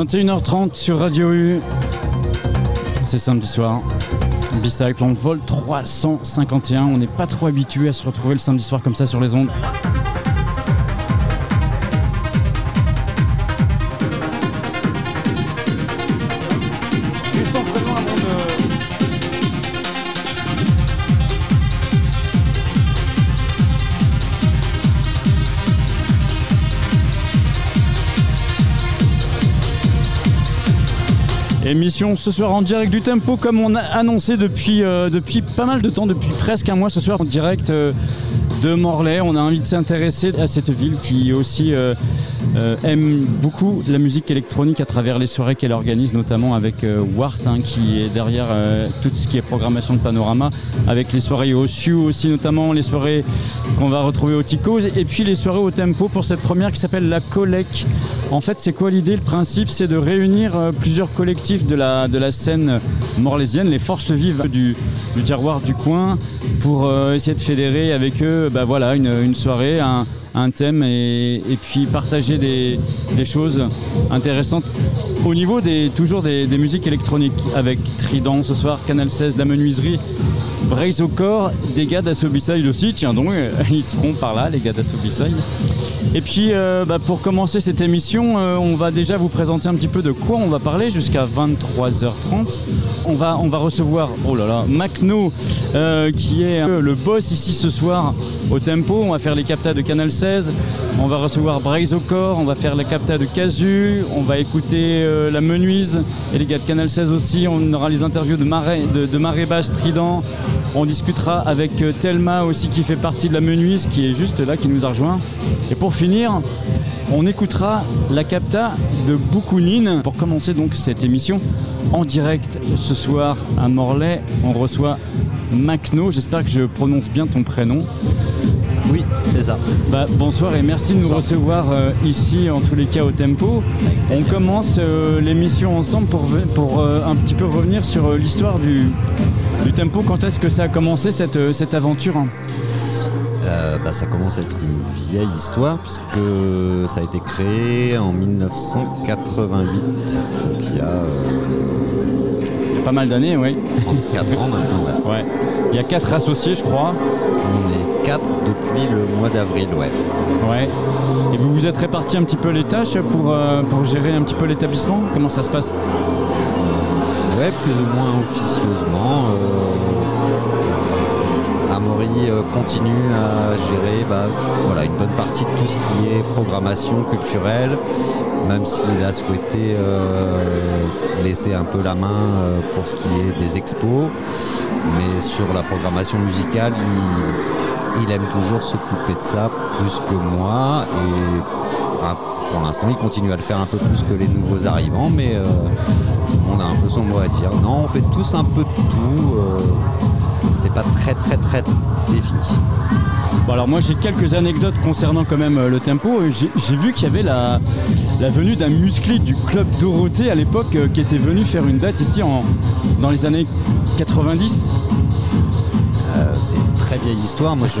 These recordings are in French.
Il est 21h30 sur Radio U. C'est samedi soir. Bicycle en vol 351. On n'est pas trop habitué à se retrouver le samedi soir comme ça sur les ondes. Ce soir en direct du Tempo comme on a annoncé depuis, euh, depuis pas mal de temps, depuis presque un mois ce soir en direct euh, de Morlaix. On a envie de s'intéresser à cette ville qui aussi euh, aime beaucoup la musique électronique à travers les soirées qu'elle organise, notamment avec Wart hein, qui est derrière tout ce qui est programmation de panorama, avec les soirées au SU aussi notamment, les soirées qu'on va retrouver au Tico et puis les soirées au Tempo pour cette première qui s'appelle la Collecte. En fait, c'est quoi l'idée? Le principe, c'est de réunir euh, plusieurs collectifs de la, scène morlaisienne, les forces vives du, du terroir du coin, pour euh, essayer de fédérer avec eux bah, voilà, une, soirée, un, thème et, puis partager des, choses intéressantes. Au niveau des, toujours des, musiques électroniques avec Trident ce soir, Canal 16, la menuiserie, Braise au corps, des gars d'Assobiside aussi, tiens donc, ils seront par là les gars d'Assobiside. Et puis euh, bah, pour commencer cette émission, euh, on va déjà vous présenter un petit peu de quoi on va parler jusqu'à 23h30. On va, on va recevoir, oh là là, Macno, euh, qui est le boss ici ce soir au Tempo. On va faire les captas de Canal 16. On va recevoir Braise au corps, on va faire les captas de Casu. On va écouter la Menuise et les gars de Canal 16 aussi. On aura les interviews de Marée, de, Basse Trident. On discutera avec euh, Thelma aussi qui fait partie de la Menuise, qui est juste là, qui nous a rejoint. Et pour finir, on écoutera la capta de Boukounine. Pour commencer donc cette émission en direct ce soir à Morlaix, on reçoit Macno. J'espère que je prononce bien ton prénom. Oui, c'est ça. Bah, bonsoir et merci de nous recevoir euh, ici, en tous les cas au Tempo. On commence euh, l'émission ensemble pour, euh, un petit peu revenir sur l'histoire du, du Tempo. Quand est-ce que ça a commencé cette, cette aventure hein? Bah, ça commence à être une vieille histoire puisque ça a été créé en 1988. Donc il y a pas mal d'années, oui. 4 ans maintenant. ouais. Ouais. Il y a quatre associés, je crois. On est 4 depuis le mois d'avril, ouais. Ouais. Et vous vous êtes répartis un petit peu les tâches pour, euh, pour gérer un petit peu l'établissement? Comment ça se passe? Ouais, plus ou moins officieusement. Euh, Amaury euh, continue à gérer bah, voilà, une bonne partie de tout ce qui est programmation culturelle, même s'il a souhaité euh, laisser un peu la main euh, pour ce qui est des expos. Mais sur la programmation musicale, il, il aime toujours s'occuper de ça plus que moi. Et ah, pour l'instant, il continue à le faire un peu plus que les nouveaux arrivants, mais euh, on a un peu son mot à dire. Non, on fait tous un peu de tout. euh, c'est pas très très très défini. Bon alors moi j'ai quelques anecdotes concernant quand même euh, le tempo. J'ai vu qu'il y avait la, la venue d'un musclé du club Dorothée à l'époque qui était venu faire une date ici dans les années 90. Euh, c'est une très vieille histoire. Moi, je, je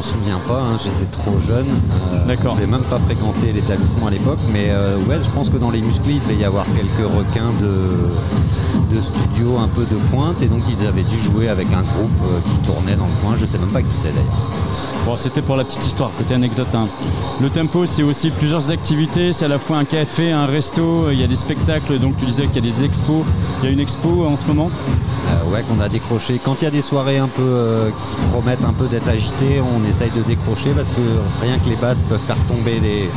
m'en souviens pas. hein, J'étais trop jeune. Euh, D'accord. Je n'avais même pas fréquenté l'établissement à l'époque. Mais euh, ouais, je pense que dans les musclés, il devait y avoir quelques requins de, de studio un peu de pointe. Et donc, ils avaient dû jouer avec un groupe euh, qui tournait dans le coin. Je sais même pas qui c'est d'ailleurs. Bon c'était pour la petite histoire, côté anecdote. hein. Le tempo c'est aussi plusieurs activités, c'est à la fois un café, un resto, il y a des spectacles, donc tu disais qu'il y a des expos. Il y a une expo en ce moment? Ouais, qu'on a décroché. Quand il y a des soirées un peu qui promettent un peu d'être agitées, on essaye de décrocher parce que rien que les basses peuvent faire tomber les,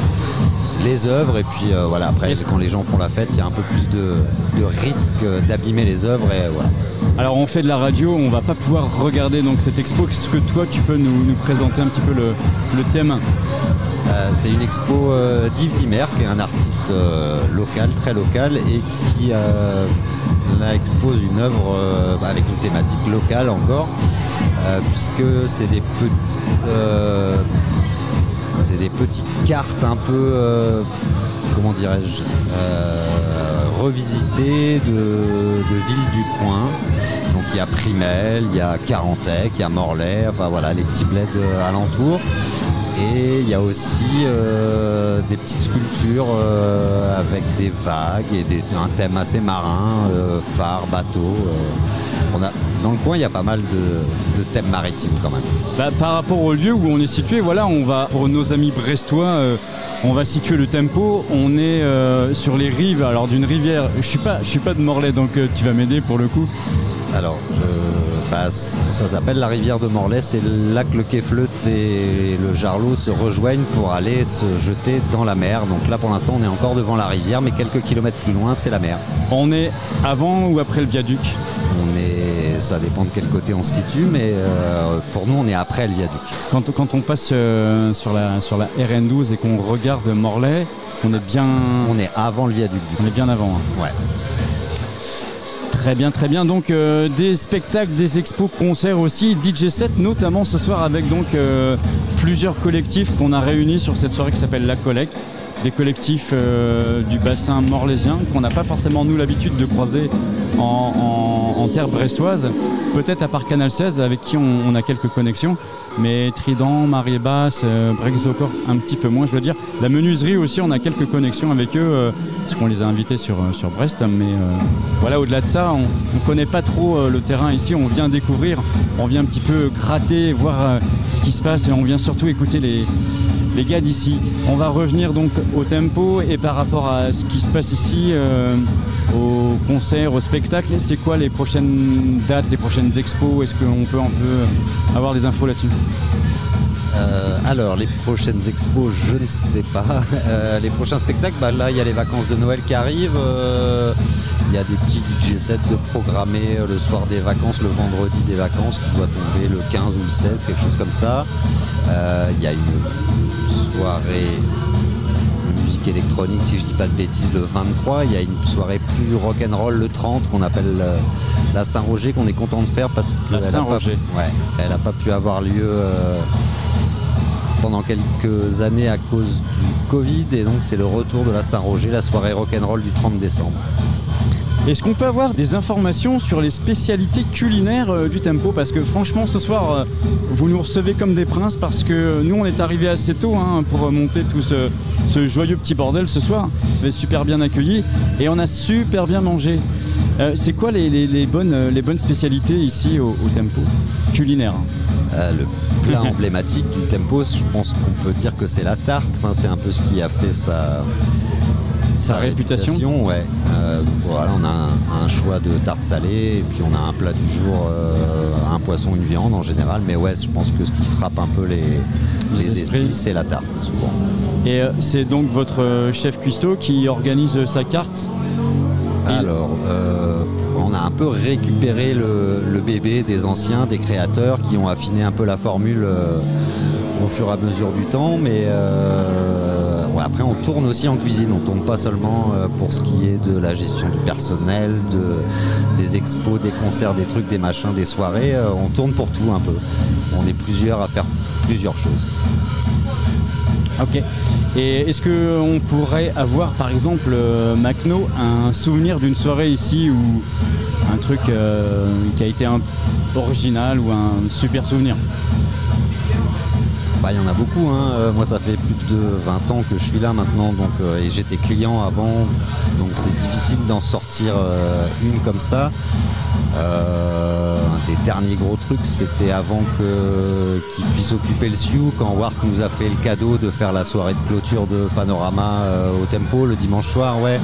les œuvres. Et puis euh, voilà, après, quand les gens font la fête, il y a un peu plus de, de risque d'abîmer les œuvres. Et voilà. Alors on fait de la radio, on va pas pouvoir regarder donc cette expo. Est-ce que toi tu peux nous, nous présenter un petit peu le, le thème? Euh, c'est une expo euh, d'Yves Dimer, qui est un artiste local, très local, et qui expose une œuvre bah, avec une thématique locale encore, puisque c'est des petites, euh, c'est des petites cartes un peu, euh, comment dirais-je, euh, revisitées de, villes du coin. Donc il y a Primel, il y a Carantec, il y a Morlaix, enfin voilà, les petits bleds euh, alentours. Et il y a aussi euh, des petites sculptures euh, avec des vagues et des- un thème assez marin, euh, phare, bateau. On a, dans le coin, il y a pas mal de, de thèmes maritimes quand même. Bah, par rapport au lieu où on est situé, voilà, on va pour nos amis brestois, euh, on va situer le tempo. On est euh, sur les rives, alors d'une rivière. Je suis pas, je suis pas de Morlaix, donc euh, tu vas m'aider pour le coup. Alors, je passe. Ça s'appelle la rivière de Morlaix. C'est là que le Quai-Fleut et le Jarlot se rejoignent pour aller se jeter dans la mer. Donc là, pour l'instant, on est encore devant la rivière, mais quelques kilomètres plus loin, c'est la mer. On est avant ou après le viaduc? On est, ça dépend de quel côté on se situe, mais euh, pour nous, on est après le viaduc. quand, quand on passe euh, sur la sur la RN12 et qu'on regarde Morlaix, on est bien, On est avant le viaduc. Du on est bien avant. hein. coup. Ouais. Très bien, très bien. Donc euh, des spectacles, des expos, concerts aussi, DJ set notamment ce soir avec donc euh, plusieurs collectifs qu'on a réunis sur cette soirée qui s'appelle La Collecte. Des collectifs euh, du bassin morlaisien qu'on n'a pas forcément nous l'habitude de croiser en, en- terre brestoise. Peut-être à part Canal 16 avec qui on, a quelques connexions. Mais Trident, Marie Basse, euh, Brexocor, un petit peu moins je dois dire. La menuiserie aussi, on a quelques connexions avec eux euh, parce qu'on les a invités sur, euh, sur Brest. Mais euh, voilà, au-delà de ça, on connaît pas trop le terrain ici. On vient découvrir, on vient un petit peu gratter, voir ce qui se passe et on vient surtout écouter les, les gars d'ici. On va revenir donc au tempo et par rapport à ce qui se passe ici, euh, au concert, au spectacle, c'est quoi les prochaines dates, les prochaines expos? Est-ce qu'on peut un peu avoir des infos là-dessus? Euh, alors, les prochaines expos, je ne sais pas. Euh, les prochains spectacles, bah, là, il y a les vacances de Noël qui arrivent. Euh, Il y a des petits DJ sets de programmer le soir des vacances, le vendredi des vacances, qui doit tomber le 15 ou le 16, quelque chose comme ça. Il y a une soirée musique électronique, si je dis pas de bêtises, le 23. Il y a une soirée plus rock'n'roll le 30 qu'on appelle euh, la Saint-Roger, qu'on est content de faire parce La qu'elle n'a pas, pu avoir lieu euh, pendant quelques années à cause du Covid. Et donc, c'est le retour de la Saint-Roger, la soirée rock'n'roll du 30 décembre. Est-ce qu'on peut avoir des informations sur les spécialités culinaires euh, du tempo? Parce que franchement, ce soir, euh, vous nous recevez comme des princes parce que nous, on est arrivés assez tôt hein, pour euh, monter tout ce, ce joyeux petit bordel ce soir. On est super bien accueillis et on a super bien mangé. Euh, c'est quoi les, les- les bonnes, les bonnes spécialités ici au, au tempo culinaire? Le plat emblématique du tempo, je pense qu'on peut dire que c'est la tarte. Enfin, c'est un peu ce qui a fait sa, Sa réputation. ouais. Euh, voilà, on a un, un choix de tarte salée et puis on a un plat du jour, euh, un poisson, une viande en général. Mais ouais, je pense que ce qui frappe un peu les, Les les esprits. c'est la tarte souvent. Et euh, c'est donc votre chef cuistot qui organise sa carte? Alors, euh, on a un peu récupéré le, le bébé des anciens, des créateurs qui ont affiné un peu la formule euh, au fur et à mesure du temps. Mais euh, après, on tourne aussi en cuisine. On tourne pas seulement euh, pour ce qui est de la gestion du personnel, de, des expos, des concerts, des trucs, des machins, des soirées. Euh, on tourne pour tout un peu. On est plusieurs à faire plusieurs choses. Ok. Et est-ce qu'on pourrait avoir, par exemple, euh, Macno, un souvenir d'une soirée ici ou un truc qui a été original ou un super souvenir? Bah, Il y en a beaucoup. hein. Euh, moi, ça fait plus de 20 ans que je suis là maintenant donc, euh, et j'étais client avant. Donc, c'est difficile d'en sortir euh, une comme ça. Un des derniers gros trucs, c'était avant qu'il puisse occuper le Sioux, quand Wart nous a fait le cadeau de faire la soirée de clôture de Panorama au Tempo le dimanche soir. Ouais.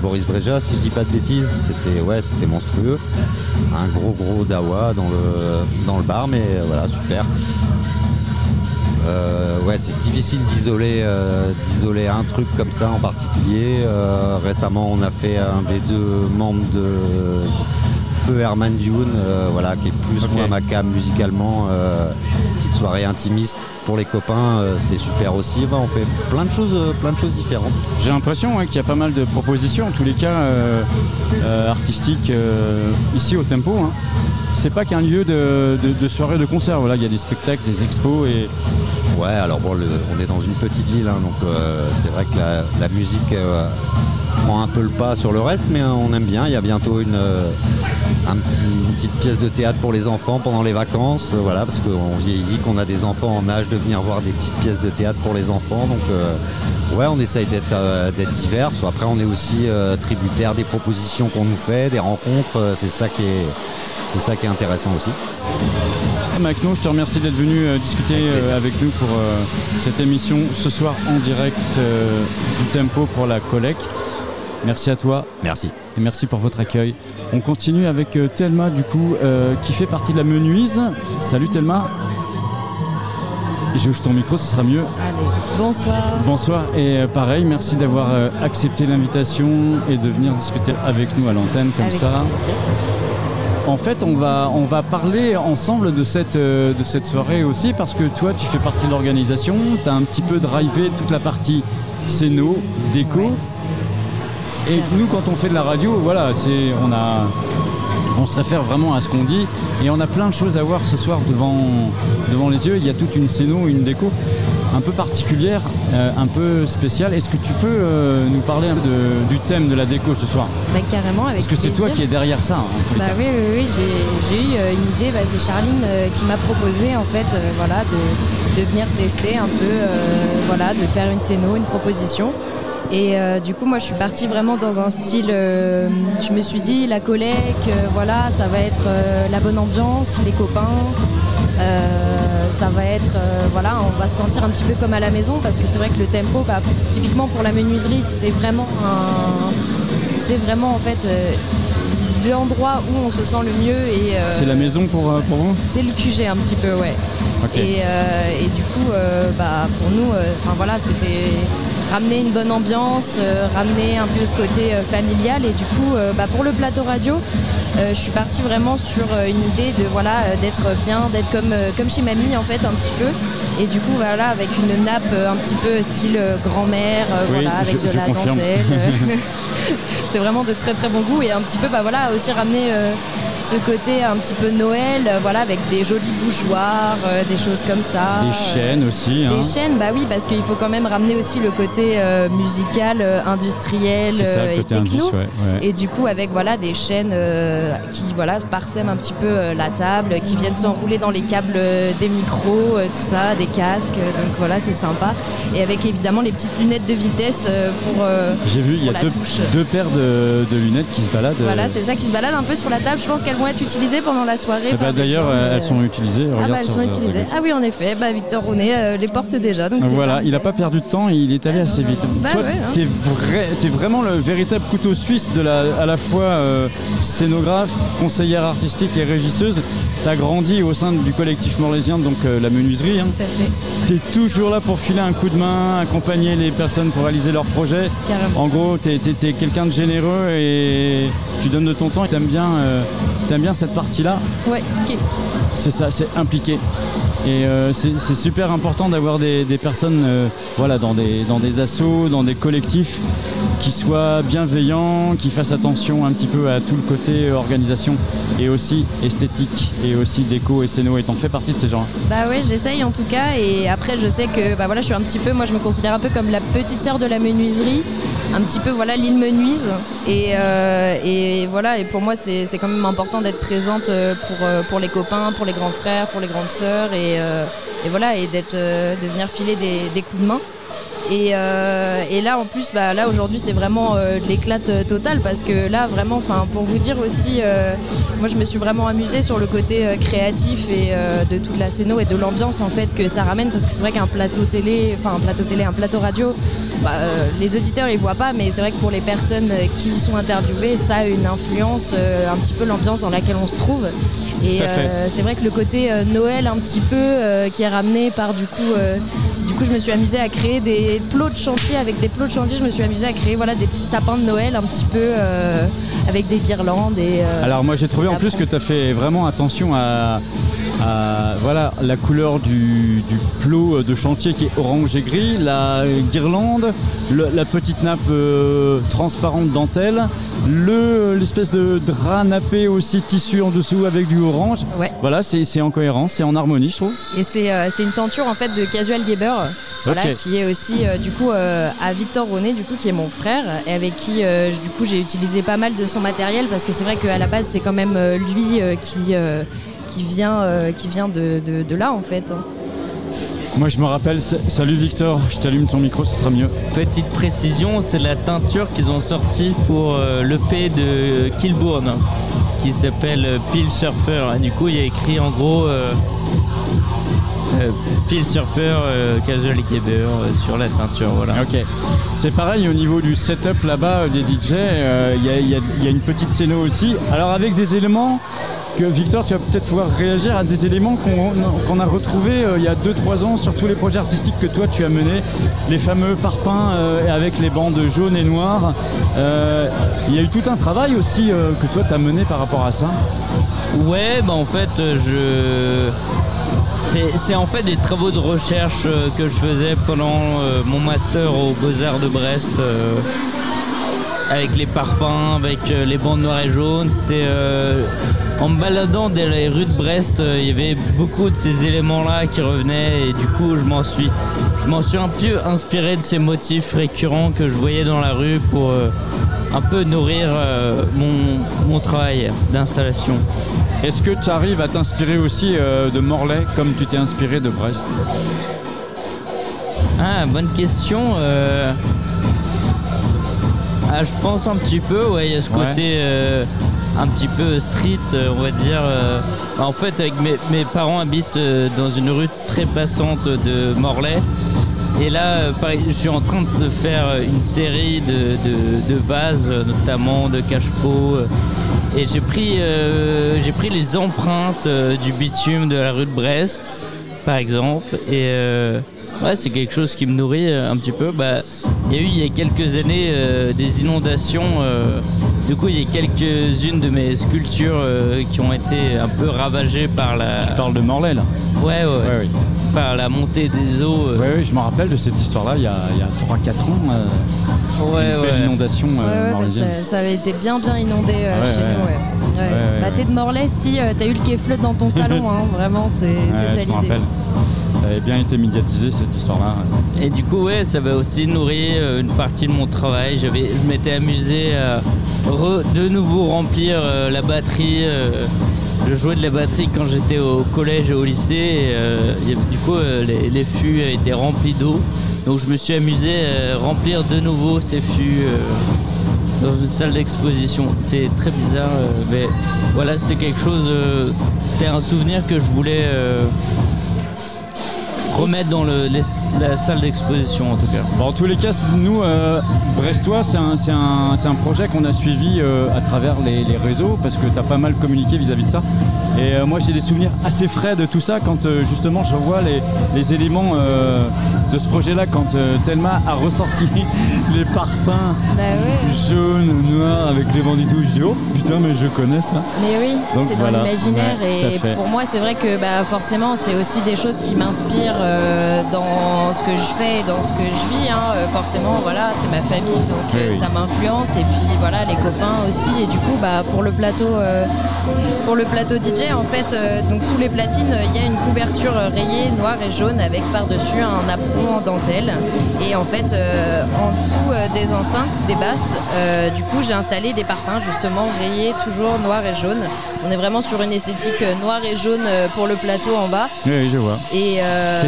Boris Breja, si je dis pas de bêtises, c'était ouais, c'était monstrueux. Un gros gros dawa dans le, dans le bar, mais voilà, super. Euh, ouais, c'est difficile d'isoler euh, d'isoler un truc comme ça en particulier. Euh, récemment, on a fait un des deux membres de Feu Herman Dune, euh, voilà, qui est plus Ok. ou moins ma cam musicalement. euh, petite soirée intimiste pour les copains, euh, c'était super aussi. Bah, on fait plein de choses, plein de choses différentes. J'ai l'impression ouais, qu'il y a pas mal de propositions, en tous les cas, artistiques ici au Tempo. hein. C'est pas qu'un lieu de, de, de soirée de concert. Voilà, il y a des spectacles, des expos et Ouais, alors bon, le- on est dans une petite ville, hein, donc c'est vrai que la, la musique prend un peu le pas sur le reste, mais on aime bien. Il y a bientôt une, un petit, une petite pièce de théâtre pour les enfants pendant les vacances, voilà, parce qu'on vieillit, qu'on a des enfants en âge de venir voir des petites pièces de théâtre pour les enfants. Donc ouais, on essaye d'être d'être divers. Après, on est aussi tributaire des propositions qu'on nous fait, des rencontres. c'est ça qui est c'est ça qui est intéressant aussi. Macno, je te remercie d'être venu euh, discuter euh, avec nous pour euh, cette émission ce soir en direct du Tempo pour la collecte. Merci à toi. Merci. Et merci pour votre accueil. On continue avec Thelma, du coup, qui fait partie de la menuise. Salut Thelma. J'ouvre ton micro, ce sera mieux. Allez, bonsoir. Bonsoir et pareil, merci d'avoir accepté l'invitation et de venir discuter avec nous à l'antenne comme ça. En fait, on va, on va parler ensemble de cette, euh, de cette soirée aussi parce que toi, tu fais partie de l'organisation, tu as un petit peu drivé toute la partie scéno, déco. Et nous, quand on fait de la radio, voilà, c'est, on, a, on se réfère vraiment à ce qu'on dit et on a plein de choses à voir ce soir devant, devant les yeux. Il y a toute une scéno, une déco un peu particulière, euh, un peu spéciale. Est-ce que tu peux euh, nous parler un peu du thème de la déco ce soir? Bah, Carrément, avec Parce que c'est toi qui es derrière ça. Hein, bah, oui, oui, oui, j'ai eu euh, une idée. Bah, c'est Charline qui m'a proposé en fait, voilà, de, venir tester un peu, voilà, de faire une scéno, une proposition. Et du coup, moi, je suis partie vraiment dans un style. je me suis dit, la collègue, voilà, ça va être la bonne ambiance, les copains. Euh, ça va être, euh, voilà, on va se sentir un petit peu comme à la maison parce que c'est vrai que le tempo, bah, typiquement pour la menuiserie, c'est vraiment un, c'est vraiment en fait euh, l'endroit où on se sent le mieux et c'est la maison pour, pour vous? c'est le QG un petit peu ouais et, et, du coup bah, pour nous enfin voilà c'était ramener une bonne ambiance, euh, ramener un peu ce côté euh, familial. Et du coup, euh, bah, pour le plateau radio, je suis partie vraiment sur une idée de voilà d'être bien, d'être comme, comme chez mamie en fait un petit peu. Et du coup, voilà, avec une nappe un petit peu style grand-mère, voilà, avec de la dentelle. c'est vraiment de très très bon goût et un petit peu bah voilà aussi ramener ce côté un petit peu Noël, euh, voilà, avec des jolis bougeoirs, euh, des choses comme ça. Des chaînes aussi. Des hein. chaînes, bah oui, parce qu'il faut quand même ramener aussi le côté euh, musical, industriel et techno. Et du coup, avec voilà des chaînes qui voilà parsèment un petit peu la table, qui viennent s'enrouler dans les câbles des micros, tout ça, des casques. donc voilà, c'est sympa. Et avec évidemment les petites lunettes de vitesse pour. J'ai vu, il y a deux, paires de, lunettes qui se baladent. Voilà, c'est ça qui se balade un peu sur la table. Je pense qu'elles vont être utilisées pendant la soirée. Eh ben, d'ailleurs, elles sont utilisées. Ah, bah, elles sont utilisées. Ah oui, en effet. Bah, Victor Rounet euh, les porte déjà. Donc voilà, il n'a pas perdu de temps, il est allé ah, assez vite. Bah, Toi, hein. t'es, vrai, vraiment le véritable couteau suisse de la, à la fois euh, scénographe, conseillère artistique et régisseuse. Tu as grandi au sein du collectif morlésien, donc euh, la menuiserie. Hein. Tout à fait. Tu es toujours là pour filer un coup de main, accompagner les personnes pour réaliser leurs projets. Carrément. En gros, tu es, quelqu'un de généreux et tu donnes de ton temps et tu aimes bien T'aimes bien cette partie-là? Ouais, ok. C'est ça, c'est impliqué. Et euh, c'est super important d'avoir des, personnes euh, voilà, dans, des, dans des assos, dans des collectifs qui soient bienveillants, qui fassent attention un petit peu à tout le côté organisation et aussi esthétique et aussi déco et scéno. Et t'en fais partie de ces gens Bah ouais, j'essaye en tout cas. Et après, je sais que bah voilà, je suis un petit peu, moi je me considère un peu comme la petite sœur de la menuiserie un petit peu voilà l'île menuise et, euh, et, voilà et pour moi c'est quand même important d'être présente euh, pour, euh, pour les copains, pour les grands frères, pour les grandes sœurs et, et voilà et d'être de venir filer des, des, coups de main. Et, et là en plus bah, là aujourd'hui c'est vraiment de l'éclate totale parce que là vraiment enfin pour vous dire aussi moi je me suis vraiment amusée sur le côté créatif et de toute la scéno et de l'ambiance en fait que ça ramène parce que c'est vrai qu'un plateau télé enfin un plateau télé un plateau radio bah, euh, les auditeurs ils voient pas, mais c'est vrai que pour les personnes euh, qui sont interviewées, ça a une influence, euh, un petit peu l'ambiance dans laquelle on se trouve. Et c'est vrai que le côté Noël un petit peu qui est ramené par du coup du coup, je me suis amusée à créer des plots de chantier. Avec des plots de chantier, je me suis amusée à créer voilà, des petits sapins de Noël un petit peu avec des guirlandes. Et, Alors, moi, j'ai trouvé en plus que tu as fait vraiment attention à, voilà, la couleur du, du, plot de chantier qui est orange et gris, la guirlande, la petite nappe transparente dentelle, l'espèce de drap nappé aussi tissu en dessous avec du orange. Voilà, c'est en cohérence, c'est en harmonie, je trouve. Et c'est une tenture en fait de Casual Gaber, voilà, qui est aussi du coup à Victor Ronet, du coup qui est mon frère et avec qui du coup j'ai utilisé pas mal de son matériel parce que c'est vrai qu'à la base c'est quand même lui qui qui vient, euh, qui vient de, de, là en fait. Hein. Moi je me rappelle, salut Victor, je t'allume ton micro, ce sera mieux. Petite précision, c'est la teinture qu'ils ont sortie pour euh, l'EP de Kilbourne qui s'appelle Peel Surfer. du coup il y a écrit en gros euh, Peel Surfer Casual Gamer sur la teinture. Voilà. Ok. C'est pareil au niveau du setup là-bas des DJ, il y, y, a une petite scéno aussi. Alors avec des éléments que Victor, tu vas peut-être pouvoir réagir à des éléments qu'on a retrouvés euh, il y a 2-3 ans sur tous les projets artistiques que toi tu as menés, les fameux parpaings euh, avec les bandes jaunes et noires. Euh, il y a eu tout un travail aussi que toi tu as mené par rapport à ça. Ouais, bah en fait, je. C'est en fait des travaux de recherche que je faisais pendant mon master aux Beaux-Arts de Brest avec les parpaings, avec euh, les bandes noires et jaunes. C'était euh, en me baladant dans les rues de Brest, euh, il y avait beaucoup de ces éléments-là qui revenaient et du coup je m'en suis, suis un peu inspiré de ces motifs récurrents que je voyais dans la rue pour un peu nourrir mon travail d'installation. Est-ce que tu arrives à t'inspirer aussi de Morlaix comme tu t'es inspiré de Brest? Ah, bonne question. Ah, je pense un petit peu, ouais, il y a ce côté euh, un petit peu street, euh, on va dire. Euh. en fait, avec mes, parents habitent dans une rue très passante de Morlaix. Et là, je suis en train de faire une série de, vases, notamment de cache-pots. Et j'ai pris, j'ai pris les empreintes du bitume de la rue de Brest, par exemple. Et ouais, c'est quelque chose qui me nourrit un petit peu. Bah, il y a eu il y a quelques années euh, des inondations. Euh, du coup, il y a quelques-unes de mes sculptures euh, qui ont été un peu ravagées par la. Tu parles de Morlaix là? Ouais, ouais, Par la montée des eaux. Ouais, ouais, je me rappelle de cette histoire-là il y a, a 3-4 ans. ouais, ouais. inondation bah, ça, avait été bien, bien inondé chez nous. Ouais. Bah, t'es de Morlaix si t'as eu le quai flotte dans ton salon, hein, vraiment, c'est ça l'idée ça avait bien été médiatisé cette histoire-là. Et du coup, ouais, ça va aussi nourrir euh, une partie de mon travail. J'avais, je m'étais amusé à de nouveau remplir euh, la batterie. Euh, je jouais de la batterie quand j'étais au collège et au lycée. du coup, les, fûts étaient remplis d'eau. Donc je me suis amusé à remplir de nouveau ces fûts dans une salle d'exposition. C'est très bizarre, mais voilà, c'était quelque chose. c'était un souvenir que je voulais remettre dans la salle d'exposition en tout cas. en tous les cas, nous, euh, Brestois, c'est un, projet qu'on a suivi euh, à travers les, réseaux parce que tu as pas mal communiqué vis-à-vis de ça. Et euh, moi, j'ai des souvenirs assez frais de tout ça quand justement je revois les, éléments de ce projet-là quand Thelma a ressorti les parpaings bah jaunes, noirs avec les banditos. Je dis oh putain, mais je connais ça. Mais oui, c'est dans l'imaginaire et pour moi, c'est vrai que bah, forcément, c'est aussi des choses qui m'inspirent euh, dans ce que je fais, dans ce que je vis. Hein. Euh, forcément, voilà, c'est ma famille, donc euh, ça m'influence. Et puis voilà, les copains aussi. Et du coup, bah, pour le plateau, pour le plateau DJ, en fait, donc sous les platines, il y a une couverture rayée noire et jaune avec par-dessus un apron en dentelle. Et en fait, en dessous des enceintes, des basses, du coup, j'ai installé des parpaings justement rayés toujours noir et jaune. On est vraiment sur une esthétique noire et jaune pour le plateau en bas. Oui, je vois. Et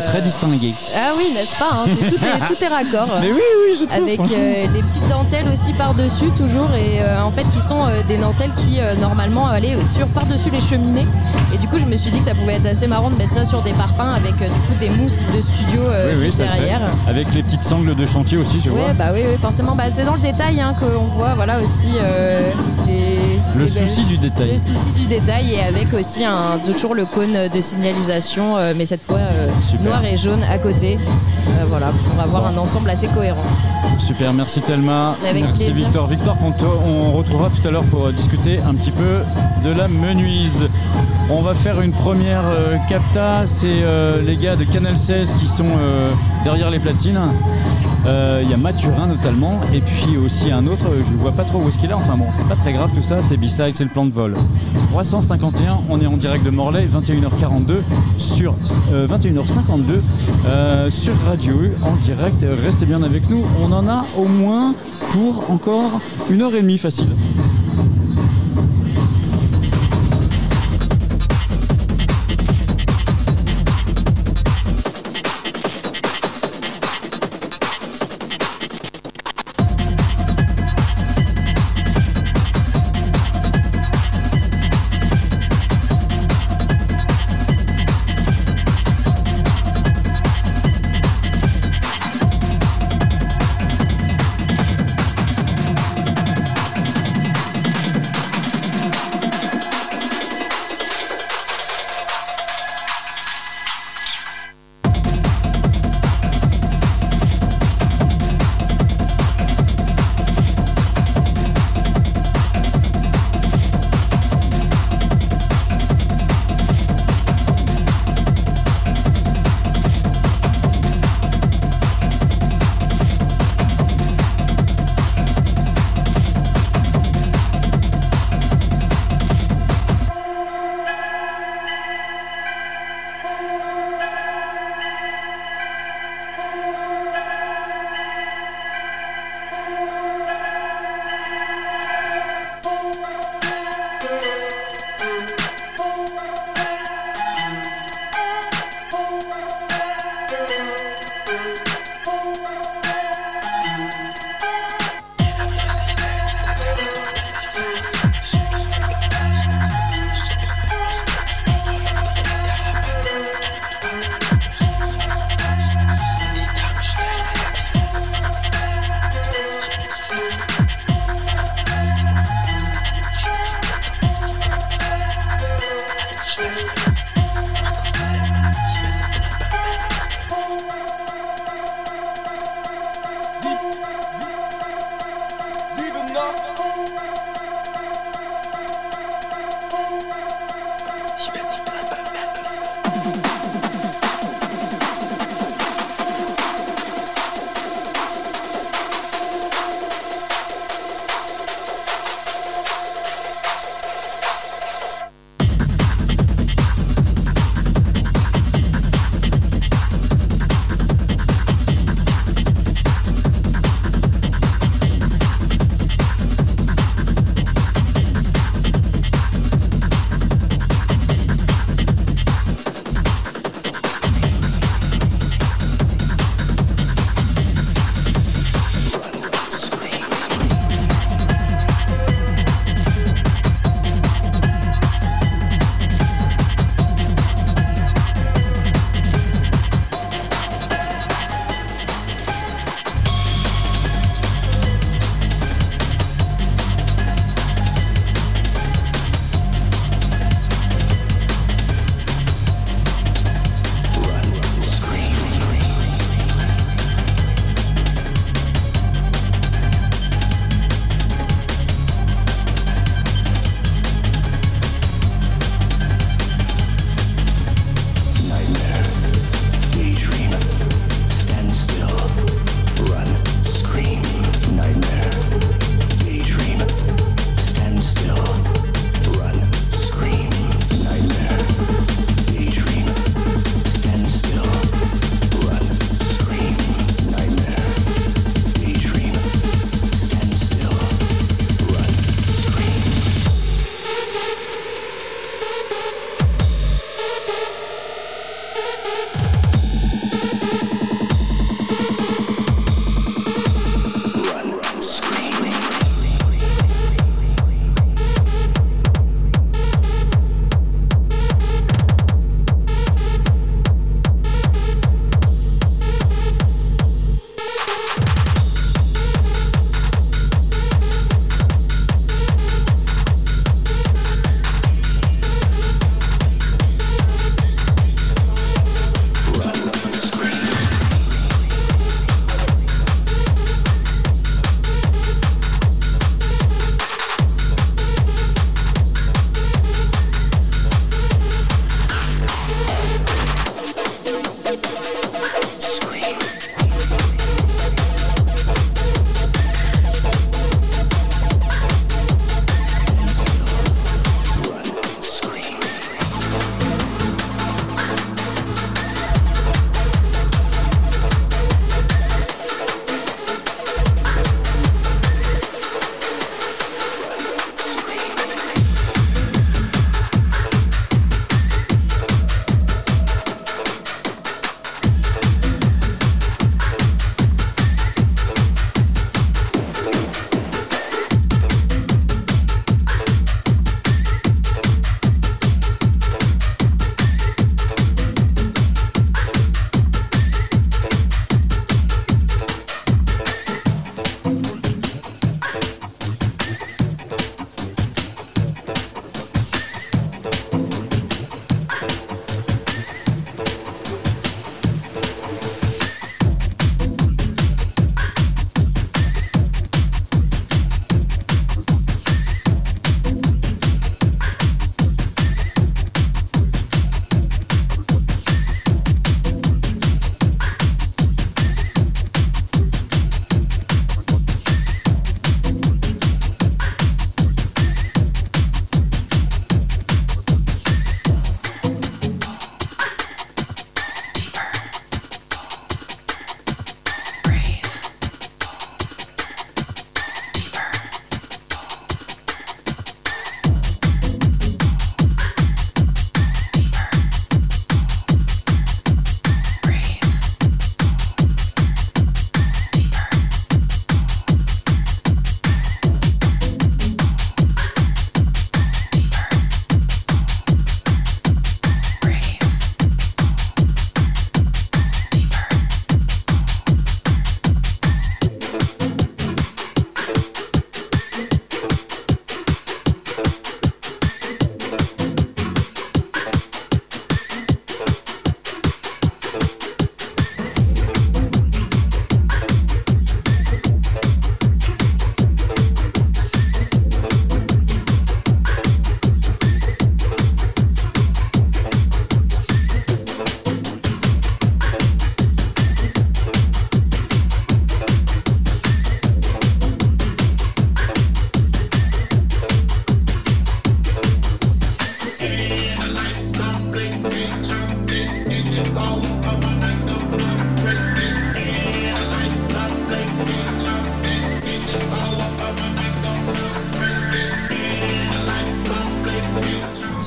très distingué. Ah oui, n'est-ce pas hein, tout, est, raccord. Mais oui, oui, je trouve. Avec euh, les petites dentelles aussi par-dessus, toujours. Et euh, en fait, qui sont euh, des dentelles qui, normalement, allaient sur, par-dessus les cheminées. Et du coup, je me suis dit que ça pouvait être assez marrant de mettre ça sur des parpaings avec du coup des mousses de studio juste derrière. Avec les petites sangles de chantier aussi, je vois. Bah oui, oui, forcément. Bah, c'est dans le détail hein, qu'on voit voilà, aussi les Le Et ben, souci du détail. Le souci du détail et avec aussi un, toujours le cône de signalisation, euh, mais cette fois euh, noir et jaune à côté. Euh, voilà, pour avoir Bon. un ensemble assez cohérent. Super, merci Thelma. Avec merci plaisir. Victor. Victor, on retrouvera tout à l'heure pour discuter un petit peu de la menuise. On va faire une première capta. C'est les gars de Canal 16 qui sont derrière les platines. Euh, Il y a Mathurin notamment, et puis aussi un autre, euh, je vois pas trop où est-ce qu'il est, enfin bon, c'est pas très grave tout ça, c'est B-Side, c'est le plan de vol. 351, on est en direct de Morlaix, 21h42 sur euh, 21h52 euh, sur Radio U en direct. Restez bien avec nous, on en a au moins pour encore une heure et demie facile.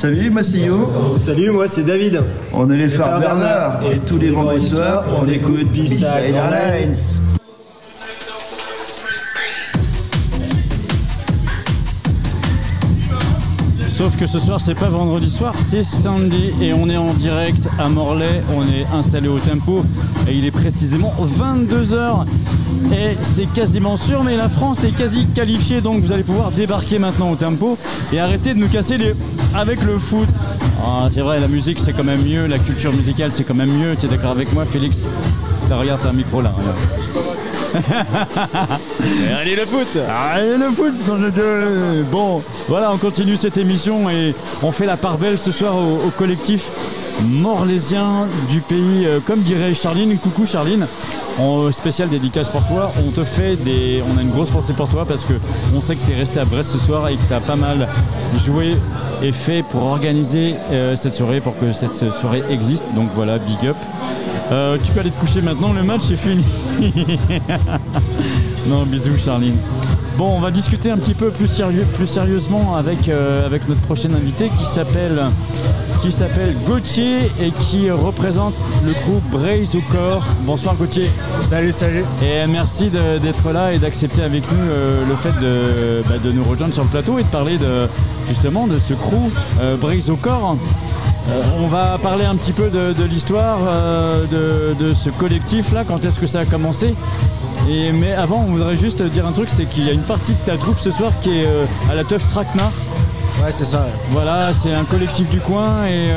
Salut, moi c'est Yo. Salut, moi c'est David. On est les frères Bernard. Et tous les vendredis soirs, on écoute B-Side Airlines. Sauf que ce soir, c'est pas vendredi soir, c'est samedi et on est en direct à Morlaix. On est installé au tempo et il est précisément 22h. Et c'est quasiment sûr, mais la France est quasi qualifiée donc vous allez pouvoir débarquer maintenant au tempo et arrêter de nous casser les. Avec le foot. Ah, c'est vrai, la musique c'est quand même mieux, la culture musicale c'est quand même mieux. Tu es d'accord avec moi, Félix? Regarde, t'as un micro là. allez le foot Allez le foot Bon, voilà, on continue cette émission et on fait la part belle ce soir au, collectif morlésien du pays, euh, comme dirait Charline. Coucou Charline, en spécial dédicace pour toi. On te fait des, on a une grosse pensée pour toi parce que on sait que tu es resté à Brest ce soir et que tu as pas mal joué et fait pour organiser euh, cette soirée, pour que cette soirée existe. Donc voilà, big up. Euh, tu peux aller te coucher maintenant, le match est fini. non, bisous Charline. Bon, on va discuter un petit peu plus, sérieux, plus sérieusement avec, euh, avec notre prochain invité qui s'appelle qui s'appelle Gauthier et qui représente le groupe Braise au corps. Bonsoir Gauthier. Salut, salut. Et merci d'être là et d'accepter avec nous euh, le fait bah, de, nous rejoindre sur le plateau et de parler de, justement de ce crew Braise au corps. Euh, on va parler un petit peu de, l'histoire euh, de, ce collectif-là, quand est-ce que ça a commencé? Et, mais avant, on voudrait juste dire un truc, c'est qu'il y a une partie de ta troupe ce soir qui est euh, à la teuf Traquenard. Ouais, c'est ça. Voilà, c'est un collectif du coin et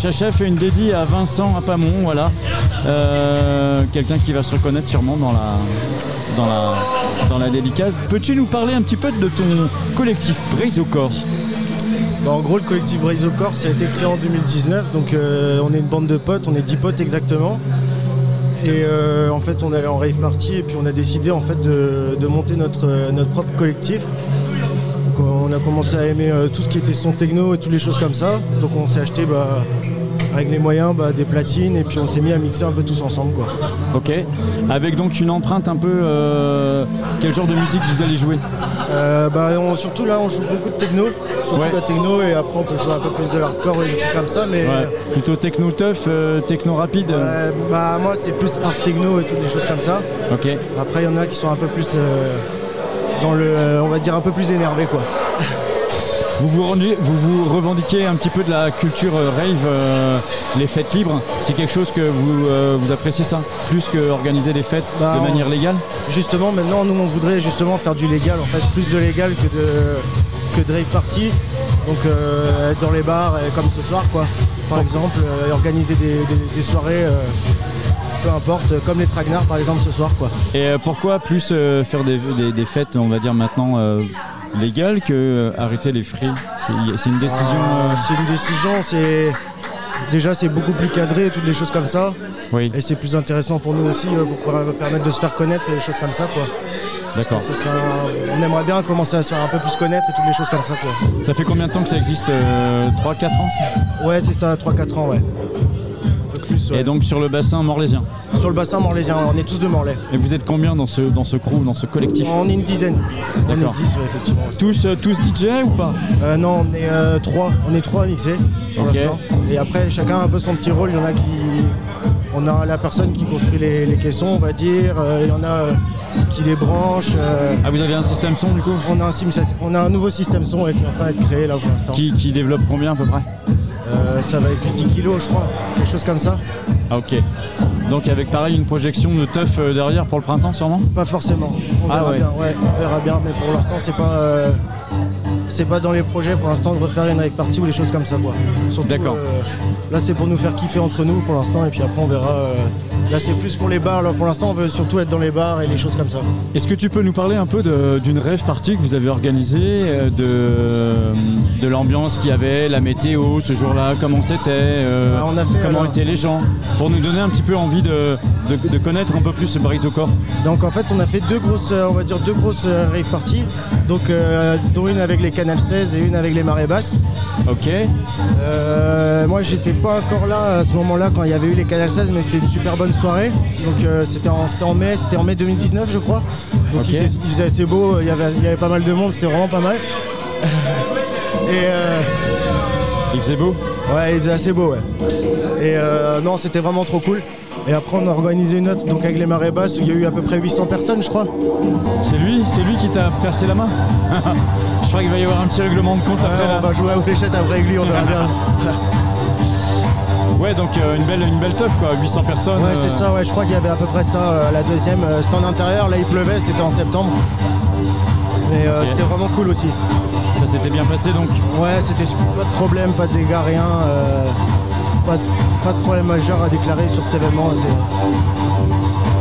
Chacha fait une dédie à Vincent à Pamon, voilà. Quelqu'un qui va se reconnaître sûrement dans la, dans la, dans la dédicace. Peux-tu nous parler un petit peu de ton collectif Brise au corps? Bah, en gros, le collectif Braise au Corps, ça a été créé en 2019. Donc, euh, on est une bande de potes, on est 10 potes exactement. Et euh, en fait, on allait en rave party et puis on a décidé en fait de, monter notre, notre propre collectif. on a commencé à aimer euh, tout ce qui était son techno et toutes les choses comme ça. Donc, on s'est acheté bah, avec les moyens bah, des platines et puis on s'est mis à mixer un peu tous ensemble quoi. Ok. Avec donc une empreinte un peu euh, quel genre de musique vous allez jouer? Euh, bah, Surtout là on joue beaucoup de techno, surtout la techno et après on peut jouer un peu plus de l'hardcore et des trucs comme ça mais. Plutôt techno tough, euh, techno rapide bah moi c'est plus hard techno et toutes des choses comme ça. Ok. Après il y en a qui sont un peu plus dans le on va dire un peu plus énervés quoi. Vous vous, revendiquez un petit peu de la culture euh, rave, euh, les fêtes libres. C'est quelque chose que vous, euh, vous appréciez ça Plus qu'organiser des fêtes de bah, manière légale? Justement, maintenant, nous, on voudrait justement faire du légal, en fait, plus de légal que de, que rave party. Donc, être dans les bars, comme ce soir, quoi. Par exemple, organiser des, soirées peu importe, comme les tragnards par exemple ce soir quoi. Et pourquoi plus faire des, fêtes, on va dire maintenant, légal que euh, arrêter les frais C'est une décision. Euh, c'est une décision, c'est. Déjà, c'est beaucoup plus cadré, toutes les choses comme ça. Oui. Et c'est plus intéressant pour nous aussi, euh, pour permettre de se faire connaître et des choses comme ça, quoi. D'accord. On aimerait bien commencer à se faire un peu plus connaître et toutes les choses comme ça, quoi. Ça fait combien de temps que ça existe 3-4 ans Ouais, c'est ça, 3-4 ans, ouais. Et donc sur le bassin morlaisien Sur le bassin morlaisien, on est tous de Morlaix. Et vous êtes combien dans ce, dans ce crew, dans ce collectif On est une dizaine. D'accord. On est 10, effectivement. Tous, euh, tous DJ ou pas euh, Non, on est euh, trois. On est trois à mixer pour l'instant. Et après, chacun a un peu son petit rôle. Il y en a qui. On a la personne qui construit les, caissons, on va dire. il y en a qui les branche. Ah, vous avez un système son du coup on a un, on a un nouveau système son qui est en train d'être créé là pour l'instant. Qui, qui développe combien à peu près euh, ça va être du 10 kg je crois, quelque chose comme ça. Ah ok. Donc avec pareil une projection de teuf euh, derrière pour le printemps sûrement? Pas forcément. On ah verra bien, ouais, on verra bien, mais pour l'instant c'est pas euh, c'est pas dans les projets pour l'instant de refaire une rave party ou des choses comme ça quoi. D'accord. là c'est pour nous faire kiffer entre nous pour l'instant et puis après on verra Là, c'est plus pour les bars. pour l'instant, on veut surtout être dans les bars et les choses comme ça. Est-ce que tu peux nous parler un peu d'une rêve partie que vous avez organisée, euh, de, de l'ambiance qu'il y avait, la météo ce jour-là, comment c'était, euh, bah, comment étaient les gens, pour nous donner un petit peu envie de, connaître un peu plus ce Brise au corps Donc en fait, on a fait deux grosses, on va dire deux grosses euh, rave parties, donc dont une avec les Canal 16 et une avec les marées basses. Ok. moi, j'étais pas encore là à ce moment-là quand il y avait eu les Canal 16, mais c'était une super bonne soirée. Donc euh, c'était en, mai, c'était en mai 2019 je crois. Donc il, faisait, assez beau, il y, avait, il y avait pas mal de monde, c'était vraiment pas mal. et, euh, Il faisait beau? Ouais, il faisait assez beau, ouais. Et euh, non, c'était vraiment trop cool. Et après, on a organisé une autre donc avec les marées basses où il y a eu à peu près 800 personnes, je crois. C'est lui C'est lui qui t'a percé la main Je crois qu'il va y avoir un petit règlement de compte Ouais, après. on là. va jouer aux fléchettes après avec lui, on verra bien. Ouais, donc euh, une belle, une belle teuf quoi, 800 personnes. Ouais, euh, c'est ça, ouais, je crois qu'il y avait à peu près ça, euh, la deuxième. Euh, C'était en intérieur, là il pleuvait, c'était en septembre. Mais euh, c'était vraiment cool aussi. Ça s'était bien passé donc. Ouais, c'était pas de problème, pas de dégâts, rien. Pas de problème majeur à déclarer sur cet événement.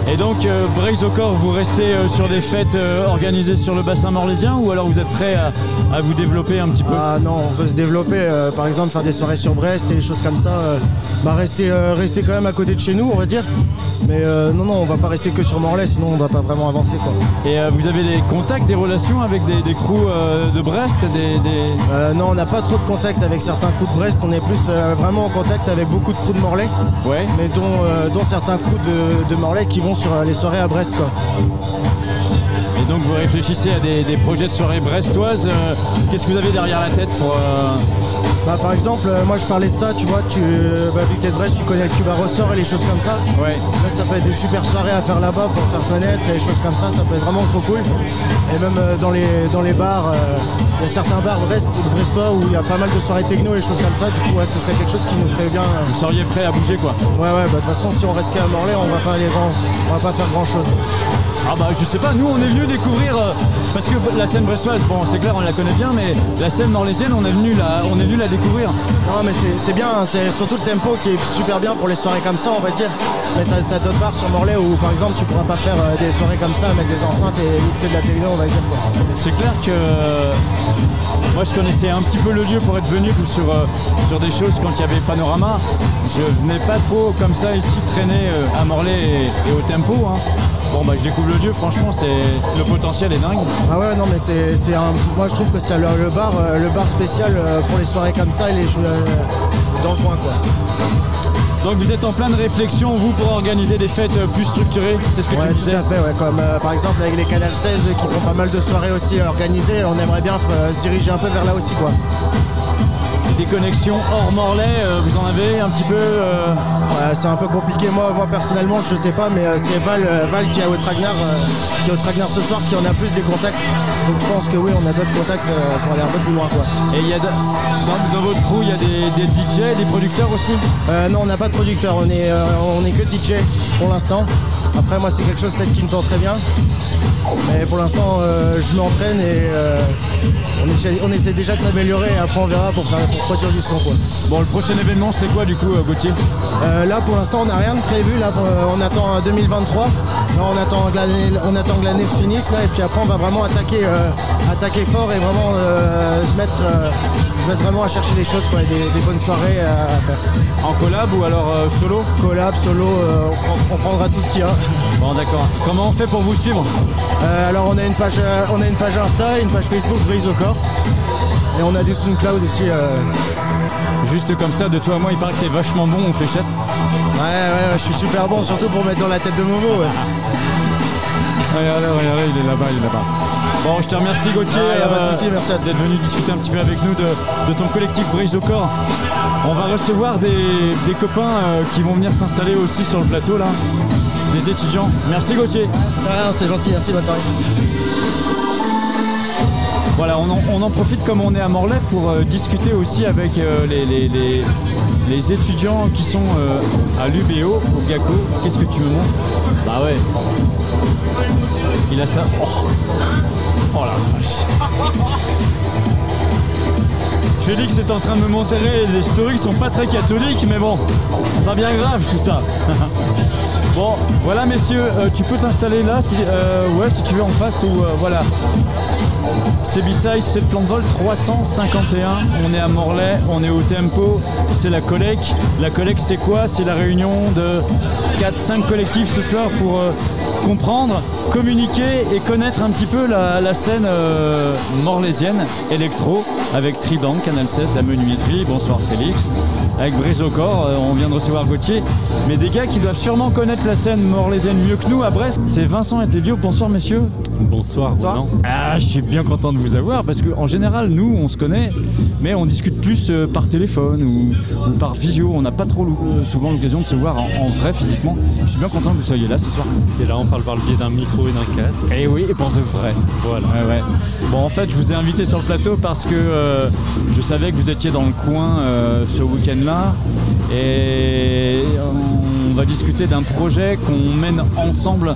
Et donc, euh, Braise au corps, vous restez euh, sur des fêtes euh, organisées sur le bassin morlaisien ou alors vous êtes prêt à, à vous développer un petit peu? Ah non, on veut se développer, euh, par exemple faire des soirées sur Brest et des choses comme ça. bah rester, rester quand même à côté de chez nous, on va dire. Mais non, non, on va pas rester que sur Morlaix, sinon on va pas vraiment avancer quoi. Et vous avez des contacts, des relations avec des, des crews de Brest des, des- non, on n'a pas trop de contact avec certains coups de Brest, on est plus vraiment en contact avec beaucoup de crews de Morlaix, Ouais. mais dont, dont certains crews de, de Morlaix qui vont sur euh, les soirées à Brest quoi. Et donc vous réfléchissez à des, des projets de soirée brestoises. euh, Qu'est-ce que vous avez derrière la tête pour. euh, Bah, par exemple, euh, moi je parlais de ça, tu vois, tu, bah, vu que t'es de Brest, tu connais le Cuba Ressort et les choses comme ça. Ouais. Là, ça peut être des super soirées à faire là-bas pour faire connaître et des choses comme ça, ça peut être vraiment trop cool. Et même dans, les, dans les bars, il y a certains bars Brest, brestois où il y a pas mal de soirées techno et des choses comme ça. Du coup, ouais, ce serait quelque chose qui nous ferait bien. Vous seriez prêt à bouger quoi Ouais, ouais, bah de toute façon, si on reste qu'à Morlaix, on va pas aller grand, on va pas faire grand chose. Ah bah je sais pas, nous on est venu découvrir euh, parce que la scène brestoise, bon c'est clair on la connaît bien, mais la scène morlaisienne on est venu la, on est venu la découvrir. Non, mais c'est bien, hein, c'est surtout le tempo qui est super bien pour les soirées comme ça, on va dire. Mais t'as d'autres bars sur Morlaix où, par exemple, tu pourras pas faire euh, des soirées comme ça, mettre des enceintes et mixer de la techno, on va dire. quoi. C'est clair que euh, moi je connaissais un petit peu le lieu pour être venu sur, euh, sur des choses quand il y avait Panorama. Je venais pas trop comme ça ici traîner à Morlaix et, et au tempo. hein. Bon bah je découvre le lieu, franchement c'est le potentiel est dingue. Ah ouais, non, mais c'est un. Moi, je trouve que c'est le, le bar, euh, le bar spécial euh, pour les soirées comme ça et les jeux dans le coin, quoi. Donc vous êtes en pleine réflexion vous pour organiser des fêtes euh, plus structurées, c'est ce que Ouais, tu tout disais. à fait, ouais. Comme euh, par exemple avec les Canal 16 qui font pas mal de soirées aussi organisées, on aimerait bien euh, se diriger un peu vers là aussi, quoi. Des connexions hors Morlaix, euh, vous en avez un petit peu euh, Ouais, c'est un peu compliqué. Moi, moi personnellement, je sais pas, mais euh, c'est Val, Val qui est au Tragnard, euh, qui est au Tragnard ce soir, qui en a plus des contacts. Donc je pense que oui, on a d'autres contacts pour aller un peu plus loin, quoi. Et il y a de- dans, dans votre crew, il y a des, des DJ, des producteurs aussi? Non, on n'a pas de producteur, on est, on est que DJ pour l'instant. Après, moi, c'est quelque chose peut-être qui me tente très bien. Mais pour l'instant, euh, je m'entraîne et euh, on, essaie, on essaie déjà de s'améliorer et après on verra pour, faire, pour produire du son. Quoi. Bon, le prochain événement, c'est quoi du coup, euh, Gauthier? Euh, là, pour l'instant, on n'a rien de prévu. Là, on attend euh, 2023. Là, on attend que l'année, on attend que l'année se finisse là, et puis après, on va vraiment attaquer, attaquer fort et vraiment se mettre, euh, se mettre vraiment à chercher des choses, quoi, et des, des bonnes soirées à, à faire. En collab ou alors euh, solo? Collab, solo, euh, on, prend- on prendra tout ce qu'il y a. Bon, d'accord. Comment on fait pour vous suivre? Euh, alors on a une page, euh, on a une page Insta, une page Facebook Brise au corps. Et on a du SoundCloud aussi. euh. Juste comme ça, de toi à moi, il paraît que t'es vachement bon en fléchette. Ouais, ouais, ouais, je suis super bon, surtout pour mettre dans la tête de Momo. ouais. Regardez, regardez, il est là-bas, il est là-bas. Bon, je te remercie Gauthier Ah, de souci, merci à d'être venu discuter un petit peu avec nous de, de ton collectif Brise au corps. On va recevoir des, des copains euh, qui vont venir s'installer aussi sur le plateau là, des étudiants. Merci Gauthier. Ah, c'est gentil, merci, soirée. Voilà, on en, on en profite comme on est à Morlaix pour euh, discuter aussi avec euh, les, les- les- les étudiants qui sont euh, à l'UBO, au GACO. Qu'est-ce que tu me montres? Bah ouais. Il a ça. Oh, Oh la vache. Félix est en train de me montrer les qui sont pas très catholiques, mais bon, pas bien grave tout ça. Bon, voilà messieurs, euh, tu peux t'installer là, si, euh, ouais, si tu veux en face ou euh, voilà. C'est B-Side, c'est le plan de vol 351. On est à Morlaix, on est au tempo, c'est la collecte. La collecte, c'est quoi? C'est la réunion de 4-5 collectifs ce soir pour euh, comprendre, communiquer et connaître un petit peu la, la scène euh, morlaisienne, électro, avec Trident, Canal 16, la menuiserie. Bonsoir Félix. Avec Brise au corps, euh, on vient de recevoir Gauthier. Mais des gars qui doivent sûrement connaître la scène morlaisienne mieux que nous à Brest. C'est Vincent et Tédio. Bonsoir messieurs. Bonsoir, Ronan. Ah, je suis bien content de vous avoir parce qu'en général, nous, on se connaît, mais on discute plus euh, par téléphone ou, ou par visio. On n'a pas trop euh, souvent l'occasion de se voir en, en vrai physiquement. Je suis bien content que vous soyez là ce soir. Et là, on parle par le biais d'un micro et d'un casque. Et oui, et pour de vrai. Voilà. Ouais, ouais. Bon, en fait, je vous ai invité sur le plateau parce que euh, je savais que vous étiez dans le coin euh, ce week-end-là. Et on va discuter d'un projet qu'on mène ensemble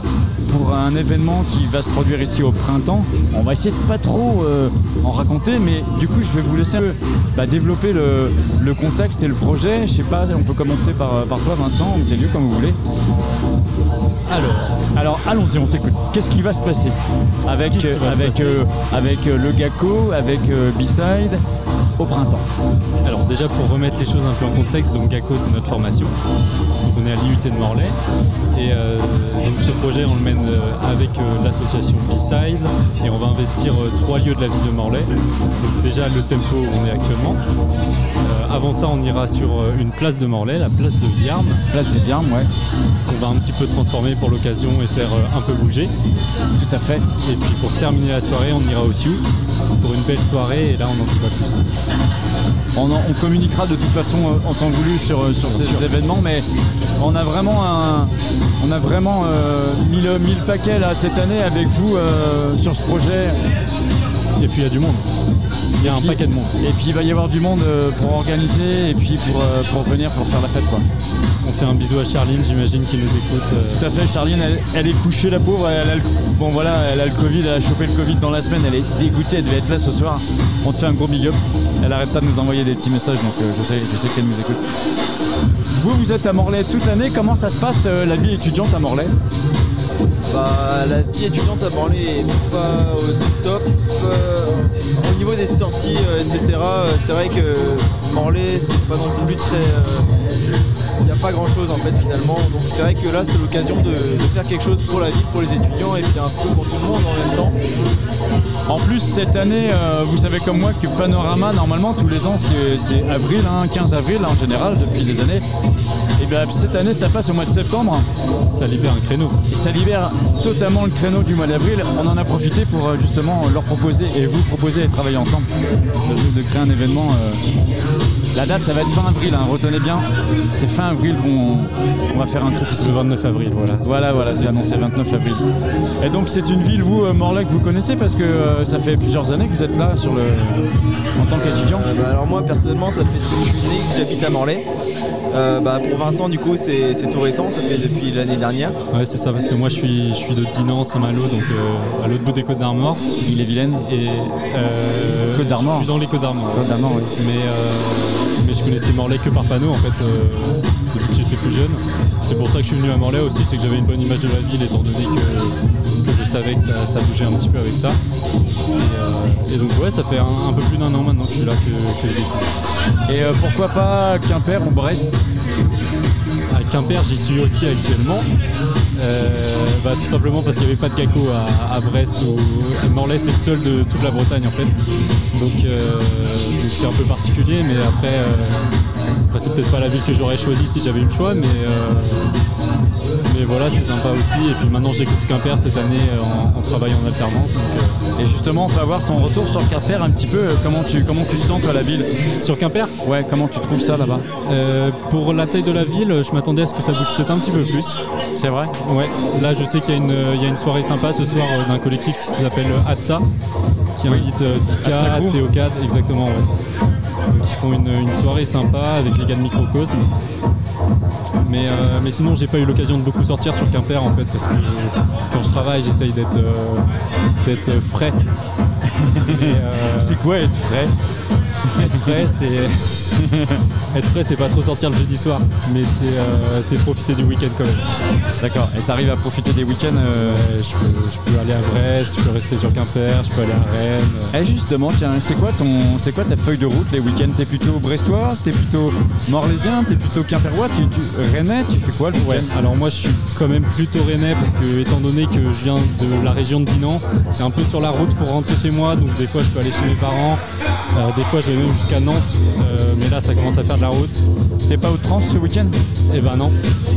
pour un événement qui va se produire ici au printemps. On va essayer de pas trop euh, en raconter, mais du coup, je vais vous laisser bah, développer le, le contexte et le projet. Je sais pas, on peut commencer par, par toi, Vincent, ou lieu comme vous voulez. Alors, alors allons-y, on t'écoute. Qu'est-ce qui va se passer avec, Qu'est-ce qui va se avec, passer euh, avec euh, le Gacko, avec euh, B-Side au printemps Alors déjà pour remettre les choses un peu en contexte, donc GACO c'est notre formation. Donc on est à l'IUT de Morlaix. Et donc ce projet on le mène avec l'association B-Side et on va investir trois lieux de la ville de Morlaix. Donc déjà le tempo où on est actuellement. Avant ça on ira sur euh, une place de Morlaix, la place de Viarme, Place des Biarmes, ouais, qu'on va un petit peu transformer pour l'occasion et faire euh, un peu bouger. tout à fait. Et puis pour terminer la soirée, on ira au Sioux pour une belle soirée et là on n'en dit pas plus. On, en- on communiquera de toute façon euh, en temps voulu sur, sur ces événements, mais on a vraiment, un, on a vraiment euh, mis, le, mis le paquet là, cette année avec vous euh, sur ce projet. Et puis il y a du monde. Il y a un paquet de monde. Et puis il va y avoir du monde euh, pour organiser et puis pour, euh, pour venir pour faire la fête. Quoi. On fait un bisou à Charline, j'imagine, qui nous écoute. euh, Tout à fait, Charline, elle, elle est couchée la pauvre, elle a le, bon voilà, elle a le Covid, elle a chopé le Covid dans la semaine, elle est dégoûtée, elle devait être là ce soir. On te fait un gros big up. Elle arrête pas de nous envoyer des petits messages, donc je sais, je sais qu'elle nous écoute. Vous, vous êtes à Morlaix toute l'année, comment ça se passe la vie étudiante à Morlaix? Bah, la vie étudiante à Morlaix est pas au top. Euh, au niveau des sorties, euh, etc., euh, c'est vrai que Morlaix, c'est pas non plus très. Il n'y a pas grand chose en fait finalement. Donc c'est vrai que là, c'est l'occasion de, faire quelque chose pour la ville, pour les étudiants et puis un peu pour tout le monde en même temps. En plus, cette année, vous savez comme moi que Panorama, normalement, tous les ans, c'est avril, hein, 15 avril en général, depuis des années. Bien cette année, ça passe au mois de septembre. ça libère un créneau. Et ça libère totalement le créneau du mois d'avril. On en a profité pour euh, justement leur proposer et vous proposer et travailler ensemble, de, de créer un événement. euh. La date, ça va être fin avril, hein, retenez bien. C'est fin avril qu'on on va faire un truc ici. Le 29 avril, voilà. Voilà, voilà, c'est annoncé le 29 avril. Et donc c'est une ville, vous, euh, Morlaix, que vous connaissez parce que euh, ça fait plusieurs années que vous êtes là sur le... en tant qu'étudiant. Euh, bah, alors moi personnellement, ça fait depuis que je suis né que j'habite à Morlaix. Euh, bah, pour Vincent, du coup, c'est c'est tout récent, ça fait depuis l'année dernière. Ouais, c'est ça, parce que moi je suis, je suis de Dinan, Saint-Malo, donc euh, à l'autre bout des Côtes d'Armor. Il est vilaine. Et euh, Côtes d'Armor. Je suis dans les Côtes d'Armor. Côtes d'Armor, oui. Mais, euh, mais je connaissais Morlaix que par panneau en fait, euh, depuis que j'étais plus jeune. C'est pour ça que je suis venu à Morlaix aussi, c'est que j'avais une bonne image de la ville étant donné que, que je savais que ça, ça bougeait un petit peu avec ça. Et, euh, et donc ouais, ça fait un, un peu plus d'un an maintenant que je suis là que. Et euh, pourquoi pas Quimper ou Brest À Quimper, j'y suis aussi actuellement. Euh, bah, tout simplement parce qu'il n'y avait pas de caco à, Brest ou Morlaix, c'est le seul de toute la Bretagne en fait. Donc euh, c'est un peu particulier, mais après, après, c'est peut-être pas la ville que j'aurais choisie si j'avais eu le choix, mais, euh, mais voilà, c'est sympa aussi. Et puis maintenant, je découvre Quimper cette année euh, en, en travaillant en alternance. donc, Et justement, on peut avoir ton retour sur Quimper un petit peu. euh, comment, tu, comment tu sens, toi, la ville? Euh, Sur Quimper, Ouais, comment tu trouves ça là-bas? Euh, pour la taille de la ville, je m'attendais à ce que ça bouge peut-être un petit peu plus. C'est vrai? Ouais, là je sais qu'il y, a une- il y a une soirée sympa ce soir euh, d'un collectif qui s'appelle Atsa, qui Oui. invite euh, Tika, Crew. Théocad, exactement. ouais. Donc ils font une, une soirée sympa avec les gars de Microcosme. Mais, euh, mais sinon j'ai pas eu l'occasion de beaucoup sortir sur Quimper en fait parce que quand je travaille j'essaye d'être euh, d'être frais. Et, euh, C'est quoi être frais être frais c'est être frais c'est pas trop sortir le jeudi soir mais c'est euh, c'est profiter du week-end quand même. D'accord. Et t'arrives à profiter des week-ends euh, je, peux, je peux aller à Brest, je peux rester sur Quimper, je peux aller à Rennes. Eh justement, tiens, c'est quoi ton, c'est quoi ta feuille de route les week-ends? T'es plutôt brestois, t'es plutôt morlaisien, t'es plutôt quimpérois, tu, tu- rennais, tu fais quoi le Ouais, week-end? alors moi je suis quand même plutôt rennais parce que étant donné que je viens de la région de Dinan, c'est un peu sur la route pour rentrer chez moi moi, donc des fois je peux aller chez mes parents. Euh, des fois je vais même jusqu'à Nantes, euh, mais là ça commence à faire de la route. T'es pas au trans ce week-end? Eh ben non.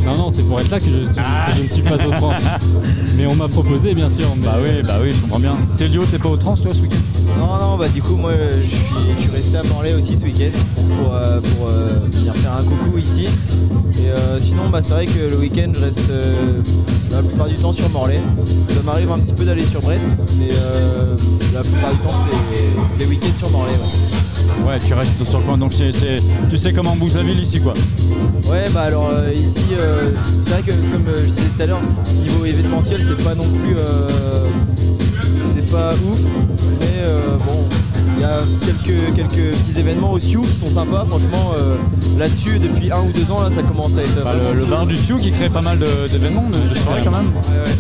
Non, non, c'est pour être là que je, suis- que je ne suis pas au trans. Mais on m'a proposé, bien sûr. Bah oui, bah oui, je comprends bien. Télio, t'es pas au trans toi ce week-end? Non, non, bah du coup, moi je suis, je suis resté à Morlaix aussi ce week-end pour, euh, pour euh, venir faire un coucou ici. Et euh, sinon, bah, c'est vrai que le week-end, je reste euh, la plupart du temps sur Morlaix. Ça m'arrive un petit peu d'aller sur Brest, mais euh, la plupart du temps, c'est- week-end sur Morlaix. Ouais. Ouais, tu restes sur le coin, donc c'est, c'est- tu sais comment bouge la ville ici quoi. Ouais, bah alors euh, ici, euh, c'est vrai que comme je disais tout à l'heure, niveau événementiel, c'est pas non plus. c'est pas ouf, mais bon, y a quelques, quelques petits événements au Sioux qui sont sympas, franchement. euh, Là-dessus, depuis un ou deux ans, là, ça commence à être. Bah, vraiment le, le bar du Sioux qui crée pas mal d'événements, de, de soirées quand même. Ouais, ouais.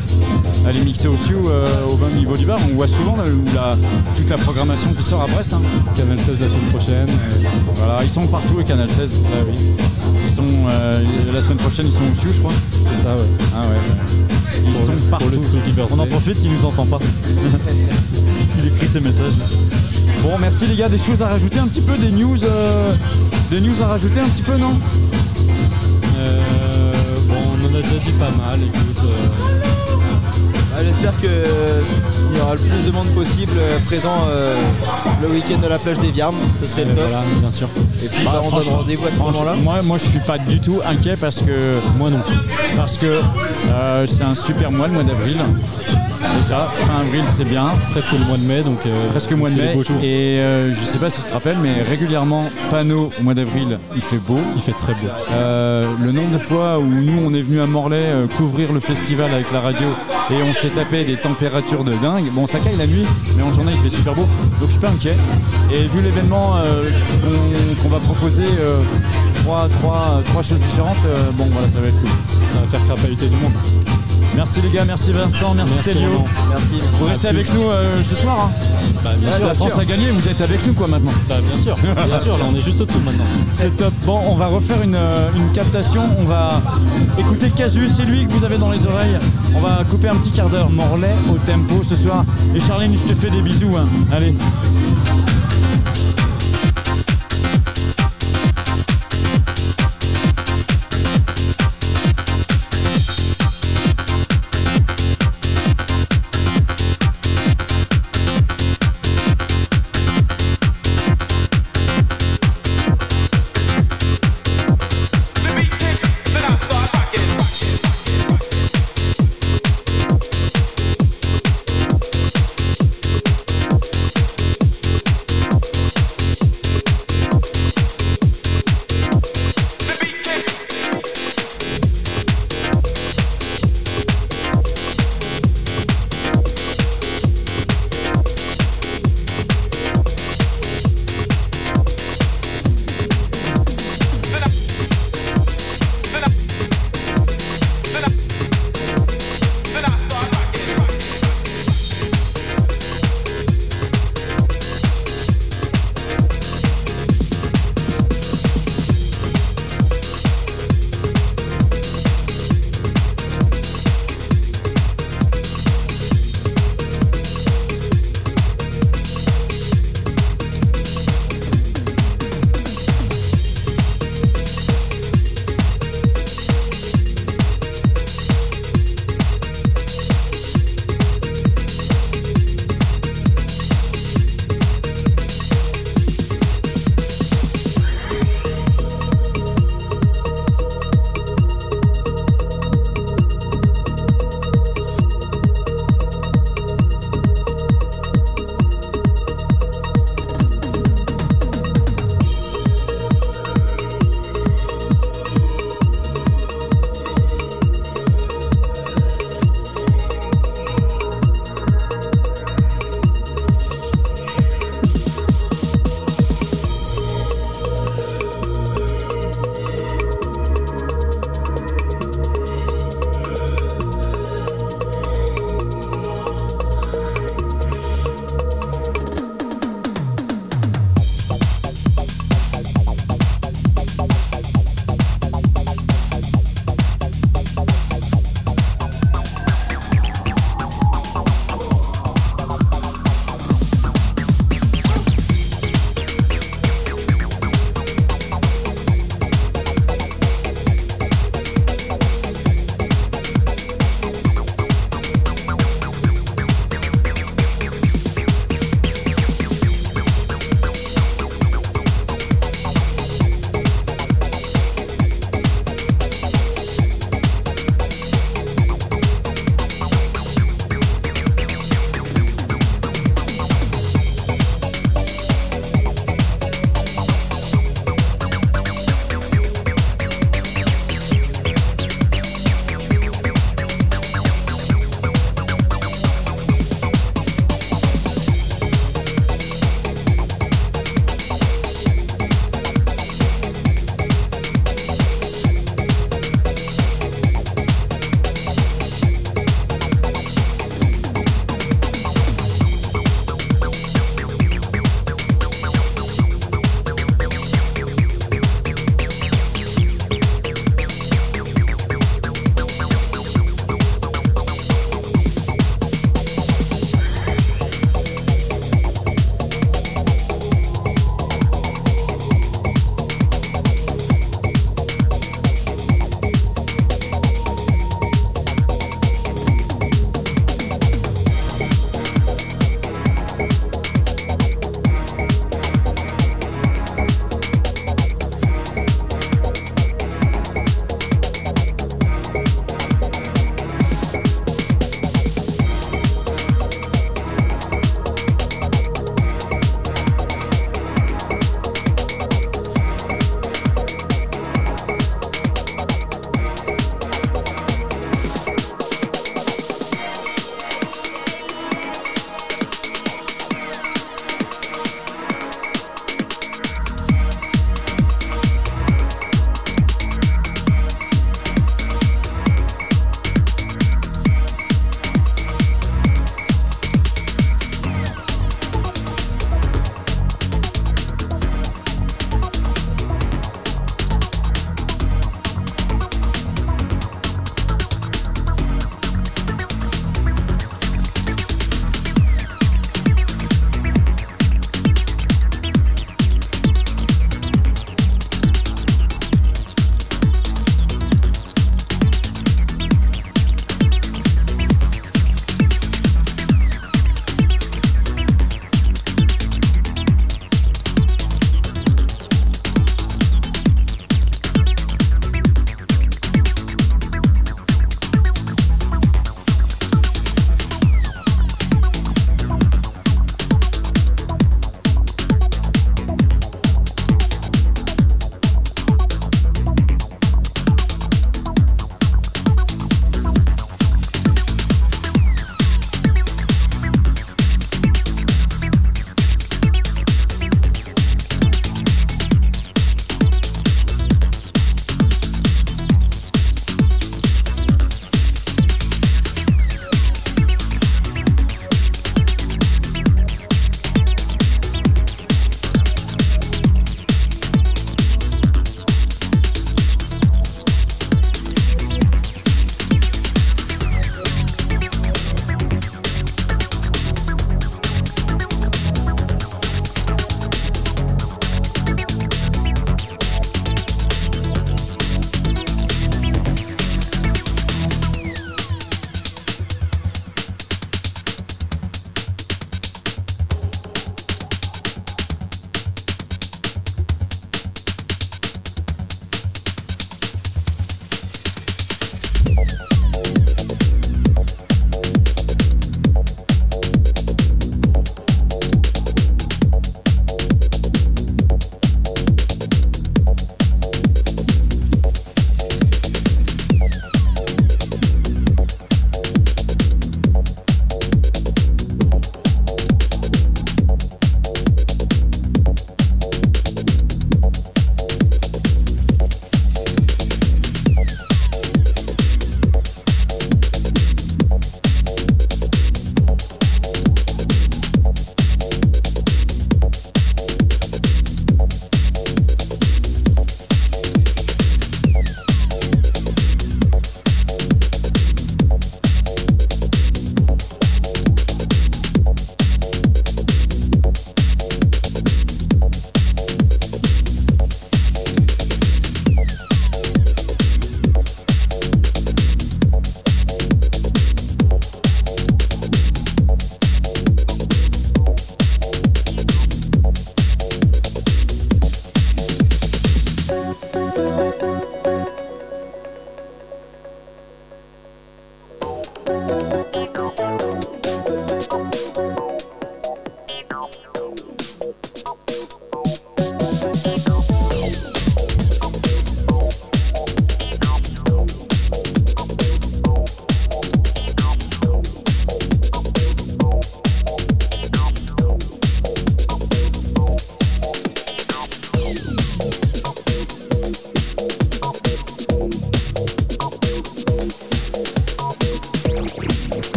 Elle est mixée au Sioux euh, au niveau du bar. On voit souvent là, la- toute la programmation qui sort à Brest. hein. Canal 16 la semaine prochaine. et- Voilà, ils sont partout et Canal 16. Ah oui, Ils sont euh, la semaine prochaine ils sont au Sioux je crois. c'est ça, ouais. Ah ouais. Ils sont le- partout. On en profite, il nous entend pas. il écrit ses messages. Bon merci les gars, des choses à rajouter un petit peu, des news, euh, des news à rajouter un petit peu non Euh, bon, on en a déjà dit pas mal, écoute. euh, Ah, J'espère qu'il y aura le plus de monde possible euh, présent euh, le week-end de la plage des Viarmes, ce serait le top. voilà, bien sûr. Et puis Bah, bah, on se donne rendez-vous à ce moment-là. Moi, moi je suis pas du tout inquiet parce que Moi non parce que euh, c'est un super mois le mois d'avril. Déjà, fin avril c'est bien. Presque le mois de mai, donc. euh, presque le mois de mai. Et euh, je sais pas si tu te rappelles, mais régulièrement, panneau au mois d'avril, il fait beau. Il fait très beau. Euh, le nombre de fois où nous on est venu à Morlaix euh, couvrir le festival avec la radio et on s'est tapé des températures de dingue. Bon, ça caille la nuit, mais en journée il fait super beau, donc je suis pas inquiet. Et vu l'événement euh, qu'on va proposer, trois, trois, trois choses différentes, bon voilà, ça va être cool. Ça va faire crapahuter du monde. Merci les gars, merci Vincent, merci, Merci, Télio. Roland. Merci. Vous restez avec nous euh, ce soir. hein. Bah, bien Ouais, sûr. la France a gagné, vous êtes avec nous quoi maintenant. Bah, bien sûr. Bien sûr, là, on est juste au-dessus maintenant. C'est top. Bon, on va refaire une, euh, une captation. On va écouter Casus, c'est lui que vous avez dans les oreilles. On va couper un petit quart d'heure. Morlaix au tempo ce soir. Et Charline, je te fais des bisous. hein. Allez.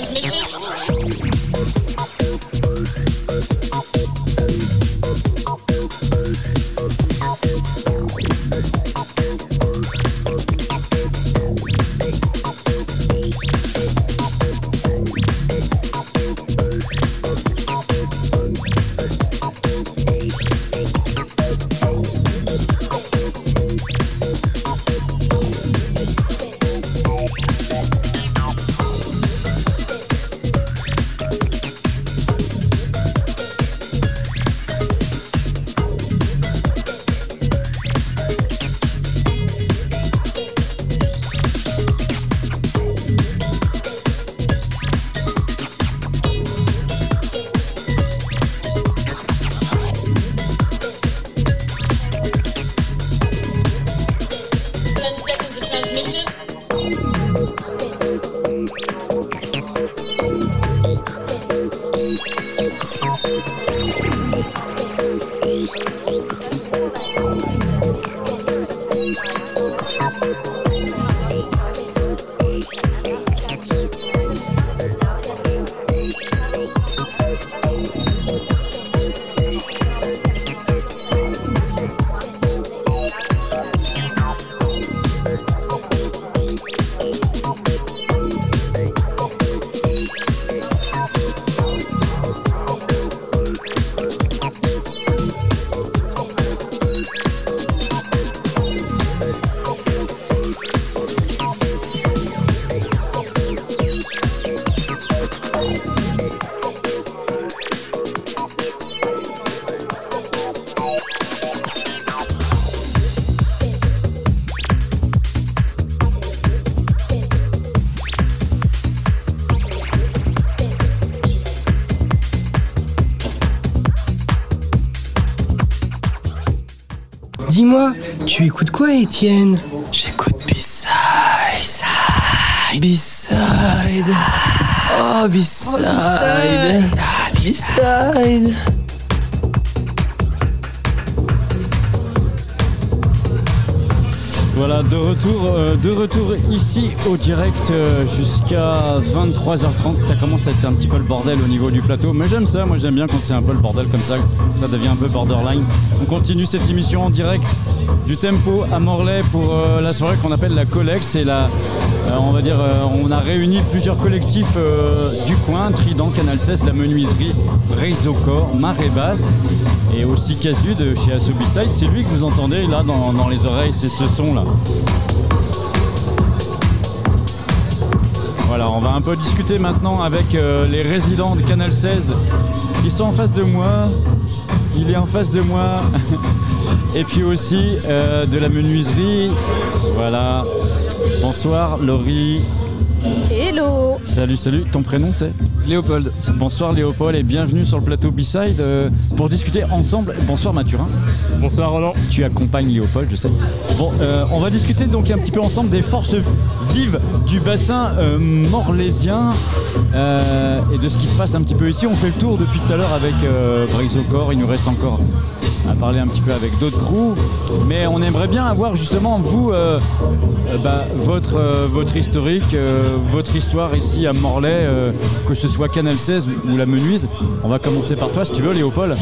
Transmission. Dis-moi, tu écoutes quoi, Étienne? J'écoute B-Side. B-Side. Oh, B-Side. B-Side. Voilà, de retour, euh, de retour ici au direct euh, jusqu'à 23h30. Ça commence à être un petit peu le bordel au niveau du plateau, mais j'aime ça. Moi, j'aime bien quand c'est un peu le bordel comme ça. Ça devient un peu borderline. On continue cette émission en direct du tempo à Morlaix pour euh, la soirée qu'on appelle la collecte. C'est la, on va dire, on a réuni plusieurs collectifs du coin Trident, Canal 16, la menuiserie, Corps, Marée Basse et aussi Casu de chez Asobiside. C'est lui que vous entendez là dans, les oreilles, c'est ce son là. Voilà, on va un peu discuter maintenant avec euh, les résidents de Canal 16. Ils sont en face de moi. Il est en face de moi. Et puis aussi euh, de la menuiserie. Voilà. Bonsoir Laurie. Hello Salut, salut. Ton prénom c'est Léopold. Bonsoir Léopold et bienvenue sur le plateau B-Side euh, pour discuter ensemble. Bonsoir Mathurin. Bonsoir Roland. Tu accompagnes Léopold, je sais. Bon, euh, on va discuter donc un petit peu ensemble des forces vives du bassin euh, morlaisien euh, et de ce qui se passe un petit peu ici. On fait le tour depuis tout à l'heure avec euh, Corps. Il nous reste encore à parler un petit peu avec d'autres crews. Mais on aimerait bien avoir justement vous, euh, euh, bah, votre, euh, votre historique, votre histoire ici à Morlaix, que ce soit Canal 16 ou, ou la Menuise. On va commencer par toi si tu veux, Léopold.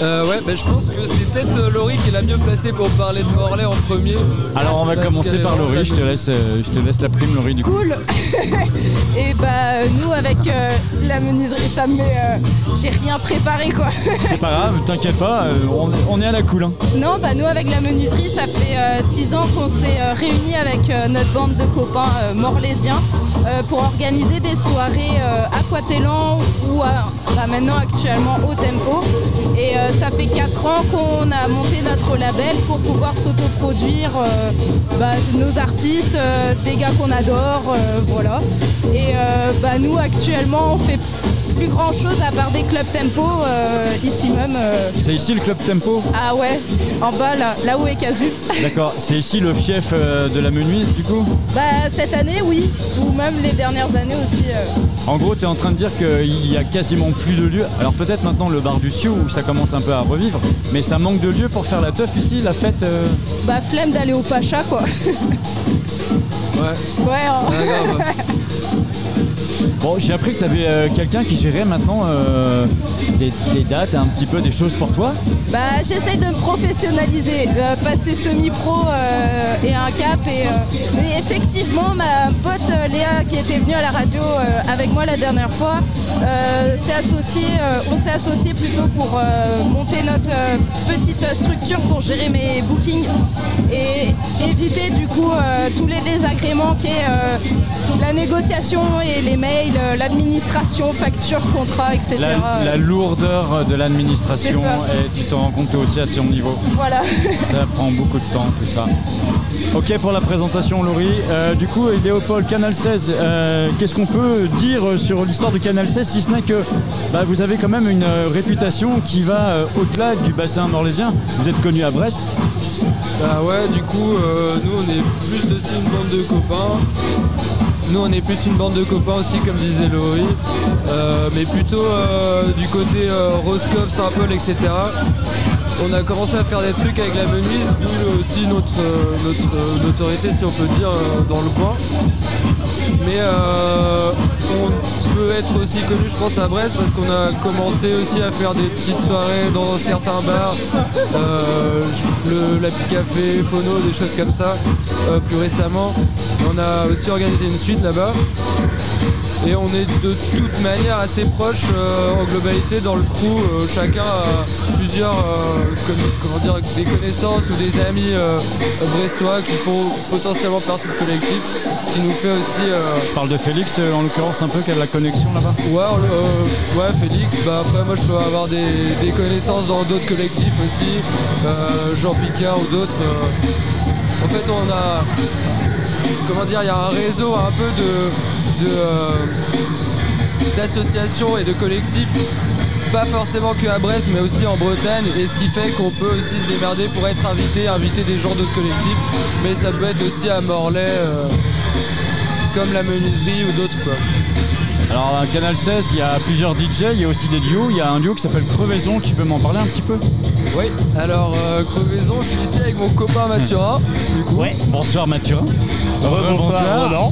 Euh, ouais, bah, je pense que c'est peut-être euh, Laurie qui est la mieux placée pour parler de Morlaix en premier. Alors on va commencer par Laurie, je te laisse, euh, je te laisse la prime Laurie du coup. Cool Et bah nous avec euh, la menuiserie ça me met... euh, J'ai rien préparé quoi C'est pas grave, t'inquiète pas, euh, on, on est à la cool. hein. Non bah nous avec la menuiserie ça fait 6 ans qu'on s'est euh, réunis avec euh, notre bande de copains euh, morlaisiens pour organiser des soirées euh, aquatelan ou à- bah, maintenant actuellement au tempo. Et euh, ça fait 4 ans qu'on a monté notre label pour pouvoir s'autoproduire euh, bah, nos artistes, euh, des gars qu'on adore, euh, voilà. Et euh, bah, nous actuellement on fait plus grand chose à part des clubs tempo euh, ici même. euh. C'est ici le club Tempo Ah ouais, en bas là, là où est Casu. D'accord, c'est ici le fief euh, de la menuise du coup Bah cette année oui, ou même les dernières années aussi. En gros, tu es en train de dire qu'il y a quasiment plus de lieux. Alors peut-être maintenant le bar du Sioux où ça commence un peu à revivre, mais ça manque de lieux pour faire la teuf ici, la fête. Bah flemme d'aller au Pacha quoi. Ouais. Ouais, hein. Bon, j'ai appris que tu avais quelqu'un qui gérait maintenant euh, des, dates, un petit peu des choses pour toi. Bah, j'essaye de me professionnaliser, euh, passer semi-pro euh, et un cap. Et, euh, mais effectivement, ma pote euh, Léa, qui était venue à la radio euh, avec moi la dernière fois, euh, s'est associée, euh, on s'est associé plutôt pour euh, monter notre euh, petite structure pour gérer mes bookings et éviter du coup euh, tous les désagréments qu'est euh, la négociation et les mails, l'administration, facture, contrat, etc. La, la lourdeur de l'administration et tu t'en rends compte aussi à ton niveau. Voilà. Ça prend beaucoup de temps tout ça. Ok pour la présentation Laurie. Euh, du coup Léopold Canal 16, euh, qu'est-ce qu'on peut dire sur l'histoire du Canal 16 si ce n'est que bah, vous avez quand même une euh, réputation qui va euh, au-delà du bassin morlaisien. Vous êtes connu à Brest. Bah ouais, du coup, euh, nous on est plus aussi une bande de copains. Nous on est plus une bande de copains aussi, comme disait Laurie. Euh, mais plutôt euh, du côté euh, Roscoff, Saint-Paul, etc. On a commencé à faire des trucs avec la menuise, d'où aussi notre, notre notoriété, si on peut dire, dans le coin. Mais être aussi connu, je pense, à Brest parce qu'on a commencé aussi à faire des petites soirées dans certains bars, euh, le, la Café, Phono, des choses comme ça, euh, plus récemment. On a aussi organisé une suite là-bas. Et on est de toute manière assez proches euh, en globalité dans le crew. Chacun a plusieurs comment dire, des connaissances ou des amis brestois qui font potentiellement partie de collectif. Ce qui nous fait aussi. parle de Félix en l'occurrence un peu qui a de là-bas? Ouais, euh, ouais, Félix, bah après moi je peux avoir des, connaissances dans d'autres collectifs aussi, euh, Jean Picard ou d'autres. euh. En fait on a comment dire, il y a un réseau un peu de, d'associations et de collectifs, pas forcément que à Brest mais aussi en Bretagne et ce qui fait qu'on peut aussi se démerder pour être invité, inviter des gens d'autres collectifs, mais ça peut être aussi à Morlaix comme la menuiserie ou d'autres quoi. Alors à Canal 16, il y a plusieurs DJ, il y a aussi des duos. Il y a un duo qui s'appelle Crevaison, tu peux m'en parler un petit peu Oui, alors euh, Crevaison, je suis ici avec mon copain Mathurin, du coup. Ouais, bonsoir Mathurin. Bonsoir.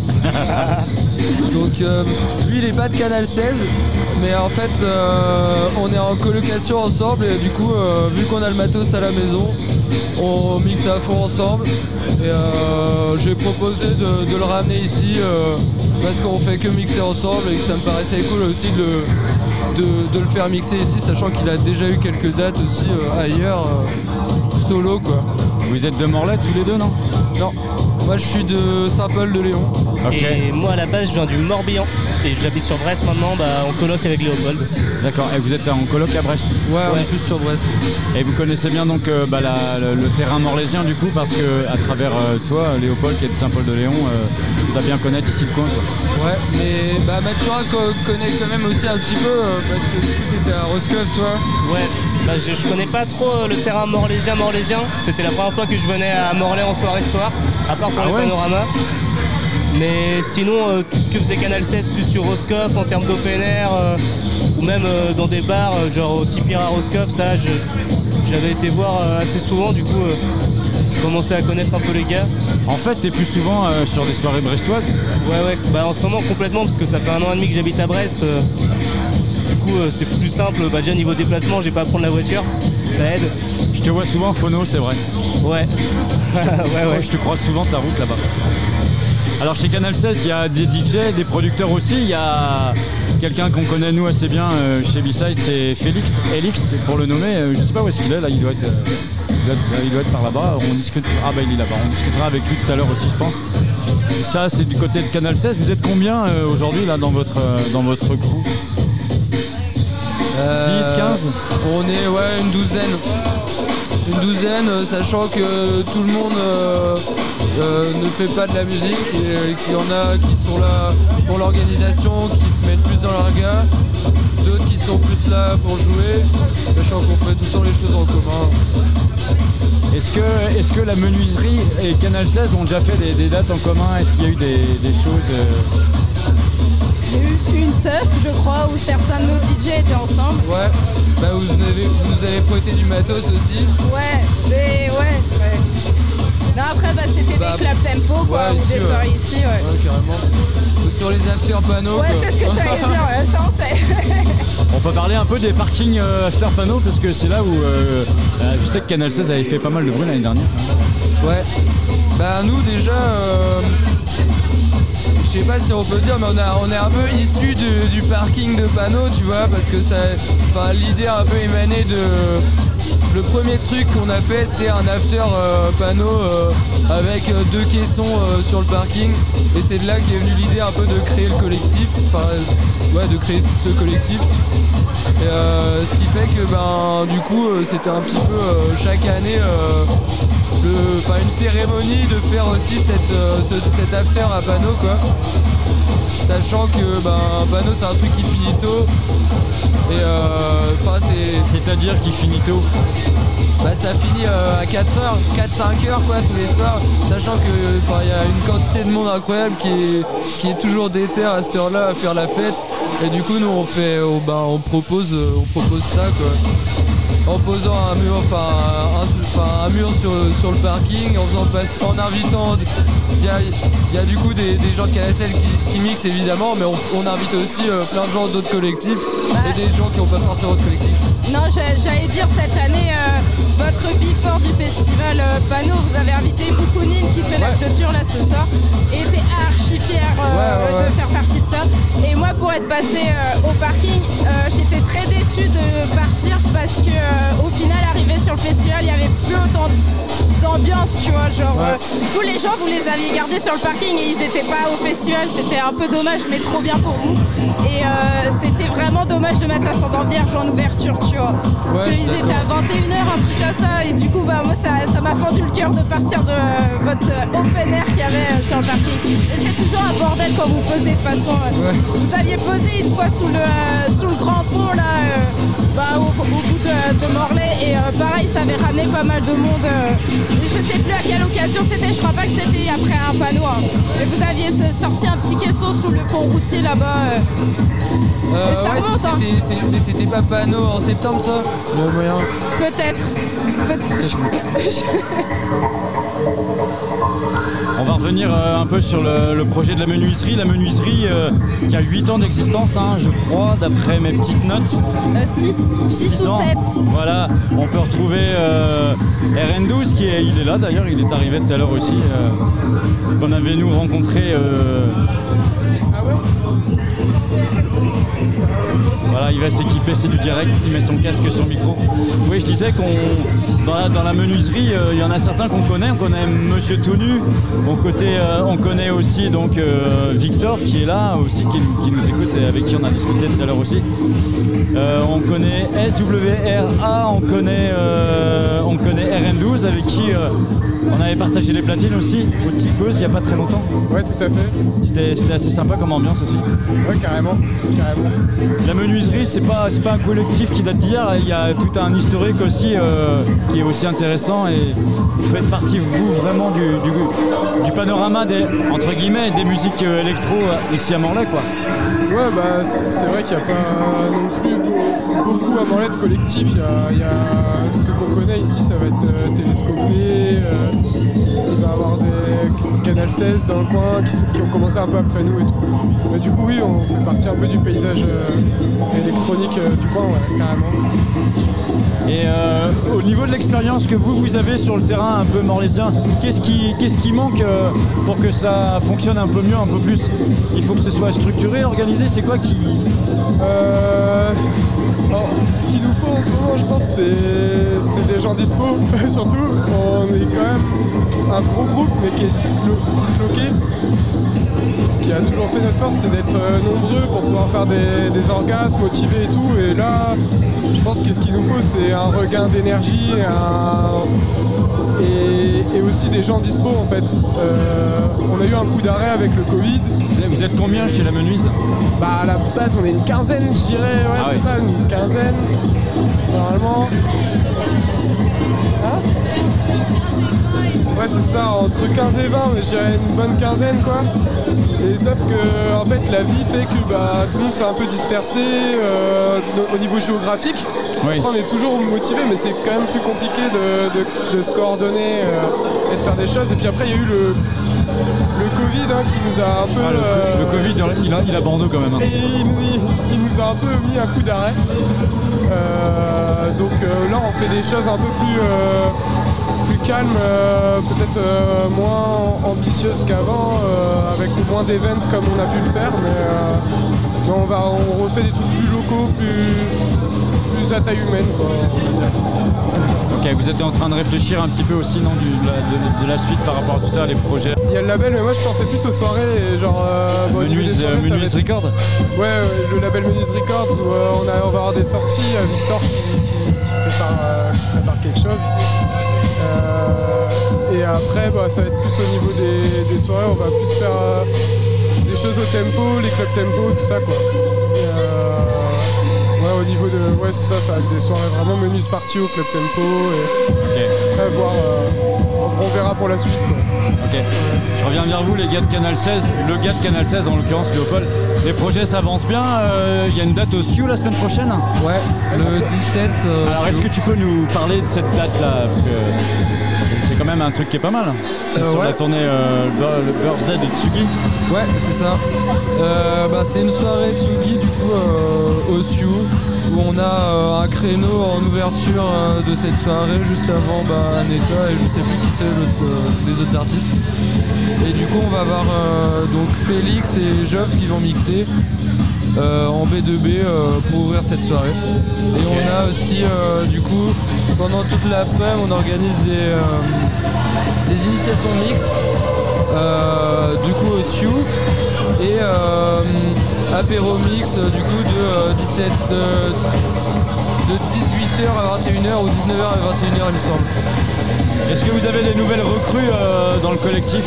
Donc euh, lui il est pas de Canal 16, mais en fait euh, on est en colocation ensemble et du coup euh, vu qu'on a le matos à la maison, on mixe à fond ensemble. Et euh, j'ai proposé de, de le ramener ici parce qu'on fait que mixer ensemble et que ça me paraissait cool aussi de, de, de le faire mixer ici, sachant qu'il a déjà eu quelques dates aussi ailleurs, solo quoi. Vous êtes de Morlaix tous les deux, non? Non, moi je suis de Saint-Paul de Léon. Et moi à la base je viens du Morbihan et j'habite sur Brest maintenant bah, en coloc avec Léopold. D'accord, et vous êtes en coloc à Brest? Ouais, on est plus sur Brest. Et vous connaissez bien donc euh, bah, la- le, le terrain morlaisien du coup parce que à travers euh, toi, Léopold qui est de Saint-Paul-de-Léon, euh, tu dois bien connaître ici le coin. Quoi. Ouais, mais bah, Mathurin co- connaît quand même aussi un petit peu euh, parce que du coup t'étais à Roscoff toi. Ouais, bah, je, je connais pas trop le terrain morlaisien morlaisien. C'était la première fois que je venais à Morlaix en soirée ce soir, à part pour Ah les ouais panoramas. Mais sinon, euh, tout ce que faisait Canal 16 plus sur Roscoff en termes d'open air, euh, ou même euh, dans des bars, euh, genre au Tipir à Roscoff, ça, je- j'avais été voir euh, assez souvent, du coup, euh, je commençais à connaître un peu les gars. En fait, t'es plus souvent euh, sur des soirées brestoises Ouais, ouais, bah en ce moment complètement, parce que ça fait un an et demi que j'habite à Brest. euh, du coup, euh, c'est plus simple. Bah, déjà, niveau déplacement, j'ai pas à prendre la voiture, ça aide. Je te vois souvent en phono, c'est vrai. Ouais. ouais, ouais. Je te croise souvent ta route là-bas. Alors chez Canal 16, il y a des DJ, des producteurs aussi. Il y a quelqu'un qu'on connaît nous assez bien euh, chez B-Side, c'est Félix, Elix pour le nommer. Euh, je sais pas où est-ce qu'il est là, il doit être, euh, il doit être- il doit être par là-bas. On discute. Ah bah il est là-bas. On discutera avec lui tout à l'heure aussi, je pense. Ça c'est du côté de Canal 16. Vous êtes combien euh, aujourd'hui là dans votre dans votre crew? 10, 15 On est ouais une douzaine. Une douzaine, euh, sachant que tout le monde euh, euh, ne fait pas de la musique et euh, qu'il y en a qui sont là pour l'organisation, qui se mettent plus dans leur gars, d'autres qui sont plus là pour jouer, sachant qu'on fait tout le temps les choses en commun. Est-ce que, est que la menuiserie et Canal 16 ont déjà fait des, des dates en commun? Est-ce qu'il y a eu des, des choses euh, vous, avez- vous nous avez prêté du matos aussi. Ouais, mais ouais, ouais. Non, après, bah, c'était Bah, des club tempo quoi, ouais, ou ici, des ouais. soirées ici. Ouais, Ouais, carrément. Ou Sur les after panneaux. Ouais, c'est ce que j'allais dire, ouais, ça on sait. On peut parler un peu des parkings euh, after panneau parce que c'est là où euh, euh, je sais que Canal 16 avait fait pas mal de bruit l'année dernière. Ouais. Bah nous déjà, euh, je sais pas si on peut dire, mais on, a, on est un peu issu du, parking de panneaux, tu vois, parce que ça, l'idée a un peu émané de. Le premier truc qu'on a fait, c'est un after euh, panneau avec euh, deux caissons euh, sur le parking, et c'est de là qu'est venue l'idée un peu de créer le collectif, enfin, ouais, de créer ce collectif. Et, euh, ce qui fait que ben du coup c'était un petit peu chaque année enfin, une cérémonie de faire aussi cette, euh, ce- cet after à panneau quoi. Sachant que ben panneau c'est un truc qui finit tôt. Et euh, c'est. C'est-à-dire qui finit tôt Bah ça finit euh, à 4h, 4-5 heures quoi tous les soirs, sachant que il y a une quantité de monde incroyable qui est, qui est toujours déter à cette heure-là à faire la fête. Et du coup nous on fait bah, on propose euh, on propose ça quoi. En posant un mur, enfin un, enfin, un mur sur, sur le parking, en faisant passer, en invitant il y a, y a du coup des, des gens de KSL qui, qui mixent évidemment, mais on, on invite aussi euh, plein de gens d'autres collectifs et des gens qui n'ont pas forcément de collectif. Non, j'a- j'allais dire cette année, euh, votre before du festival euh, Panneau, vous avez invité Moukounine qui fait la clôture là ce soir et était archi fier euh, Ouais, ouais, ouais. de faire partie de ça. Et moi, pour être passé euh, au parking, j'étais très déçue de partir parce que au final, arrivé sur le festival, il y avait plus autant d'ambiance, tu vois. Genre, tous les gens, vous les aviez gardés sur le parking et ils étaient pas au festival. C'était un peu dommage, mais trop bien pour vous. Et c'était vraiment dommage de mettre Ascendant Vierge en ouverture, tu vois. Parce Ouais, qu'ils étaient à 21h, un truc comme ça. Et du coup, bah, moi, ça m'a fendu le cœur de partir de euh, votre euh, open air qu'il y avait euh, sur le parking. Et c'est toujours un bordel quand vous posez de toute façon. Vous aviez posé une fois sous le, sous le grand pont, là, bah, au, de, de Morlaix. Et euh, pareil, ça avait ramené pas mal de monde. euh. Je sais plus à quelle occasion c'était. Je crois pas que c'était après un panneau. hein. Mais vous aviez sorti un petit caisson sous le pont routier là-bas. euh. Euh, Mais hein. c'était- c'est- mais c'était pas panneau en septembre ça? Moyen. Peut-être. On va revenir euh, un peu sur le, le projet de la menuiserie. La menuiserie euh, qui a 8 ans d'existence, hein, je crois, d'après mes petites notes. 6 6 ou ans. 7. Voilà, on peut retrouver euh, RN12 qui est, il est là d'ailleurs, il est arrivé tout à l'heure aussi. euh, qu'on avait nous rencontré. euh, Voilà, il va s'équiper, c'est du direct, il met son casque, son micro. Oui, je disais qu'on dans la, menuiserie, euh, il y en a certains qu'on connaît. On connaît Monsieur Tonu. Au côté, euh, on connaît aussi donc euh, Victor qui est là aussi, qui, nous écoute et avec qui on a discuté tout à l'heure aussi. On connaît SWRA, on connaît, on connaît RM12 avec qui on avait partagé les platines aussi au Ticos il n'y a pas très longtemps. Ouais, tout à fait. C'était assez sympa comme ambiance aussi. Ouais, carrément. carrément. La menuiserie, c'est pas, pas un collectif qui date d'hier, il y a tout un historique aussi euh, qui est aussi intéressant et vous faites partie, vous, vraiment du, du- du panorama des, entre guillemets, des musiques euh, électro euh, ici à Morlaix, quoi. Ouais, bah c'est vrai qu'il n'y a pas non plus beau- beaucoup à Morlaix de collectif. Il y a, il y a ceux qu'on connaît ici, ça va être euh, Télescopé. Euh, il va y avoir des Canal 16 dans le coin qui, ont commencé un peu après nous et tout. Mais du coup, oui, on fait partie un peu du paysage euh, électronique euh, du coin, ouais, carrément. Et euh, au niveau de l'expérience que vous, vous avez sur le terrain un peu morlaisien, qu'est-ce qui, qu'est-ce qui manque euh, pour que ça fonctionne un peu mieux, un peu plus? Il faut que ce soit structuré, organisé, c'est quoi qui... Euh, alors, ce qu'il nous faut en ce moment, je pense, c'est des gens dispo, surtout. On est quand même un gros groupe, mais qui est dislo- disloqué. Ce qui a toujours fait notre force, c'est d'être euh, nombreux pour pouvoir faire des, des orgasmes, motivés et tout. Et là, je pense que ce qu'il nous faut, c'est un regain d'énergie un- et, et aussi des gens dispo, en fait. Euh, on a eu un coup d'arrêt avec le Covid. Vous êtes- combien chez la menuise? Bah à la base on est une quinzaine je dirais, ouais Ah c'est ouais. ça, une quinzaine. Normalement. Hein? Ouais c'est ça, entre 15 et 20, mais je dirais une bonne quinzaine quoi. Et sauf que en fait la vie fait que bah, tout le monde s'est un peu dispersé euh, au niveau géographique. Oui. Après on est toujours motivé mais c'est quand même plus compliqué de, de- de se coordonner euh, et de faire des choses. Et puis après il y a eu le, le Covid hein, qui nous a un peu. Ah, le, euh, le Covid, il a, il a bandeau quand même. hein. et il nous, il- il nous a un peu mis un coup d'arrêt. Euh, donc euh, là, on fait des choses un peu plus, calmes, euh, peut-être euh, moins ambitieuses qu'avant, euh, avec moins d'événements comme on a pu le faire. Mais, mais on, va, on refait des trucs plus locaux, plus, plus à taille humaine. quoi. Ok, vous êtes en train de réfléchir un petit peu aussi non, du- de, la, de- de la suite par rapport à tout ça, les projets. Il y a le label, mais moi je pensais plus aux soirées, et genre. euh, bon, au niveau des Menuise, soirées, ça va Menuise être- Record Ouais, ouais, le label Menuise Records où euh, on, a- on va avoir des sorties, Victor qui, qui- qui prépare, qui prépare quelque chose. Et après, bah, ça va être plus au niveau des, des soirées, on va plus faire euh, des choses au tempo, les clubs tempo, tout ça quoi. Et, euh, ouais, au niveau de. Ouais, c'est ça, ça va être des soirées vraiment Menuise parties au club tempo. Et après, voir, euh, on verra pour la suite quoi. Ok. Je reviens vers vous, les gars de Canal 16. Le gars de Canal 16, en l'occurrence, Léopold. Les projets s'avancent bien. euh, Il y a une date au STU la semaine prochaine? Ouais, le 17. euh, Alors, est-ce que tu peux nous parler de cette date-là? Parce que quand même un truc qui est pas mal. C'est Euh, sur ouais. la tournée euh, le birthday de Tsugi. Ouais, c'est ça. Euh, bah, c'est une soirée Tsugi du coup euh, au Sioux où on a un créneau en ouverture de cette soirée juste avant bah, Neta et je sais plus qui c'est les autres artistes. Et du coup on va avoir donc Félix et Geoff qui vont mixer euh, en B2B euh, pour ouvrir cette soirée. Et on a aussi euh, du coup pendant toute l'après on organise des, des initiations mix euh, du coup au Sioux et euh, apéro mix euh, du coup de euh, 17 de, de 18h à 21h ou 19h à 21h il me semble. Est-ce que vous avez des nouvelles recrues euh, dans le collectif?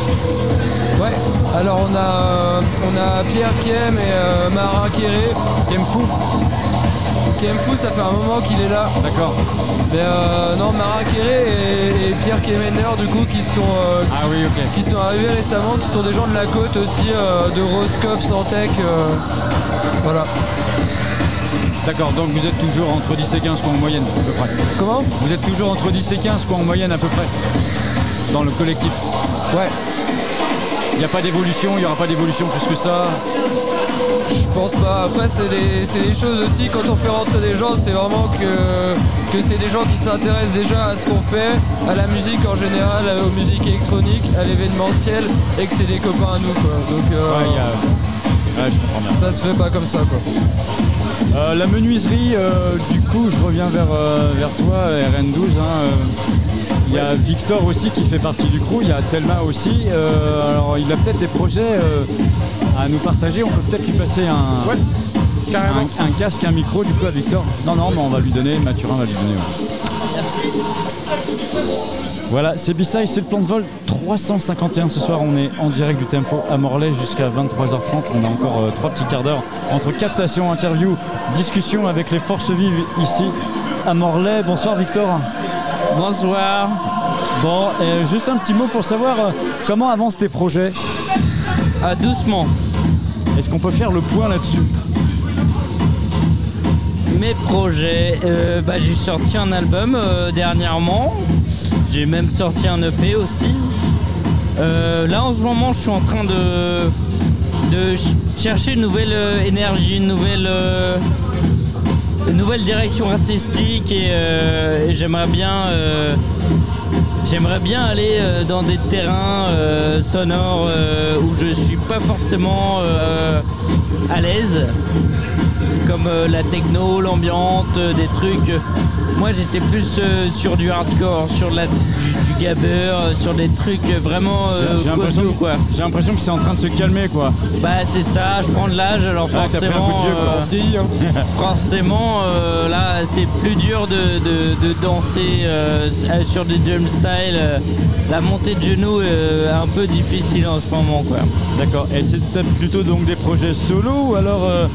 Ouais, alors on a, on a Pierre Kiem et euh, Marin Kéré. Kiem Fou? Kiem Fou, ça fait un moment qu'il est là. D'accord. Mais euh, non, Marin Kéré et, et Pierre Kemener du coup qui sont, euh, Ah oui, qui sont arrivés récemment, qui sont des gens de la côte aussi, euh, de Roscoff, Santec. voilà. D'accord, donc vous êtes toujours entre 10 et 15 quoi en moyenne à peu près. Comment? Vous êtes toujours entre 10 et 15 quoi en moyenne à peu près dans le collectif? Ouais. Il n'y a pas d'évolution, il n'y aura pas d'évolution plus que ça? Je pense pas. Après, c'est des, des choses aussi, quand on fait rentrer des gens, c'est vraiment que, que c'est des gens qui s'intéressent déjà à ce qu'on fait, à la musique en général, aux musiques électroniques, à l'événementiel, et que c'est des copains à nous, quoi. Donc, euh, Ouais, il y a- ouais, je comprends bien. ça se fait pas comme ça, quoi. Euh, la menuiserie, euh, du coup, je reviens vers, vers toi, RN12. hein, euh, Il y a Victor aussi qui fait partie du crew, il y a Thelma aussi. euh, alors, il a peut-être des projets euh, à nous partager. On peut peut-être lui passer un, carrément. un, un casque, un micro, du coup, à Victor. Non, non, mais on va lui donner, Mathurin va lui donner. ouais. Voilà, c'est B-Side, c'est le plan de vol 351 ce soir. On est en direct du tempo à Morlaix jusqu'à 23h30. On a encore euh, trois petits quarts d'heure entre captation, interview, discussion avec les forces vives ici à Morlaix. Bonsoir Victor. Bonsoir. Bon, euh, juste un petit mot pour savoir euh, comment avancent tes projets? Ah, doucement. Est-ce qu'on peut faire le point là-dessus? Mes projets, euh, bah, j'ai sorti un album dernièrement. J'ai même sorti un EP aussi. Là en ce moment, je suis en train de, de ch- chercher une nouvelle énergie, une nouvelle, nouvelle direction artistique et, euh, et j'aimerais bien, euh, j'aimerais bien aller euh, dans des terrains sonores où je suis pas forcément à l'aise comme la techno, l'ambiante, des trucs. moi j'étais plus sur du hardcore, sur la, gabber, euh, sur des trucs euh, vraiment J'ai- euh, l'impression costauds, quoi. j'ai l'impression que c'est en train de se calmer quoi. Bah c'est ça, je prends de l'âge alors Ah, t'as pris un forcément. coup de vieux, quoi. On vieillit, forcément euh, là c'est plus dur de, de- de danser euh, sur des drum style. la montée de genoux est un peu difficile en ce moment quoi. D'accord. Et c'est peut-être plutôt donc des projets solo ou alors euh,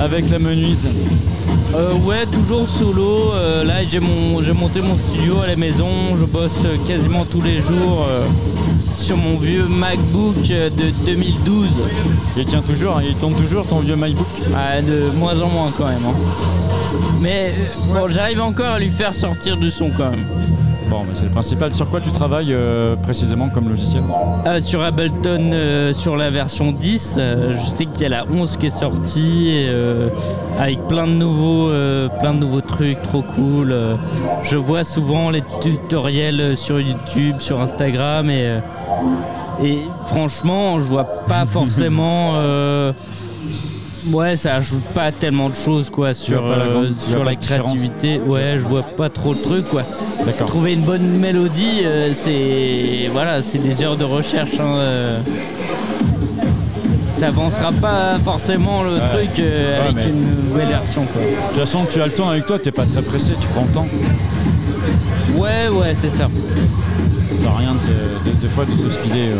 avec la menuise? Euh, ouais, toujours solo. Euh, là, j'ai mon, j'ai monté mon studio à la maison. Je bosse quasiment quasiment tous les jours euh, sur mon vieux MacBook euh, de 2012. Il tient toujours, il tourne toujours ton vieux MacBook Ah, De moins en moins quand même. hein. Mais euh, bon, j'arrive encore à lui faire sortir du son quand même. Bon, mais c'est le principal. Sur quoi tu travailles euh, précisément comme logiciel Euh, sur Ableton, euh, sur la version 10, euh, je sais qu'il y a la 11 qui est sortie avec plein de nouveaux, plein de nouveaux trucs trop cool. je vois souvent les tutoriels sur YouTube, sur Instagram et, et franchement, je vois pas forcément. Ouais, ça ajoute pas tellement de choses quoi sur, la grande- euh, sur la de créativité. Ouais, je vois pas trop le truc quoi. Trouver une bonne mélodie, euh, c'est voilà, c'est des heures de recherche. hein, euh. Ça avancera pas forcément le Ouais. truc Ouais, avec mais- une nouvelle version quoi. De toute façon, tu as le temps avec toi, t'es pas très pressé, tu prends le temps. Ouais, ouais, c'est ça. Ça sert à rien de, se- de- des fois de se speeder. euh.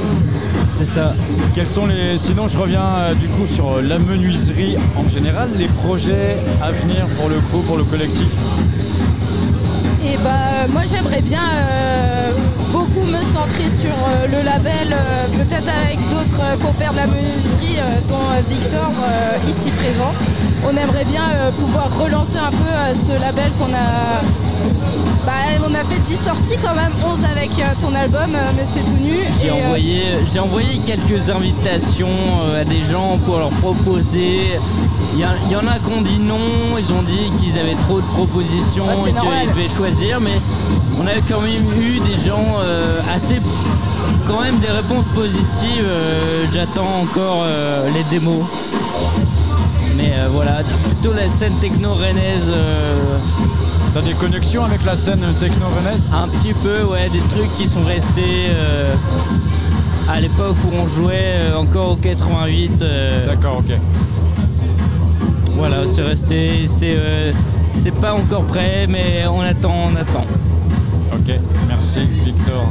C'est ça. Quels sont les. Sinon, je reviens euh, du coup sur euh, la menuiserie en général, les projets à venir pour le groupe, pour le collectif? Et bah moi j'aimerais bien euh, sur euh, le label, euh, peut-être avec d'autres euh, compères de la menuiserie, dont Victor ici présent. On aimerait bien pouvoir relancer un peu ce label qu'on a. Bah, on a fait 10 sorties quand même, 11 avec ton album Monsieur Tout Nu. J'ai euh, envoyé, j'ai envoyé quelques invitations à des gens pour leur proposer. Il y, en a qui ont dit non, ils ont dit qu'ils avaient trop de propositions Ah, et qu'ils devaient choisir, mais on a quand même eu des gens assez. Quand même des réponses positives. euh, J'attends encore euh, les démos. Mais euh, voilà, plutôt la scène techno rennaise. euh, T'as des connexions avec la scène techno rennaise? Un petit peu, ouais, des trucs qui sont restés à l'époque où on jouait encore au 88. euh, D'accord, ok. Voilà, c'est resté, c'est c'est pas encore prêt, mais on attend, on attend. Ok, merci Victor.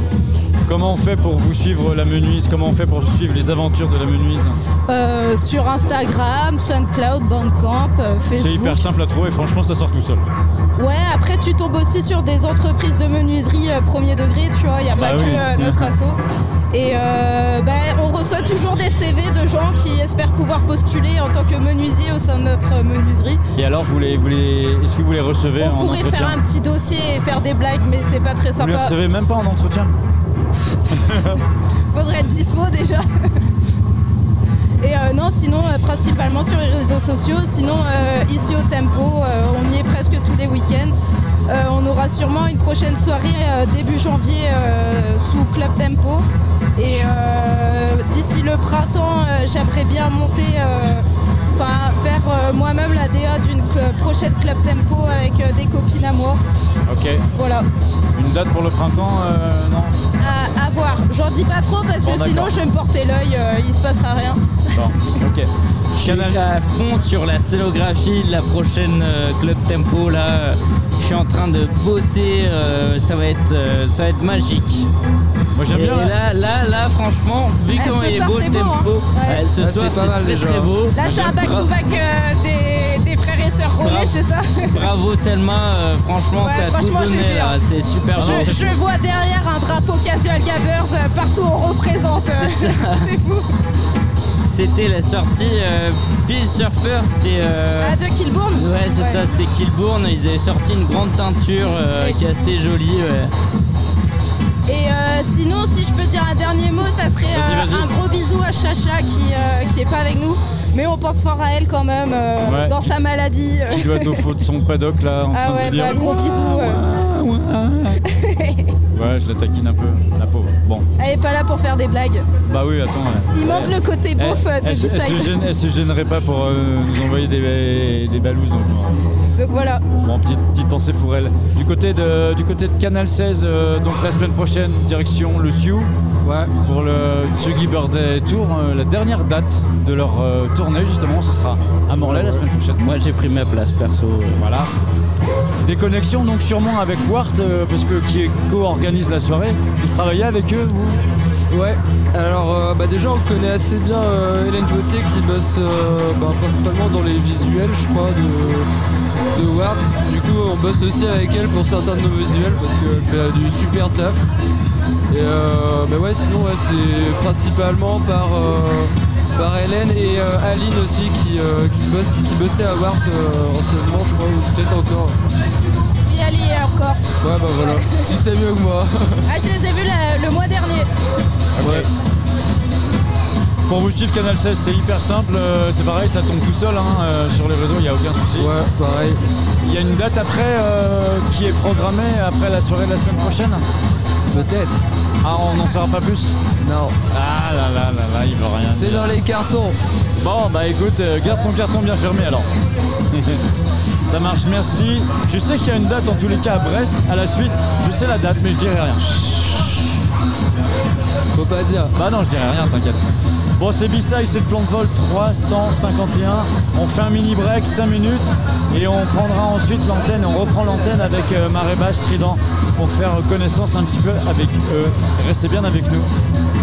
Comment on fait pour vous suivre la menuise Comment on fait pour suivre les aventures de la menuise euh, sur Instagram, SoundCloud, Bandcamp, euh, C'est Facebook. hyper simple à trouver, franchement ça sort tout seul. Ouais, après tu tombes aussi sur des entreprises de menuiserie euh, premier degré, tu vois, il n'y a Bah pas oui. que euh, notre asso. Et bah, on reçoit toujours des CV de gens qui espèrent pouvoir postuler en tant que menuisier au sein de notre menuiserie. Et alors, vous les, vous les- est-ce que vous les recevez On en pourrait entretien faire un petit dossier et faire des blagues, mais c'est pas très Vous les sympa. recevez même pas en entretien Faudrait être dispo déjà. Et euh, non, sinon, euh, principalement sur les réseaux sociaux. Sinon, euh, ici au Tempo, on y est presque tous les week-ends. On aura sûrement une prochaine soirée début janvier sous Club Tempo. Et d'ici le printemps, j'aimerais bien monter, enfin faire euh, moi-même la DA d'une prochaine Club Tempo avec euh, des copines à moi. Ok. Voilà. Une date pour le printemps euh, Non? À, à voir. J'en dis pas trop parce que Bon, sinon je vais me porter l'œil, il se passera rien. Bon, ok. Je suis à fond sur la scénographie de la prochaine euh, Club Tempo là. Je suis en train de bosser, euh, ça va être, euh, ça va être magique. Moi Et là, là, là, franchement, vu Eh, comment ce il est soir, beau le c'est beau, tempo, hein. Ouais. ce Ah, soir c'est pas c'est mal très déjà. très beau. Là c'est un back-to-back euh, des, des frères et sœurs Bravo. c'est ça Bravo Thelma, euh, franchement Ouais, t'as tout donné GG, là, hein. c'est super beau. je, je vois derrière un drapeau Casual Gabbers, euh, partout on représente. euh, C'est fou. C'était la sortie euh, Pile Surfer, c'était... euh, Ah, de Kilbourne? Ouais c'est Ouais. ça, c'était Kilbourne, ils avaient sorti une grande teinture euh, qui est assez jolie. ouais. Et euh, sinon, si je peux dire un dernier mot, ça serait euh, un gros bisou à Chacha qui, euh, qui est pas avec nous. Mais on pense fort à elle quand même, euh, Ouais. dans sa maladie. Qui doit être au fond de son paddock là en Ah train de ouais, se dire. bah, gros bisous. Ouais, je la taquine un peu, la pauvre. Bon, Elle est pas là pour faire des blagues. bah oui, attends. ouais. Il manque le côté beauf euh, de elle se- elle se gêne- elle se gênerait pas pour euh, nous envoyer des, des balouses. Donc, euh, Donc voilà. bon, petite, petite pensée pour elle. Du côté de, du côté de Canal 16, euh, donc la semaine prochaine, direction le Sioux. Ouais. Pour le Tsugi Birthday Tour, euh, la dernière date de leur euh, tournée, justement, ce sera à Morlaix la semaine prochaine. Moi j'ai pris ma place perso. euh. Voilà. Des connexions donc sûrement avec Wart, euh, parce que qui co-organise la soirée. Vous travaillez avec eux, vous Ouais, alors euh, bah déjà on connaît assez bien euh, Hélène Potier qui bosse bah, principalement dans les visuels je crois de, Ward. Du coup on bosse aussi avec elle pour certains de nos visuels parce qu'elle fait du super taf. Et mais ouais, sinon ouais, c'est principalement par, par Hélène et euh, Aline aussi qui, euh, qui, bosse, qui bossait à Wart euh, anciennement, je crois, ou peut-être encore. Y aller encore. Ouais, bah voilà, tu sais mieux que moi. Ah, je les ai vus la- le mois dernier. Ouais. Pour vous suivre Canal 16, c'est hyper simple, euh, c'est pareil, ça tombe tout seul hein, euh, sur les réseaux, il n'y a aucun souci. Ouais, pareil. Il y a une date après euh, qui est programmée après la soirée de la semaine prochaine? Peut-être. Ah, on n'en saura pas plus Non. Ah là là là là, il veut rien C'est dans les cartons. Bon, bah écoute, euh, garde ton carton bien fermé alors. Ça marche, merci. Je sais qu'il y a une date en tous les cas à Brest, à la suite. Je sais la date, mais je dirai rien. Faut pas dire. Bah non, je dirai rien, t'inquiète. Bon, c'est B-Side, c'est le plan de vol 351. On fait un mini break, 5 minutes, et on prendra ensuite l'antenne, on reprend l'antenne avec euh, Trident pour faire connaissance un petit peu avec eux. Restez bien avec nous.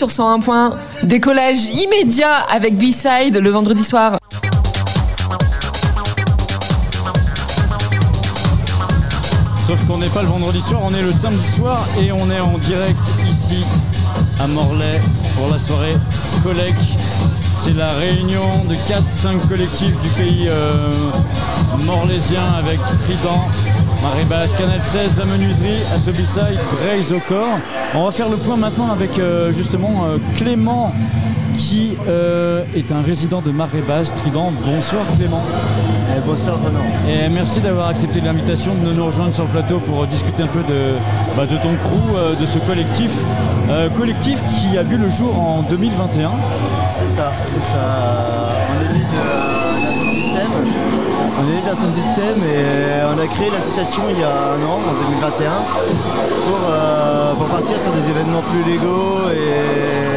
Sur 101 points. Décollage immédiat avec B-Side le vendredi soir. Sauf qu'on n'est pas le vendredi soir, on est le samedi soir et on est en direct ici à Morlaix pour la soirée Collec. C'est la réunion de 4-5 collectifs du pays euh, morlaisien avec Trident, Marée Basse, Canal 16, La Menuiserie, Assobisai, Braise au corps. On va faire le point maintenant avec euh, justement euh, Clément qui euh, est un résident de Marée Basse, Trident. Bonsoir Clément. bonsoir Renan. Et merci d'avoir accepté l'invitation de nous rejoindre sur le plateau pour discuter un peu de, bah, de ton crew, de ce collectif. Collectif qui a vu le jour en 2021. C'est ça, c'est ça. On est de-. D'un sound system et on a créé l'association il y a un an, en 2021, pour, euh, pour partir sur des événements plus légaux et,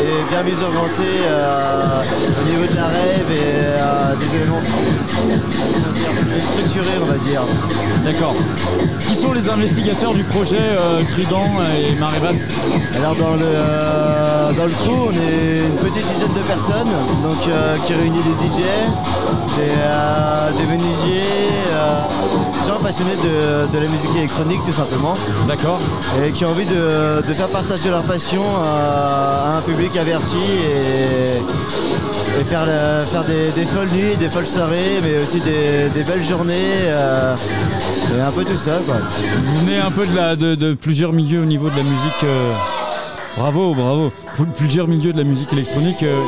est bien mise orientée euh, au niveau de la rêve et euh, des dire, plus structurés, on va dire. D'accord. Qui sont les investigateurs du projet euh, Trident et Marée Basse Alors dans le, euh, dans le crew, on est une petite dizaine de personnes donc, euh, qui réunit des DJ, des, euh, des menuisiers, des gens passionnés de, de la musique électronique tout simplement. D'accord. Et qui ont envie de, de faire partager leur passion à, un public averti et, et faire, le- faire des, des folles nuits, des folles soirées, mais aussi des, des belles journées. et un peu tout ça quoi. Vous venez un peu de, la, de, de plusieurs milieux au niveau de la musique. Bravo, bravo. Pl- Plusieurs milieux de la musique électronique. euh.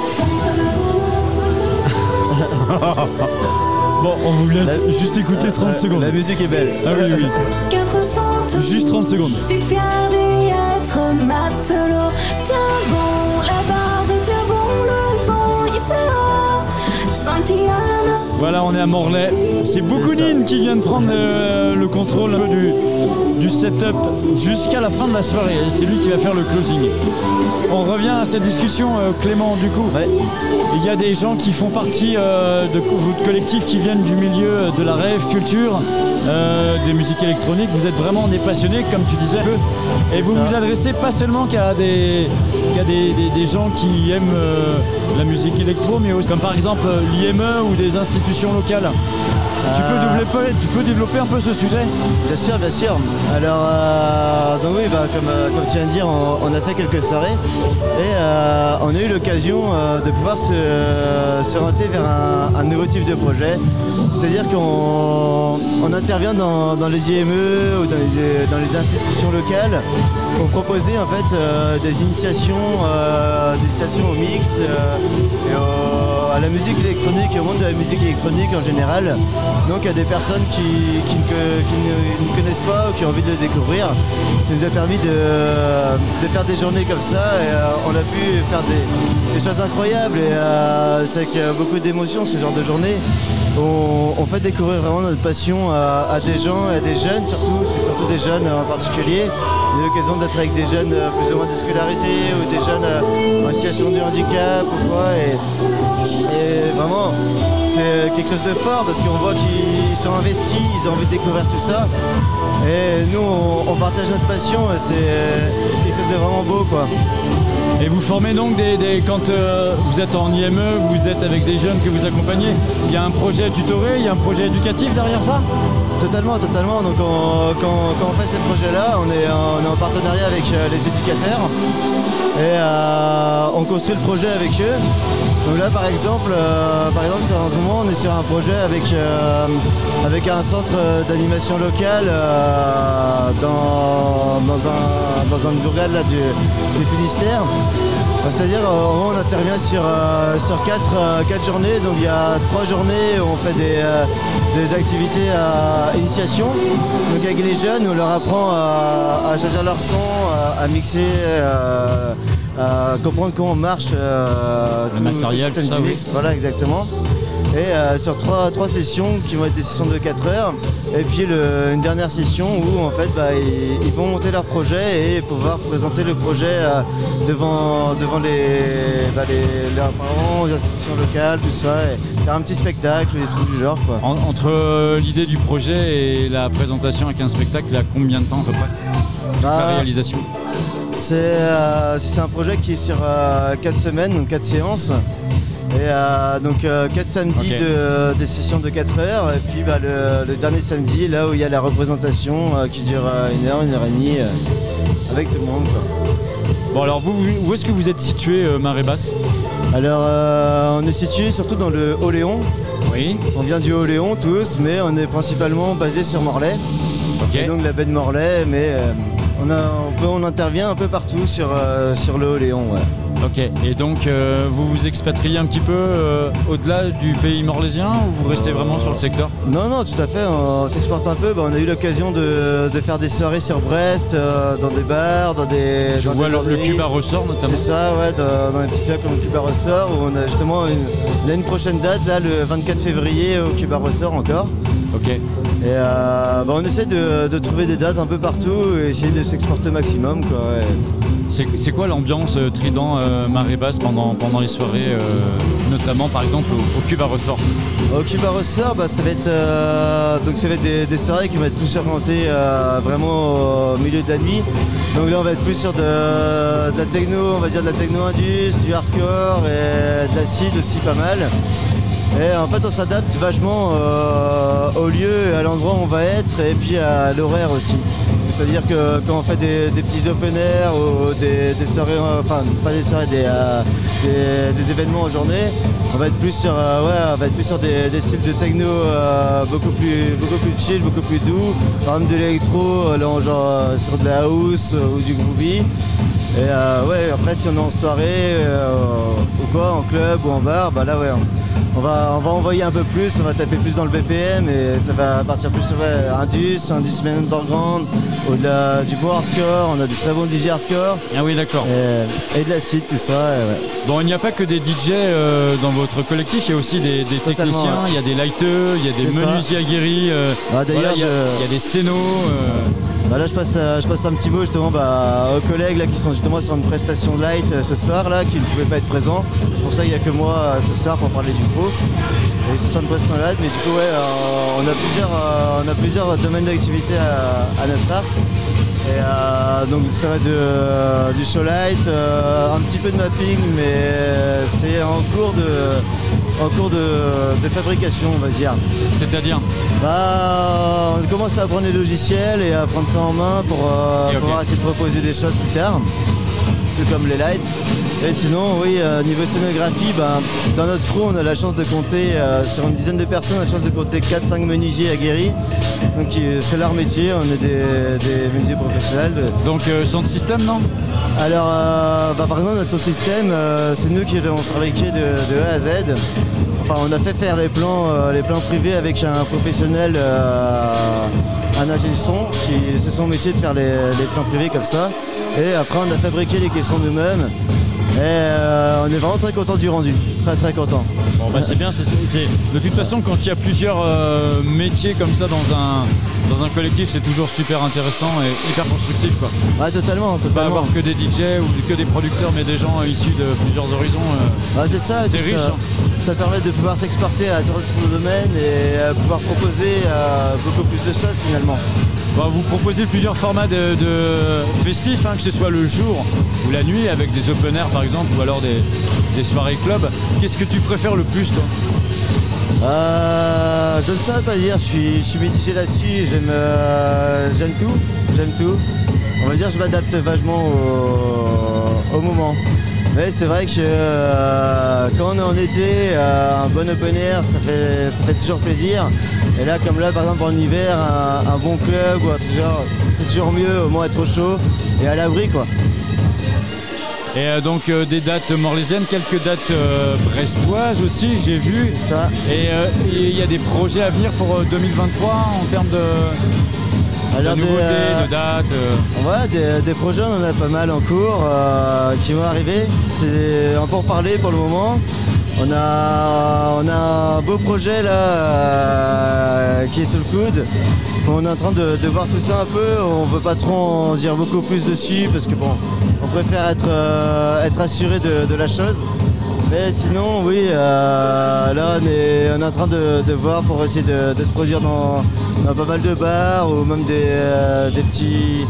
bon, on vous laisse juste écouter 30 secondes. La musique est belle. Ah oui, oui. 400 Juste 30 secondes. Je suis fier d'y être matelot. Tiens bon la barbe, tiens bon le vent, il sera Saint-Yann. Voilà, on est à Morlaix. C'est Bokounine qui vient de prendre euh, le contrôle un peu du, du setup jusqu'à la fin de la soirée. C'est lui qui va faire le closing. On revient à cette discussion, euh, Clément, du coup. Il y a des gens qui font partie euh, de, co- de collectifs qui viennent du milieu de la rêve, culture, des musiques électroniques. Vous êtes vraiment des passionnés, comme tu disais. Et vous vous adressez pas seulement qu'à des, qu'à des, des- des gens qui aiment euh, la musique électro, mais aussi comme par exemple euh, l'IME ou des institutions locales. Tu, peux développer, tu peux développer un peu ce sujet Bien sûr, bien sûr. Alors, euh, donc oui, bah, comme, euh, comme tu viens de dire, on, on a fait quelques soirées et euh, on a eu l'occasion de pouvoir se, s'orienter vers un, un nouveau type de projet. C'est-à-dire qu'on on intervient dans, dans les IME ou dans les, dans les institutions locales pour proposer en fait des initiations, des initiations au mix et au- à la musique électronique et au monde de la musique électronique en général. Donc à des personnes qui, ne, connaissent pas ou qui ont envie de le découvrir. Ça nous a permis de, faire des journées comme ça et euh, on a pu faire des, des choses incroyables et euh, c'est avec beaucoup d'émotion ce genre de journée. On, fait découvrir vraiment notre passion à, des gens, à des jeunes surtout, c'est surtout des jeunes en particulier. On a l'occasion d'être avec des jeunes euh, plus ou moins déscolarisés ou des jeunes euh, en situation de handicap ou quoi. Et, et vraiment, c'est quelque chose de fort parce qu'on voit qu'ils sont investis, ils ont envie de découvrir tout ça. Et nous, on, on partage notre passion et c'est quelque chose de vraiment beau quoi. Et vous formez donc des, quand euh, vous êtes en IME, vous êtes avec des jeunes que vous accompagnez. Il y a un projet tutoré, il y a un projet éducatif derrière ça? Totalement, totalement. Donc on- quand, on fait ces projets-là, on est, en, on est en partenariat avec euh, les éducateurs et euh, on construit le projet avec eux. Donc là, par exemple, euh, par exemple, en ce moment, on est sur un projet avec, euh, avec un centre euh, d'animation locale dans, dans, un, dans une bourgade du, du Finistère. C'est-à-dire, on intervient sur, sur quatre, quatre journées. Donc, il y a trois journées où on fait des, des activités à initiation. Donc, avec les jeunes, on leur apprend à, à choisir leur son, à mixer, euh, comprendre comment marche euh, tout, matériel, tout le système tout ça, du oui. Voilà, exactement. Et euh, sur trois, trois sessions qui vont être des sessions de 4 heures. Et puis le- une dernière session où en fait bah, ils, ils vont monter leur projet et pouvoir présenter le projet devant, devant les, bah, les- leurs parents, les institutions locales, tout ça. Et faire un petit spectacle, des trucs du genre. Quoi. En- Entre l'idée du projet et la présentation avec un spectacle, il y a combien de temps à peu près? La Bah, réalisation C'est euh, c'est un projet qui est sur 4 semaines, donc 4 séances. Et euh, donc 4 samedis de, des sessions de 4 heures. Et puis bah, le, le dernier samedi, là où il y a la représentation euh, qui dure euh, une heure, une heure et demie, euh, avec tout le monde. quoi. Bon alors vous, où est-ce que vous êtes situé euh, Marée Basse? Alors euh, on est situé surtout dans le Haut-Léon. Oui. On vient du Haut-Léon tous, mais on est principalement basé sur Morlaix. Et donc la baie de Morlaix, mais euh, on, a- on peut- on intervient un peu partout sur, euh, sur le Haut-Léon. ouais. Ok, et donc euh, vous vous expatriez un petit peu euh, au-delà du pays morlaisien ou vous restez vraiment sur le secteur? Non, non, tout à fait, on s'exporte un peu. Bah, on a eu l'occasion de, de faire des soirées sur Brest, euh, dans des bars, dans des. Je dans vois des le. Cuba ressort notamment. C'est ça, ouais, dans, dans les petits clubs comme le Cuba Ressort, où on a justement une, a une prochaine date, là, le 24 février, au Cuba Ressort encore. Ok. Et euh, bah, on essaie de, de trouver des dates un peu partout et essayer de s'exporter au maximum, quoi. ouais. C'est c'est quoi l'ambiance euh, Trident euh, marée basse pendant, pendant les soirées, notamment par exemple au, au Cube à ressort? Au Cube à ressort, bah, ça va être, donc ça va être des, des soirées qui vont être plus orientées vraiment au milieu de la nuit. Donc là, on va être plus sur de, de la techno, on va dire de la techno indus, du hardcore et de l'acide aussi pas mal. Et en fait, on s'adapte vachement euh, au lieu à l'endroit où on va être et puis à l'horaire aussi. C'est-à-dire que quand on fait des, petits open air ou des, soirées, enfin pas des soirées, des, euh, des- des événements en journée, on va être plus sur, euh, ouais, on va être plus sur des, styles de techno beaucoup plus, beaucoup plus chill, beaucoup plus doux. Par de l'électro, genre sur de la house ou du groovy. Et ouais, après si on est en soirée ou quoi, en club ou en bar, bah là ouais, on va, on va envoyer un peu plus, on va taper plus dans le BPM et ça va partir plus sur ouais, Indus, Indus Man Underground, au-delà du beau hardcore, on a des très bons DJ hardcore. Ah oui d'accord. Et, et de l'acide, tout ça. ouais. Bon, il n'y a pas que des DJ euh, dans votre collectif, il y a aussi des, techniciens, ouais. il y a des lighteux, il y a des menuisiers aguerris, euh, Ah, voilà, il y, a- je- il y a des scénos. euh, Bah là je passe, euh, je passe un petit mot justement bah, aux collègues là, qui sont justement sur une prestation light euh, ce soir là, qui ne pouvaient pas être présents. C'est pour ça qu'il n'y a que moi euh, ce soir pour parler du faux. Et c'est sur une prestation light, mais du coup ouais, on, a plusieurs, on a plusieurs domaines d'activité à, notre euh, donc ça va de, du show light, un petit peu de mapping, mais c'est en cours de, en cours de, de fabrication on va dire. C'est-à-dire Bah, on commence à apprendre les logiciels et à prendre ça en main pour euh, pouvoir essayer de proposer des choses plus tard, tout comme les lights. Et sinon, oui, euh, niveau scénographie, bah, dans notre crew, on a la chance de compter euh, sur une dizaine de personnes, on a la chance de compter 4-5 menuisiers aguerris. Donc euh, c'est leur métier, on est des, des menuisiers professionnels. Donc son système, non? Alors, bah, par exemple, notre système, c'est nous qui l'avons fabriqué de, de A à Z. Enfin, on a fait faire les plans, les plans privés avec un professionnel, un ingé son, qui c'est son métier de faire les, les plans privés comme ça. Et après, on a fabriqué les caissons nous-mêmes. Et euh, on est vraiment très content du rendu, très très content. Bon bah c'est bien, c'est- de toute façon quand il y a plusieurs euh, métiers comme ça dans un, dans un collectif c'est toujours super intéressant et hyper constructif quoi. Ouais totalement, Pas totalement. avoir que des DJ ou que des producteurs mais des gens issus de plusieurs horizons. euh, Ouais, c'est ça, c'est riche. ça, hein. Ça permet de pouvoir s'exporter à d'autres domaines et euh, pouvoir proposer euh, beaucoup plus de choses finalement. Bon, vous proposez plusieurs formats de, de festifs, hein, que ce soit le jour ou la nuit avec des open air par exemple ou alors des, des soirées club. Qu'est-ce que tu préfères le plus toi Euh, je ne saurais pas dire, je suis, je suis mitigé là-dessus, j'aime euh, j'aime tout, j'aime tout. On va dire je m'adapte vachement au, au moment. Mais c'est vrai que euh, quand on est en été, euh, un bon open air, ça fait, ça fait toujours plaisir. Et là, comme là, par exemple, en hiver, un, un bon club c'est toujours mieux, au moins être au chaud et à l'abri, quoi. Et euh, donc euh, des dates morlésiennes, quelques dates euh, brestoises aussi, j'ai vu. Ça. Et euh, il y a des projets à venir pour euh, 2023 en termes de, de des, nouveautés, euh, de dates. euh. Ouais, des, des projets, on en a pas mal en cours euh, qui vont arriver. C'est en parler pour le moment. On a, on a un beau projet là euh, qui est sous le coude. On est en train de, de voir tout ça un peu. On veut pas trop en dire beaucoup plus dessus parce que bon, on préfère être, euh, être assuré de, de la chose. Mais sinon, oui, euh, là on est, on est en train de, de voir pour essayer de, de se produire dans, dans pas mal de bars ou même des, euh, des petits,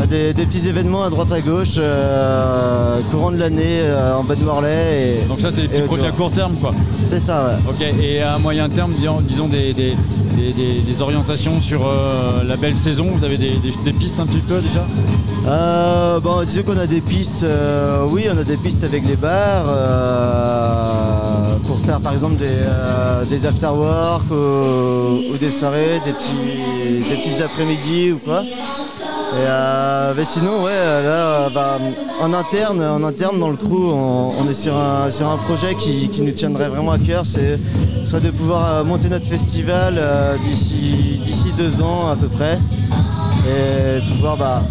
euh, des, des petits événements à droite à gauche, euh, courant de l'année en bas de Morlaix. Et, Donc ça c'est des petits et projets à court terme quoi. C'est ça, ouais. Ok, et à moyen terme, disons, disons des, des- des- orientations sur la belle saison, vous avez des, pistes un petit peu déjà? Euh, bon, disons qu'on a des pistes, oui, on a des pistes avec les bars pour faire par exemple des, euh, des after-work ou, ou des soirées, des, petits, des petites après-midi ou quoi. Et euh, mais sinon, ouais, là, bah, en interne, en interne dans le crew, on, est sur un, sur un projet qui, qui nous tiendrait vraiment à cœur, c'est ce serait de pouvoir euh, monter notre festival euh, d'ici d'ici deux ans à peu près et pouvoir bah,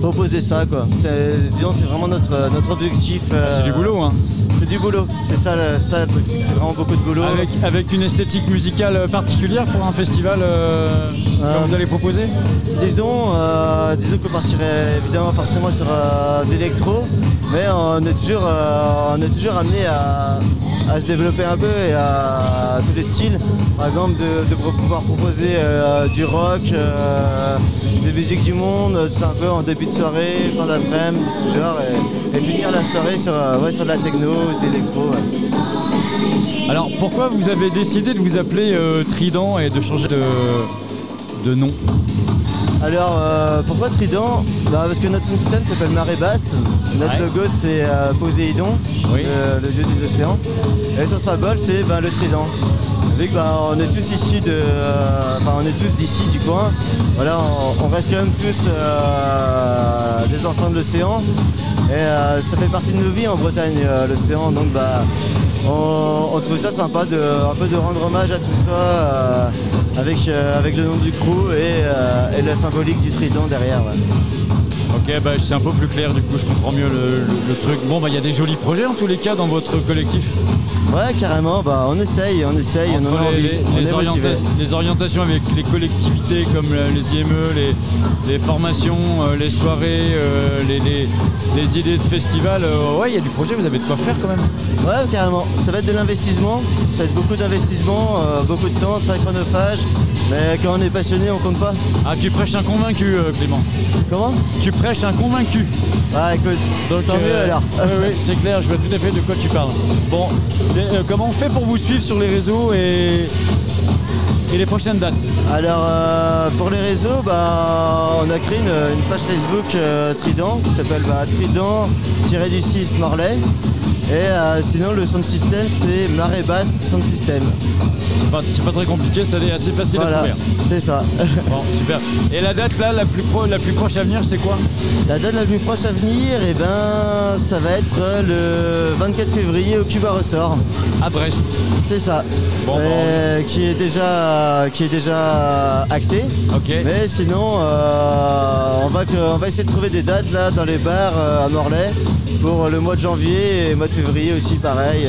proposer ça quoi. C'est, disons, c'est vraiment notre, notre objectif. Ah, c'est euh, du boulot, hein. C'est du boulot, c'est ça, le- ça le truc, c'est c'est vraiment beaucoup de boulot. Avec, avec une esthétique musicale particulière pour un festival euh, comme vous allez proposer? Disons, euh, disons qu'on partirait évidemment forcément sur euh, d'électro, mais on est toujours, euh, on est toujours amené à, à se développer un peu et à, tous les styles. Par exemple, de, de pouvoir proposer euh, du rock, euh, des musiques du monde, ça un peu en début soirée, fin d'après-midi, tout genre, et, finir la soirée sur, euh, ouais, sur de la techno, de l'électro. ouais. Alors pourquoi vous avez décidé de vous appeler euh, Trident et de changer de, de nom Alors euh, pourquoi Trident Bah, Parce que notre système s'appelle Marée Basse. Notre Ouais. logo c'est euh, Poséidon, Oui. le, le dieu des océans. Et son symbole c'est ben, le trident. Vu que bah, on est tous issus de. euh, on est tous d'ici du coin. Voilà, on, on reste quand même tous euh, des enfants de l'océan. Et ça fait partie de nos vies en Bretagne, l'océan. Donc bah on, on trouve ça sympa de un peu de rendre hommage à tout ça avec, euh, avec le nom du crew et, euh, la symbolique du trident derrière. Ok, bah, c'est un peu plus clair du coup, je comprends mieux le, le- le truc. Bon, bah il y a des jolis projets en tous les cas dans votre collectif. Ouais, carrément, bah, on essaye, on essaye, on en a les, envie, les- on les est motivé. orienta- les orientations avec les collectivités comme les IME, les, les formations, euh, les soirées, euh, les, idées de festival, euh, ouais, il y a du projet, vous avez de quoi faire quand même. Ouais, carrément, ça va être de l'investissement, ça va être beaucoup d'investissement, euh, beaucoup de temps, très chronophage, mais quand on est passionné, on compte pas. Ah, tu prêches un convaincu, Clément. Comment? Tu prêches un convaincu. Ah, écoute, Donc, tant mieux alors. Oui, oui, c'est clair, je vois tout à fait de quoi tu parles. Bon, euh, comment on fait pour vous suivre sur les réseaux et, et les prochaines dates? Alors euh, pour les réseaux, bah, on a créé une, une page Facebook euh, Trident qui s'appelle bah, Trident-du-6 Morlaix. Et euh, sinon le sound system c'est Marée Basse Sound System. C'est pas, c'est pas très compliqué, ça est assez facile à trouver. c'est ça. Bon, super. Et la date là, la plus, pro- la plus proche à venir, c'est quoi? La date la plus proche à venir, et ben, ça va être le 24 février au Cuba Ressort. À Brest. C'est ça. Bon, Euh, qui est déjà qui est déjà acté. Ok. Mais sinon, euh, on, va que- on va essayer de trouver des dates là dans les bars euh, à Morlaix pour le mois de janvier et mois de février aussi pareil.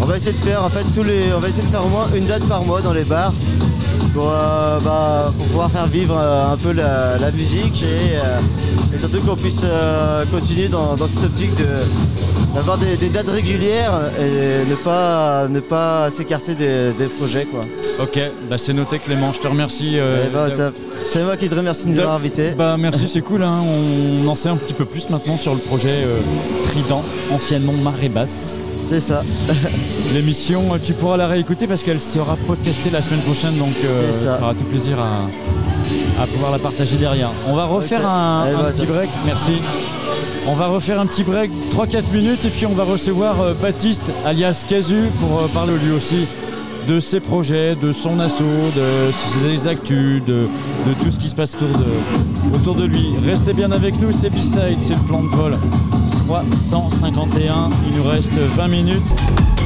On va essayer de faire en fait tous les. On va essayer de faire au moins une date par mois dans les bars pour, euh, bah, pour pouvoir faire vivre euh, un peu la, la musique et, euh, et surtout qu'on puisse continuer dans, dans cette optique de d'avoir des, des dates régulières et ne pas ne pas s'écarter des, des projets quoi. Ok, bah c'est noté Clément, je te remercie. Eh ben. C'est moi qui te remercie de nous avoir invités. Bah merci, c'est cool. hein. On en sait un petit peu plus maintenant sur le projet Trident, anciennement Marée Basse. C'est ça. L'émission, tu pourras la réécouter parce qu'elle sera podcastée la semaine prochaine, donc euh, tu auras tout plaisir à, à pouvoir la partager derrière. On va refaire un, Eh un bah, petit break, merci. On va refaire un petit break, 3-4 minutes, et puis on va recevoir euh, Baptiste, alias Casu, pour euh, parler lui aussi de ses projets, de son assaut, de ses actus, de, de tout ce qui se passe autour de, autour de lui. Restez bien avec nous, c'est B-Side, c'est le plan de vol 351, il nous reste 20 minutes.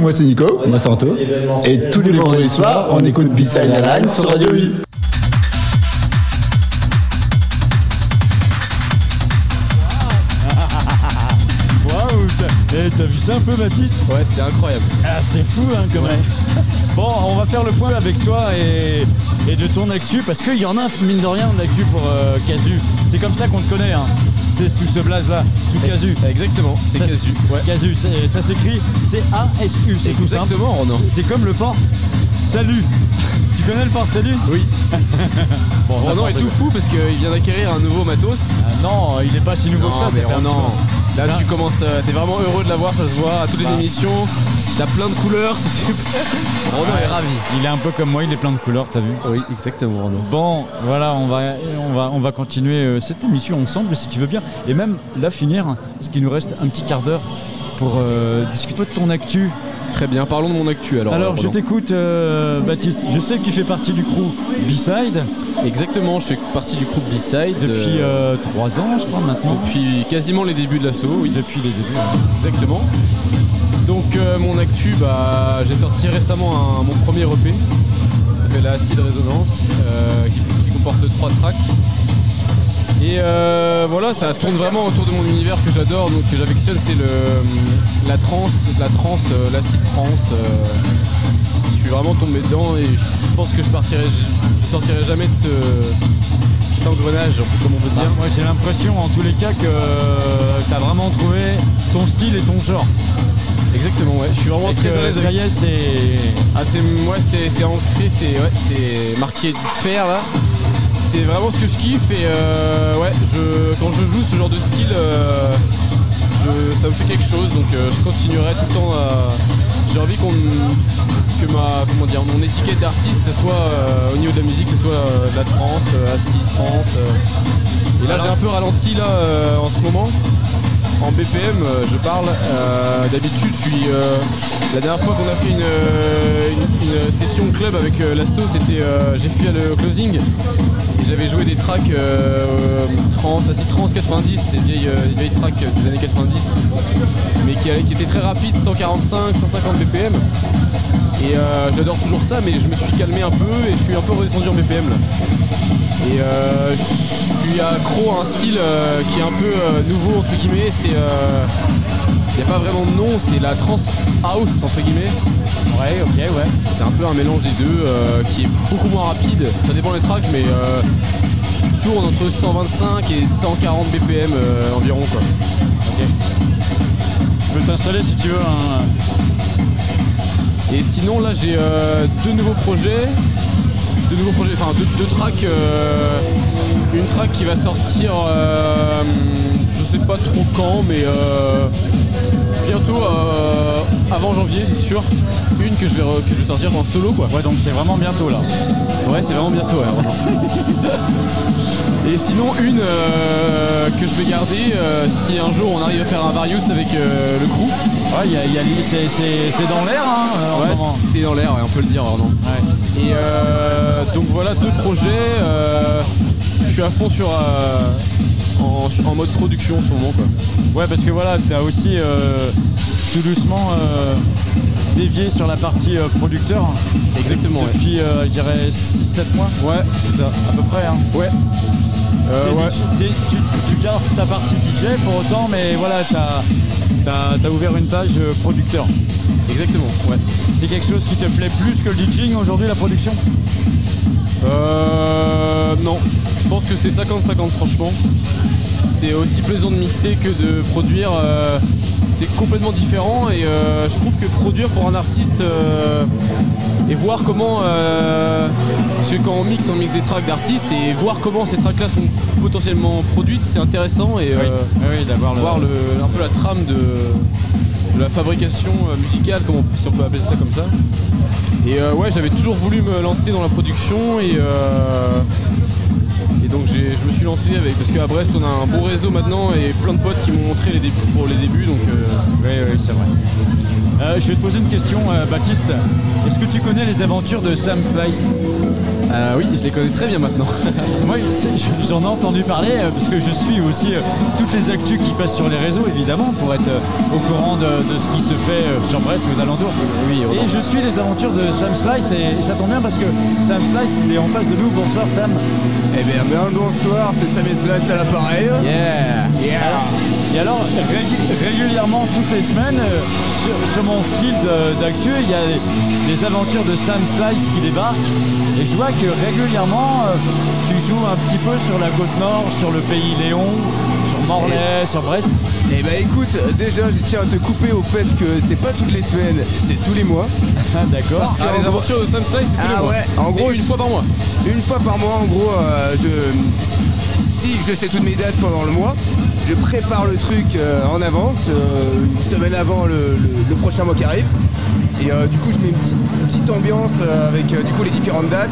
Moi c'est Nico. Moi c'est Anto. Et tous les vendredis soirs, on écoute B-Side Airlines sur Radio U. Waouh t'as- eh, T'as vu ça un peu Baptiste? Ouais, c'est incroyable. Ah, c'est fou hein quand même. Bon, on va faire le point avec toi et, et de ton actu parce qu'il y en a mine de rien d'actu pour euh, Casu. C'est comme ça qu'on te connaît. Hein. C'est sous ce blaze là, sous Casu. Exactement, c'est Ça, Casu. Ouais. Casu, c'est- ça s'écrit C-A-S-U, c'est tout simple. Exactement, Renan. C'est- comme le port Salut. Tu connais le port Salut? Oui. Bon, est tout fou parce qu'il vient d'acquérir un nouveau matos. Ah non, il est pas si nouveau Non, que ça. ça mais un petit moment. là tu commences, euh, t'es vraiment heureux de l'avoir, ça se voit à toutes les Bah. émissions. T'as plein de couleurs, c'est super. Ouais, est ravi. Il est un peu comme moi, il est plein de couleurs, t'as vu Oui, exactement, Ronan. Bon, voilà, on va, on va, on va continuer euh, cette émission ensemble si tu veux bien. Et même là finir, ce qui nous reste un petit quart d'heure pour euh, discuter de ton actu. Très bien, parlons de mon actu alors. Alors, euh, je t'écoute, euh, Baptiste. Je sais que tu fais partie du crew B-Side Exactement, je fais partie du groupe B-Side. depuis euh, euh, trois ans, je crois maintenant. Depuis quasiment les débuts de l'assaut, oui. Depuis les débuts. hein. Exactement. Donc euh, mon actu, bah, j'ai sorti récemment un- mon premier EP. Ça s'appelle Acid Résonance, euh, qui, qui comporte trois tracks. Et euh, voilà, ça tourne vraiment autour de mon univers que j'adore, donc que j'affectionne, c'est le la trance, la trance, euh, l'acid trance. euh, je suis vraiment tombé dedans et je pense que je partirai, je sortirai jamais de ce cet engrenage, comme on peut Bah, dire. moi j'ai l'impression en tous les cas que tu as vraiment trouvé ton style et ton genre. Exactement, ouais. Je suis vraiment très à l'aise ça avec y est, c'est. Ah c'est ouais, c'est, c'est ancré, c'est ouais, marqué du fer là. C'est vraiment ce que je kiffe et euh, ouais, je, quand je joue ce genre de style, euh, je- ça me fait quelque chose donc euh, je continuerai tout le temps à. J'ai envie qu'on que ma comment dire mon étiquette d'artiste ce soit au niveau de la musique, ce soit de la trance, euh, acid trance. Et là j'ai un peu ralenti là en ce moment. En BPM, euh, je parle. Euh, D'habitude, je suis. euh, la dernière fois qu'on a fait une, session club avec euh, l'Asso, c'était. J'ai fait le closing et j'avais joué des tracks trans, acid trans 90, des vieilles, vieilles tracks des années 90, mais qui, qui étaient très rapides, 145, 150 BPM. Et j'adore toujours ça, mais je me suis calmé un peu et je suis un peu redescendu en BPM là. Et euh, accro un style euh, qui est un peu euh, nouveau entre guillemets, c'est il n'y a pas vraiment de nom, c'est la trance house entre guillemets. Ouais, ok, ouais. C'est un peu un mélange des deux euh, qui est beaucoup moins rapide. Ça dépend des tracks, mais euh, tu tournes entre 125 et 140 BPM euh, environ quoi. Ok. Tu peux t'installer si tu veux un. Et sinon là j'ai euh, deux nouveaux projets. Deux nouveaux projets, enfin deux, deux tracks. Une track qui va sortir euh, je sais pas trop quand mais euh, bientôt euh, avant janvier c'est sûr. Une que je vais re- que je vais sortir en solo quoi. Ouais, donc c'est vraiment bientôt là. Ouais c'est vraiment bientôt ouais, vraiment. Et sinon une euh, que je vais garder euh, si un jour on arrive à faire un Varius avec euh, le crew. Ouais, il y a- y a- c'est- c'est c'est dans l'air hein, Ouais, moment. c'est dans l'air, ouais, on peut le dire, Arnaud. Et euh, donc voilà deux projets. euh, je suis à fond sur euh, en, en mode production en ce moment quoi. Ouais, parce que voilà, tu as aussi euh, tout doucement euh, dévié sur la partie producteur. Exactement. ouais. Depuis, euh, je dirais, 6-7 mois. Ouais, c'est ça. À peu près. Hein. Ouais. Ouais. Tu, tu gardes ta partie DJ pour autant, mais voilà, tu as, ouvert une page producteur. Exactement, ouais. C'est quelque chose qui te plaît plus que le DJing aujourd'hui, la production? Euh, non, je pense que c'est 50-50 franchement. C'est aussi plaisant de mixer que de produire. euh, c'est complètement différent et euh, je trouve que produire pour un artiste euh, et voir comment. parce que quand on mixe, on mixe des tracks d'artistes et voir comment ces tracks là sont potentiellement produites, c'est intéressant et oui, d'avoir le- voir le- un peu la trame de, de la fabrication musicale, si on peut appeler ça comme ça. Et euh, ouais, j'avais toujours voulu me lancer dans la production et, euh, et donc je me suis lancé avec parce qu'à Brest on a un bon réseau maintenant et plein de potes qui m'ont montré les débuts pour les débuts donc euh, oui, oui, c'est vrai. Euh, je vais te poser une question, Baptiste. Est-ce que tu connais les aventures de Sam Slice Euh, oui, je les connais très bien maintenant. Moi, j'en ai entendu parler euh, parce que je suis aussi euh, toutes les actus qui passent sur les réseaux, évidemment, pour être euh, au courant de, de ce qui se fait euh, sur Brest ou aux alentours. Oui, Et je suis les aventures de Sam Slice et, et ça tombe bien parce que Sam Slice, il est en face de nous. Bonsoir, Sam. Eh bien, bien le bonsoir, c'est Sam Slice à l'appareil. Yeah Yeah Et alors, régul- régulièrement, toutes les semaines, euh, sur, sur mon fil d'actu, il y a les, les aventures de Sam Slice qui débarquent. Et je vois que régulièrement, euh, tu joues un petit peu sur la côte nord, sur le pays Léon, sur Morlaix, sur Brest. Eh ben écoute, déjà je tiens à te couper au fait que c'est pas toutes les semaines, c'est tous les mois. D'accord. Parce que Ah, les aventures de Sam Slice, c'est tous les Ah mois. ouais, en gros une fois par mois. Une fois par mois en gros, euh, je si je sais toutes mes dates pendant le mois, je prépare le truc euh, en avance, euh, une semaine avant le, prochain mois qui arrive. Et euh, du coup je mets une petite, une petite ambiance euh, avec euh, du coup les différentes dates.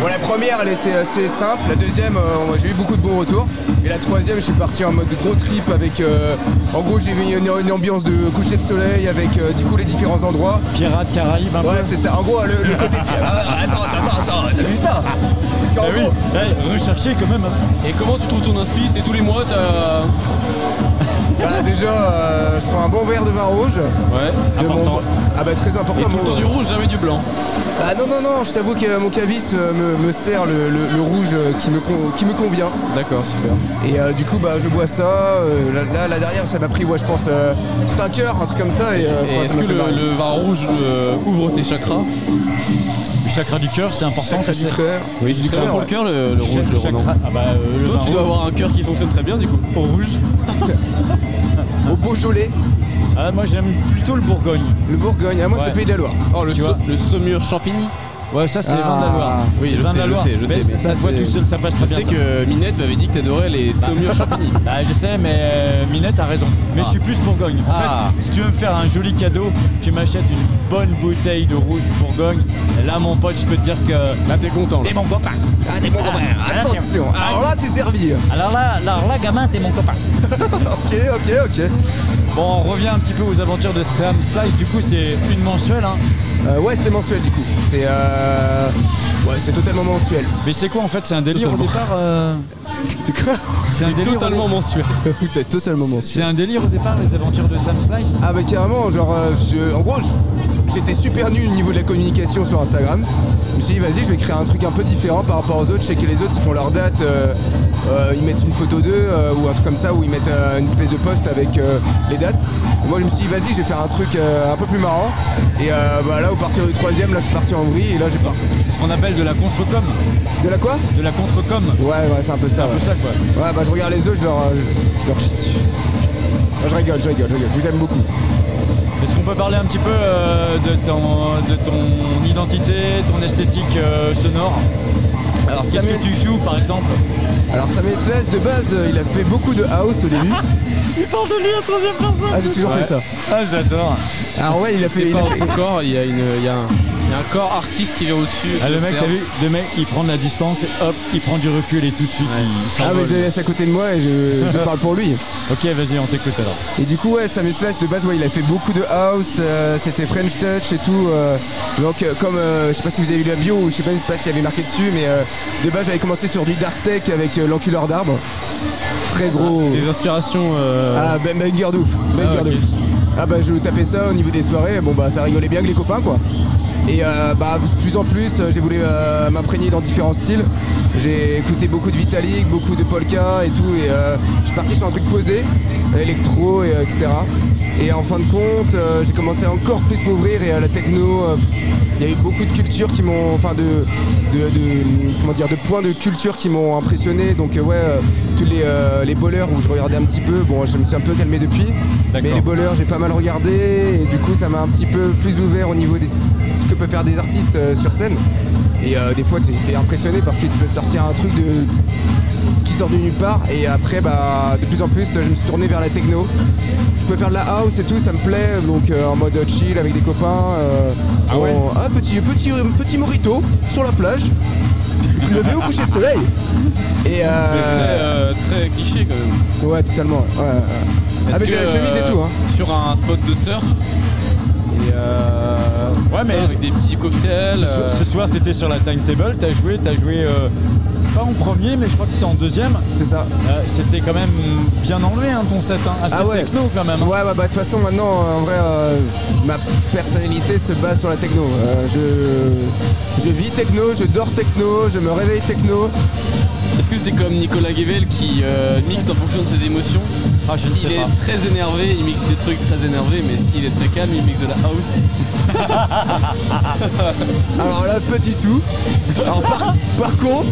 Bon la première elle était assez simple, la deuxième euh, j'ai eu beaucoup de bons retours. Et la troisième je suis parti en mode gros trip avec euh, en gros j'ai mis une, une ambiance de coucher de soleil avec euh, du coup les différents endroits. Pirates Caraïbes un Ouais c'est ça, en gros le, le côté pirate. Ah, attends, attends, attends, t'as vu ça? Parce qu'en Ah oui, gros, recherché quand même. hein. Et comment tu trouves ton inspi C'est tous les mois, t'as. Voilà, déjà, euh, je prends un bon verre de vin rouge. Ouais. De mon- Important. Ah bah très Et important. tout le mon- temps du rouge, jamais du blanc. Ah non non non, je t'avoue que mon caviste euh, me, me sert le, le- le rouge euh, qui me, con- qui me convient. D'accord, super. Et euh, du coup bah je bois ça. euh, là, là, la dernière ça m'a pris ouais je pense 5 heures, un truc comme ça. Et, Et enfin, est-ce que le, vin rouge ouvre tes chakras? Le chakra du cœur, c'est important. Chakra du cœur. Oui, C'est du cœur, pour le cœur, le, le rouge, Chakra- le. Ah bah, euh, le Toi, tu dois avoir un cœur qui fonctionne très bien du coup. au rouge. Au Beaujolais, Ah, moi j'aime plutôt le Bourgogne. le Bourgogne, ah, moi Ouais. c'est Pays de la Loire. Oh, le, le saumur champigny. Ouais, ça c'est Ah, vin de la Loire. oui, je sais, de la je sais, je sais, Mais ça, ça, se voit tout seul, ça passe Je très bien. sais ça. que Minette m'avait dit que t'adorais les saumures champigny. Ah, je sais, mais euh, Minette a raison. Mais je suis plus Bourgogne. En Ah. fait, si tu veux me faire un joli cadeau, tu m'achètes une bonne bouteille de rouge Bourgogne. Et là, mon pote, je peux te dire que Là, t'es content. t'es mon copain. Ah t'es bon copain, attention, alors là t'es servi. Alors là, alors là, gamin, t'es mon copain. ok, ok, ok. Bon, on revient un petit peu aux aventures de Sam Slice. Du coup, c'est une mensuelle. Hein. Euh, ouais c'est mensuel du coup. C'est euh... Ouais c'est totalement mensuel. Mais c'est quoi en fait? C'est un délire Totalement. au départ euh, C'est un C'est délire au totalement mensuel. c'est totalement mensuel. C'est un délire au départ, les aventures de Sam Slice? Ah bah carrément, genre, euh, je- en gros, je- j'étais super nul au niveau de la communication sur Instagram. Je me suis dit, vas-y, je vais créer un truc un peu différent par rapport aux autres. Je sais que les autres, ils font leur date, euh, euh, ils mettent une photo d'eux euh, ou un truc comme ça, où ils mettent une espèce de post avec les dates. Et moi, je me suis dit, vas-y, je vais faire un truc un peu plus marrant. Et bah, là, au partir du troisième, là, je suis parti en vrille et là, j'ai pas. C'est ce qu'on appelle de la contre-com. De la quoi? De la contre-com. Ouais, ouais, c'est un peu C'est ça. un peu ouais. ça quoi. Ouais, bah, je regarde les autres, je leur, euh, je leur chie dessus. Ah, je rigole, je rigole, je rigole. Je vous aime beaucoup. Est-ce qu'on peut parler un petit peu euh, de, ton, de ton identité, ton esthétique euh, sonore? Alors, Qu'est-ce Samuel- que tu joues par exemple? Alors Samuel Sless de base euh, il a fait beaucoup de house au début. Il parle de lui en troisième personne. Ah j'ai toujours Ouais. fait ça. Ah j'adore. Alors ouais il a fait. C'est il pas a fait- son corps, il y a, une, il y a un, il y a un corps artiste qui vient au-dessus. Ah, le mec, t'as vu Le mec, il prend de la distance et hop, il prend du recul et tout de suite il Ah mais je le laisse à côté de moi et je, je parle pour lui. Ok, vas-y, on t'écoute alors. Et du coup ouais Samuel Sless de base ouais il a fait beaucoup de house, euh, c'était French Touch et tout. euh, donc euh, comme euh, je sais pas si vous avez vu la bio ou je sais pas, pas s'il y avait marqué dessus mais euh, de base j'avais commencé sur du dark tech avec euh, l'enculeur d'arbre. Très gros. Des inspirations. euh, Ah ben banger de ouf, banger Ah. Ah bah je tapais ça au niveau des soirées, bon bah ça rigolait bien avec les copains quoi. Et euh, bah de plus en plus euh, j'ai voulu euh, m'imprégner dans différents styles. J'ai écouté beaucoup de Vitalik, beaucoup de polka et tout et euh, je suis parti sur un truc posé, électro et euh, etc. Et en fin de compte euh, j'ai commencé à encore plus m'ouvrir et à la techno. il y a eu beaucoup de cultures qui m'ont, enfin de, de, de- comment dire, de points de culture qui m'ont impressionné. Donc ouais, tous les, les bowlers où je regardais un petit peu. Bon, je me suis un peu calmé depuis, mais les bowlers j'ai pas mal regardé et du coup ça m'a un petit peu plus ouvert au niveau de ce que peuvent faire des artistes sur scène. Et euh, des fois t'es impressionné parce qu'ils peuvent sortir un truc de qui sort de nulle part et après bah de plus en plus je me suis tourné vers la techno. Je peux faire de la house et tout, ça me plaît, donc euh, en mode chill avec des copains. euh, Ah ouais petit, petit, petit morito sur la plage, levé au coucher de soleil. Et euh, très, euh, très cliché quand même. ouais, totalement. ouais. Ah mais j'ai la chemise et euh, tout. Hein. Sur un spot de surf, Et euh, Ouais, mais- ça, avec des petits cocktails. Ce, soir- euh, ce soir, t'étais sur la timetable, t'as joué, t'as joué euh, pas en premier, mais je crois que t'étais en deuxième. C'est ça. Euh, C'était quand même bien enlevé hein, ton set, hein. assez Ah ouais. techno quand même. hein. Ouais, bah, bah, de toute façon, maintenant, en vrai, euh, ma personnalité se base sur la techno. Euh, je, je vis techno, je dors techno, je me réveille techno. Est-ce que c'est comme Nicolas Guevel qui euh, mixe en fonction de ses émotions? Ah, je ne S'il sais est pas. très énervé, il mixe des trucs très énervés, mais s'il est très calme, il mixe de la house. Alors là, pas du tout. Alors par, par contre,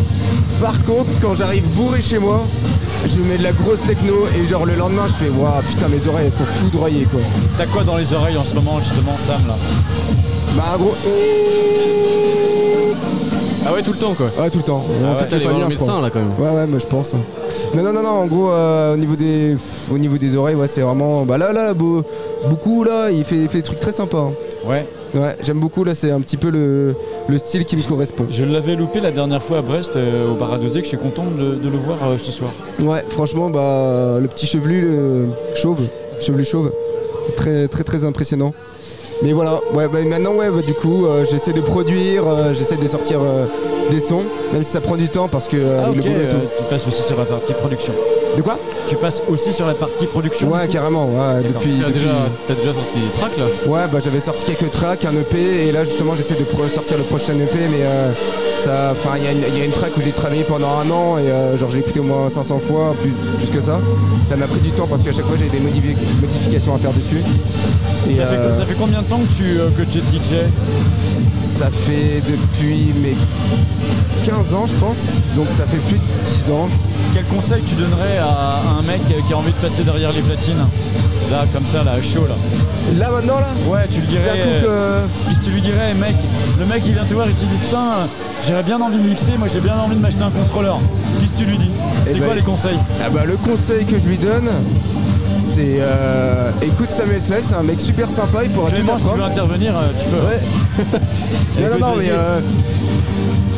par contre, quand j'arrive bourré chez moi, je mets de la grosse techno et genre le lendemain, je fais waouh, putain, mes oreilles elles sont foudroyées quoi. T'as quoi dans les oreilles en ce moment, justement, Sam là? Bah, un gros. Ah ouais, tout le temps quoi. Ouais, tout le temps. Ah en ouais, fait, t'es pas bien, je médecin, crois. là, quand même. Ouais, ouais, mais je pense. Non, non, non, non. En gros, euh, au niveau des, pff, au niveau des oreilles, ouais, c'est vraiment. Bah là, là, beau- beaucoup là, il fait, il fait des trucs très sympas. hein. Ouais. Ouais, j'aime beaucoup là. C'est un petit peu le, le style qui me correspond. Je l'avais loupé la dernière fois à Brest, euh, au bar à doser, que je suis content de, de le voir euh, ce soir. Ouais, franchement, bah le petit chevelu, le chauve, chevelu chauve, très, très, très impressionnant. Mais voilà, ouais, bah, maintenant, ouais, bah, du coup, euh, j'essaie de produire, euh, j'essaie de sortir euh, des sons, même si ça prend du temps parce que euh, Ah le ok, boulot et euh, tout. tu passes aussi sur la partie production. De quoi? Tu passes aussi sur la partie production Ouais, carrément, ouais, depuis. T'as depuis- déjà, t'as déjà sorti des tracks là? Ouais, bah j'avais sorti quelques tracks, un EP, et là justement j'essaie de pro- sortir le prochain EP, mais euh, ça, enfin il y, a une- il y a une track où j'ai travaillé pendant un an et euh, genre j'ai écouté au moins 500 fois, plus, plus que ça. Ça m'a pris du temps parce qu'à chaque fois j'ai des modifi- modifications à faire dessus. Et, ça, fait, euh, ça fait combien de temps que tu, euh, que tu es DJ ça fait depuis mes 15 ans je pense, donc ça fait plus de 10 ans. Quel conseil tu donnerais à un mec qui a envie de passer derrière les platines Là, comme ça, là, chaud, là. Là maintenant là Ouais, tu le dirais. Euh, Qu'est-ce que tu lui dirais, mec Le mec, il vient te voir, il te dit Putain, j'aurais bien envie de mixer, moi j'ai bien envie de m'acheter un contrôleur. Qu'est-ce que tu lui dis Eh C'est ben, quoi les conseils Ah bah le conseil que je lui donne, c'est euh, écoute Samuel Slade, c'est un mec super sympa, il pourra tout Clément, si tu veux intervenir, euh, tu peux. Ouais. non, non, non, mais euh,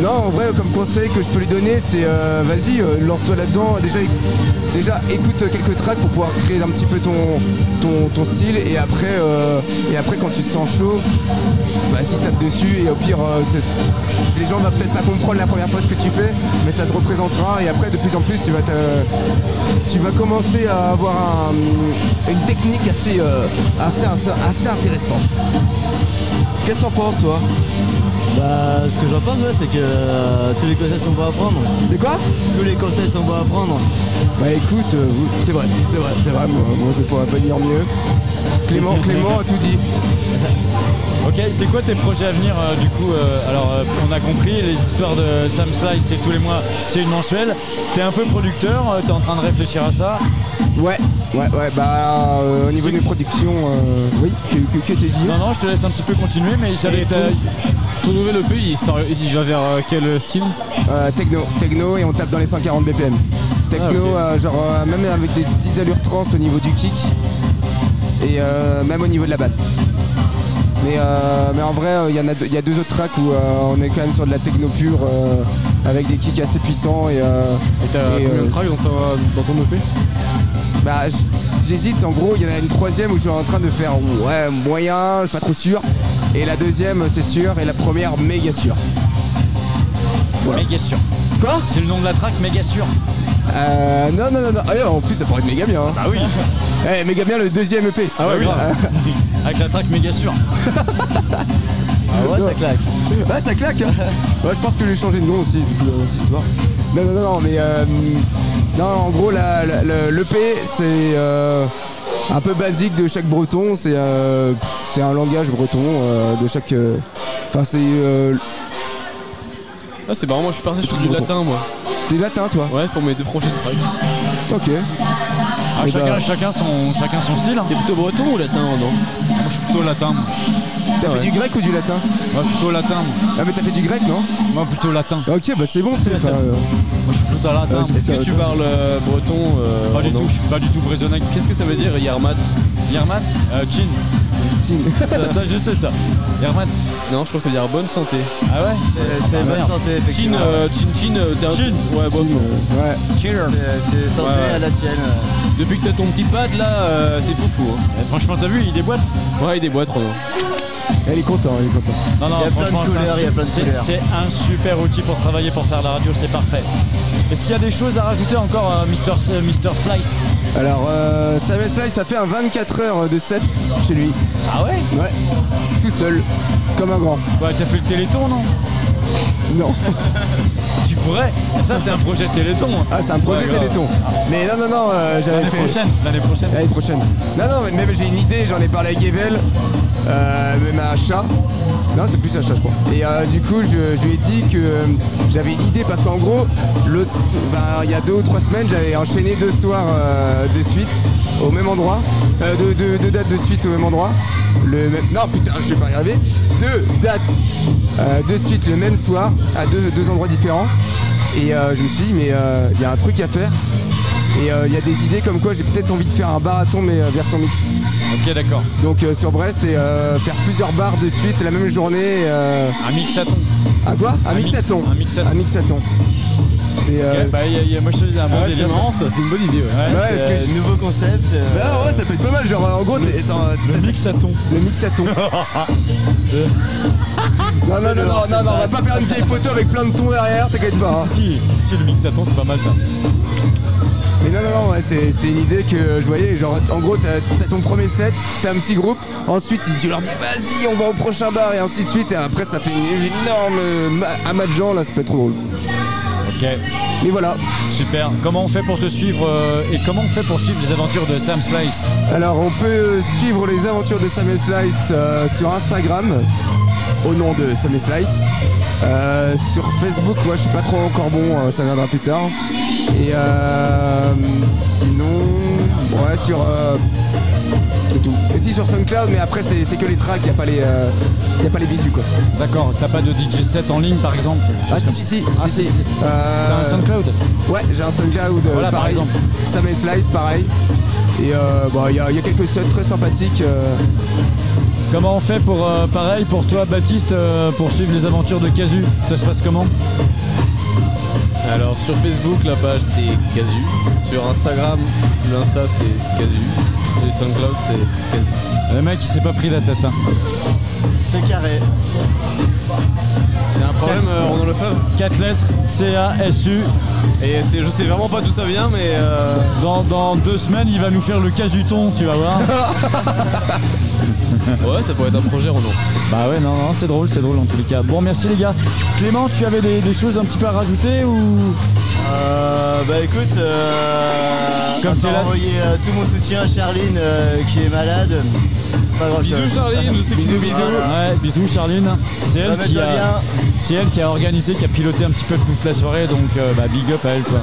non, en vrai, comme conseil que je peux lui donner, c'est euh, vas-y, euh, lance-toi là-dedans. Déjà, déjà, écoute quelques tracks pour pouvoir créer un petit peu ton, ton, style, et après, euh, et après, quand tu te sens chaud, vas-y, tape dessus, et au pire, les gens vont peut-être pas comprendre la première fois ce que tu fais, mais ça te représentera, et après, de plus en plus, tu vas, tu vas commencer à avoir un- une technique assez, assez, assez, assez intéressante. Qu'est-ce que t'en penses, toi? Bah, ce que j'en pense, ouais, c'est que euh, tous les conseils sont bons à prendre. De quoi? Tous les conseils sont bons à prendre. Bah écoute, euh, vous- c'est vrai, c'est vrai, c'est vrai, moi, moi je pourrais pas dire mieux. Clément, Clément a tout dit. Ok, c'est quoi tes projets à venir euh, du coup euh, Alors, euh, on a compris, les histoires de Sam Slice, c'est tous les mois, c'est une mensuelle. T'es un peu producteur, euh, t'es en train de réfléchir à ça? Ouais, ouais, ouais, bah euh, au niveau des productions, euh, oui, que, que, que t'es dit Non, non, je te laisse un petit peu continuer, mais Et te- ton, nouvel EP, il, sort- il va vers euh, quel style Euh, techno, techno et on tape dans les 140 BPM. Techno, Ah, euh, genre même avec des petites allures trans au niveau du kick et même au niveau de la basse. Mais, mais en vrai, il y, en a deux- y a deux autres tracks où on est quand même sur de la techno pure avec des kicks assez puissants. Et Et t'as combien de tracks dans, ta- dans ton EP Bah j'hésite, en gros il y en a une troisième où je suis en train de faire ouais moyen, je suis pas trop sûr. Et la deuxième c'est sûr et la première méga sûr. Méga sûr. Quoi? C'est le nom de la track, méga sûr. Euh non non non non. Ah ouais, en plus ça pourrait être méga bien. hein. Bah oui. Eh méga bien le deuxième EP. Ah ouais, grave. Avec la track méga sûr. Ah ouais, ça claque. Ouais ça claque hein. Ouais, je pense que je vais changer de nom aussi du coup dans cette histoire. Non non non non mais euh, non en gros la, la- le- l'EP c'est euh, un peu basique de chaque breton, c'est euh, c'est un langage breton euh, de chaque. euh, Enfin c'est euh, Ah, c'est marrant, moi je suis parti sur du breton. latin, moi. T'es latin toi Ouais, pour mes deux prochaines tracks. Ok. Ah, Eh chacun, bah, chacun, son, chacun son style. hein. T'es plutôt breton ou latin, non? Moi je suis plutôt latin. T'as fait ouais. du grec ou du latin? Moi plutôt latin. moi. Ah mais t'as fait du grec non? Moi plutôt latin. Ok bah c'est bon c'est Moi je suis latin. Est-ce que tu parles euh, breton euh, Pas du tout, je suis pas du tout brésilien. Qu'est-ce que ça veut dire Yarmat? Yermat euh, Chin. Chin. Ça, ça, je sais ça. Yermat. Non, je crois que ça veut dire bonne santé. Ah ouais? C'est Ah, bonne merde. santé, Chin, effectivement. euh, chin, chin, euh, t'es un... Chin. Ouais. Chin, euh, ouais. Cheers. C'est santé Ouais. à la tienne. Depuis que t'as ton petit pad là, euh, c'est foufou. Hein. Franchement, t'as vu, il déboîte. Ouais, il déboîte, Ronan. Il est content, il est content. Non, non, Il y a plein de franchement, c'est un couleurs, il y a plein de couleurs. C'est un super outil pour travailler, pour faire la radio, c'est parfait. Est-ce qu'il y a des choses à rajouter encore, euh, Mister, euh, Mister Slice? Alors, euh, Samuel Slice, ça fait un 24 heures de set chez lui. Ah ouais? Ouais, tout seul, comme un grand. Ouais, t'as fait le téléthon, non? Non. Tu pourrais Ça, c'est un projet téléthon. Ah, c'est un projet Ouais, grave. Téléthon. Mais non, non, non, euh, j'avais L'année fait. prochaine, l'année prochaine. L'année prochaine. Non, non, mais même j'ai une idée, j'en ai parlé avec Evel, euh, même à Achat. Non, c'est plus Achat, je crois. Et euh, du coup, je, je lui ai dit que euh, j'avais une idée parce qu'en gros, l'autre, il y a deux ou trois semaines, j'avais enchaîné deux soirs euh, de suite au même endroit. Euh, deux, deux- deux dates de suite au même endroit. Le même... Non, putain, je vais pas y arriver. Deux dates euh, de suite le même soir à deux, deux endroits différents. Et euh, je me suis dit, mais euh, il y a un truc à faire. Et euh, il y a des idées comme quoi j'ai peut-être envie de faire un marathon mais euh, version mix. Ok, d'accord. Donc euh, sur Brest et euh, faire plusieurs bars de suite la même journée. euh, Un mixathon. À quoi? Un, Un mix- mixathon. un mixathon. Un mixathon. C'est. euh, bah, y a- y a- moi je te dis un bon Ah ouais, délire. c'est une bonne idée, ouais. Ouais, que euh, Nouveau concept. euh, Bah ouais, ça peut être pas mal. Genre en gros, t'es- attends, Le mixaton. le mixaton. non, non, non, non, non, non, on va pas faire une vieille photo avec plein de tons derrière, t'inquiète pas. hein. Si, si, si, le mixaton, c'est pas mal ça. Mais non, non, non, ouais, c'est c'est une idée que je voyais. Genre, en gros, t'as as ton premier set, t'as un petit groupe. Ensuite, tu leur dis, vas-y, on va au prochain bar, et ainsi de suite. Et après, ça fait une énorme euh, ma- amas de gens, là, peut être trop drôle. Ok. Mais voilà. Super. Comment on fait pour te suivre euh, et comment on fait pour suivre les aventures de Sam Slice Alors, on peut suivre les aventures de Samuel Slice euh, sur Instagram, au nom de Samuel Slice. Euh, sur Facebook, moi, je suis pas trop encore bon, euh, ça viendra plus tard. Et euh, sinon, ouais, sur. Euh, c'est tout. Et si sur SoundCloud, mais après, c'est c'est que les tracks, y a pas les, euh, y a pas les visus, quoi. D'accord. T'as pas de DJ set en ligne par exemple Ah si si si, Ah, si, si. Euh, T'as un SoundCloud Ouais, j'ai un SoundCloud euh, Voilà, par pareil. exemple. Sam et Slice pareil. Et euh, bah, il y, a- il y a quelques sets très sympathiques. Comment on fait pour pareil pour toi Baptiste pour suivre les aventures de Casu? Ça se passe comment? Alors sur Facebook la page c'est Casu, sur Instagram l'insta c'est Casu, et SoundCloud c'est Casu. Le mec il s'est pas pris la tête. hein. C'est carré. Il y a un problème euh, Ronan Lefebvre 4 lettres C-A-S-U. Et c'est- je sais vraiment pas d'où ça vient mais euh, Dans, dans deux semaines il va nous faire le Casuton, tu vas voir. ouais ça pourrait être un projet Ronan. bah ouais non non c'est drôle, c'est drôle en tous les cas. Bon merci les gars. Clément tu avais des, des choses un petit peu à rajouter ou? Euh, bah écoute, euh, Comme va là- envoyer euh, tout mon soutien à Charline euh, qui est malade. Pas grand Bisous Charline, je sais que Bisous, bisous. Ouais, bisous Charline. C'est elle, qui a, bien. c'est elle qui a organisé, qui a piloté un petit peu toute la soirée, donc euh, bah, big up à elle quoi.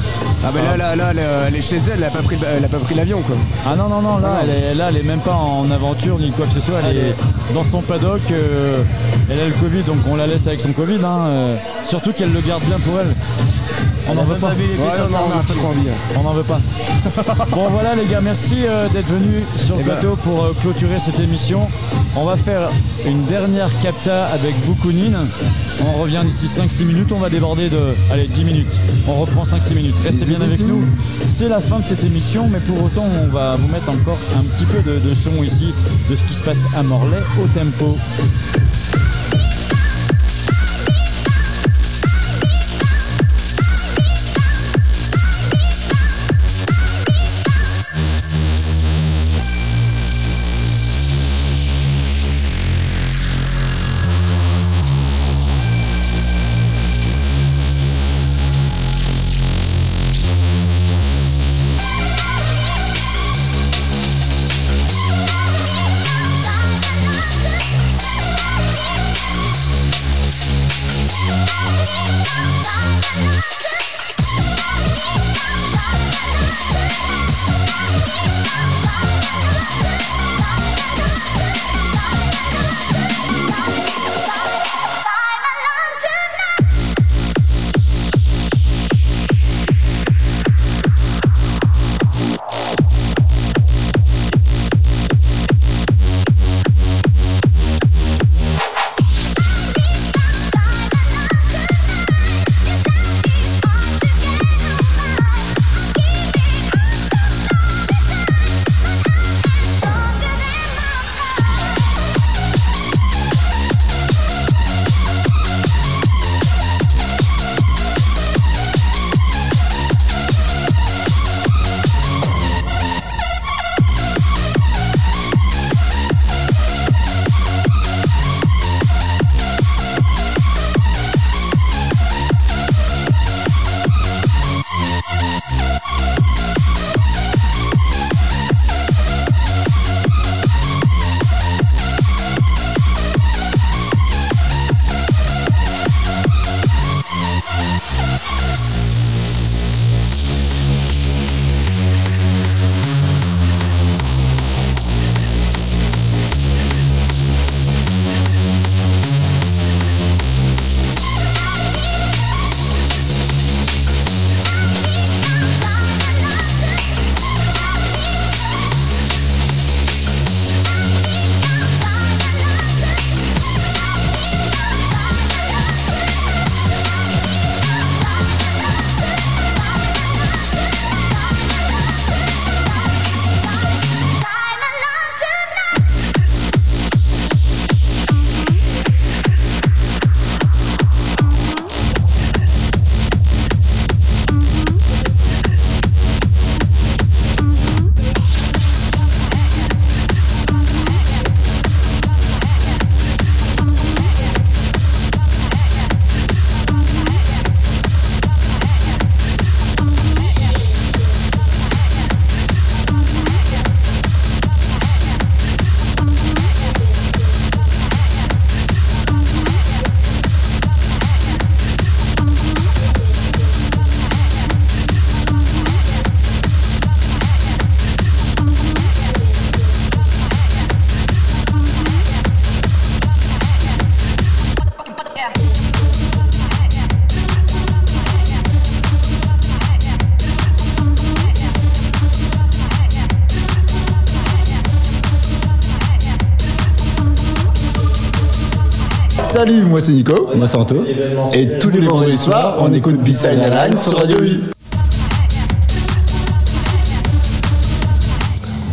Ah bah là, là, là, là, elle est chez elle, elle a pas pris, le- elle a pas pris l'avion quoi. Ah non non non là elle est, là elle est même pas en aventure ni quoi que ce soit, elle est dans son paddock, euh, elle a le Covid donc on la laisse avec son Covid hein, euh, surtout qu'elle le garde bien pour elle. On n'en veut même pas. Ouais, non, on hein. N'en veut pas. bon voilà les gars, merci euh, d'être venus sur le Eh ben. plateau pour euh, clôturer cette émission. On va faire une dernière capta avec Bukunin. On revient d'ici 5-6 minutes, on va déborder de... Allez 10 minutes. On reprend 5-6 minutes. Restez bien avec nous. C'est la fin de cette émission, mais pour autant on va vous mettre encore un petit peu de, de son ici de ce qui se passe à Morlaix au tempo. Salut, moi c'est Nico. Moi c'est Anto. Et tous les vendredis soirs, on écoute B-Side Airlines sur Radio U.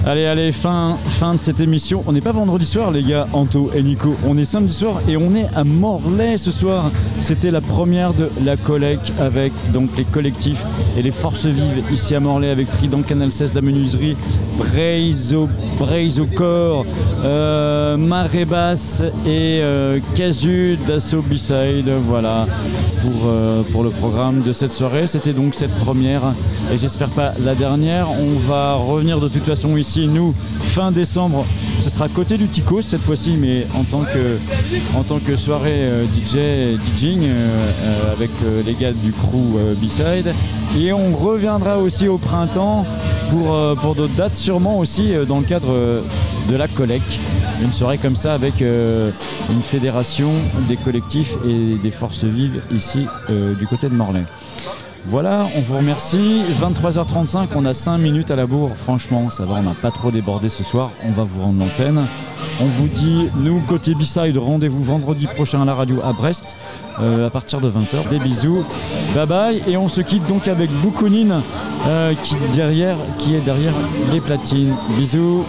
Allez, allez, fin, fin de cette émission. On n'est pas vendredi soir, les gars, Anto et Nico. On est samedi soir et on est à Morlaix ce soir. C'était la première de la collecte avec donc les collectifs et les forces vives ici à Morlaix avec Trident Canal 16, la menuiserie, Au corps, euh, Basse et euh, Casu d'Assaut B-Side. Voilà pour, euh, pour le programme de cette soirée. C'était donc cette première et j'espère pas la dernière. On va revenir de toute façon ici, nous, fin décembre. Ce sera côté du Tico cette fois-ci, mais en tant que, soirée euh, DJ, DJing euh, avec les gars du crew B-Side. Et on reviendra aussi au printemps pour, euh, pour d'autres dates, sûrement aussi euh, dans le cadre euh, de la collecte. Une soirée comme ça avec une fédération des collectifs et des forces vives ici du côté de Morlaix. Voilà, on vous remercie. 23h35, on a 5 minutes à la bourre. Franchement, ça va, on n'a pas trop débordé ce soir. On va vous rendre l'antenne. On vous dit, nous, côté B-Side, rendez-vous vendredi prochain à la radio à Brest à partir de 20h. Des bisous, bye bye. Et on se quitte donc avec Boukounine euh, qui, qui est derrière les platines. Bisous.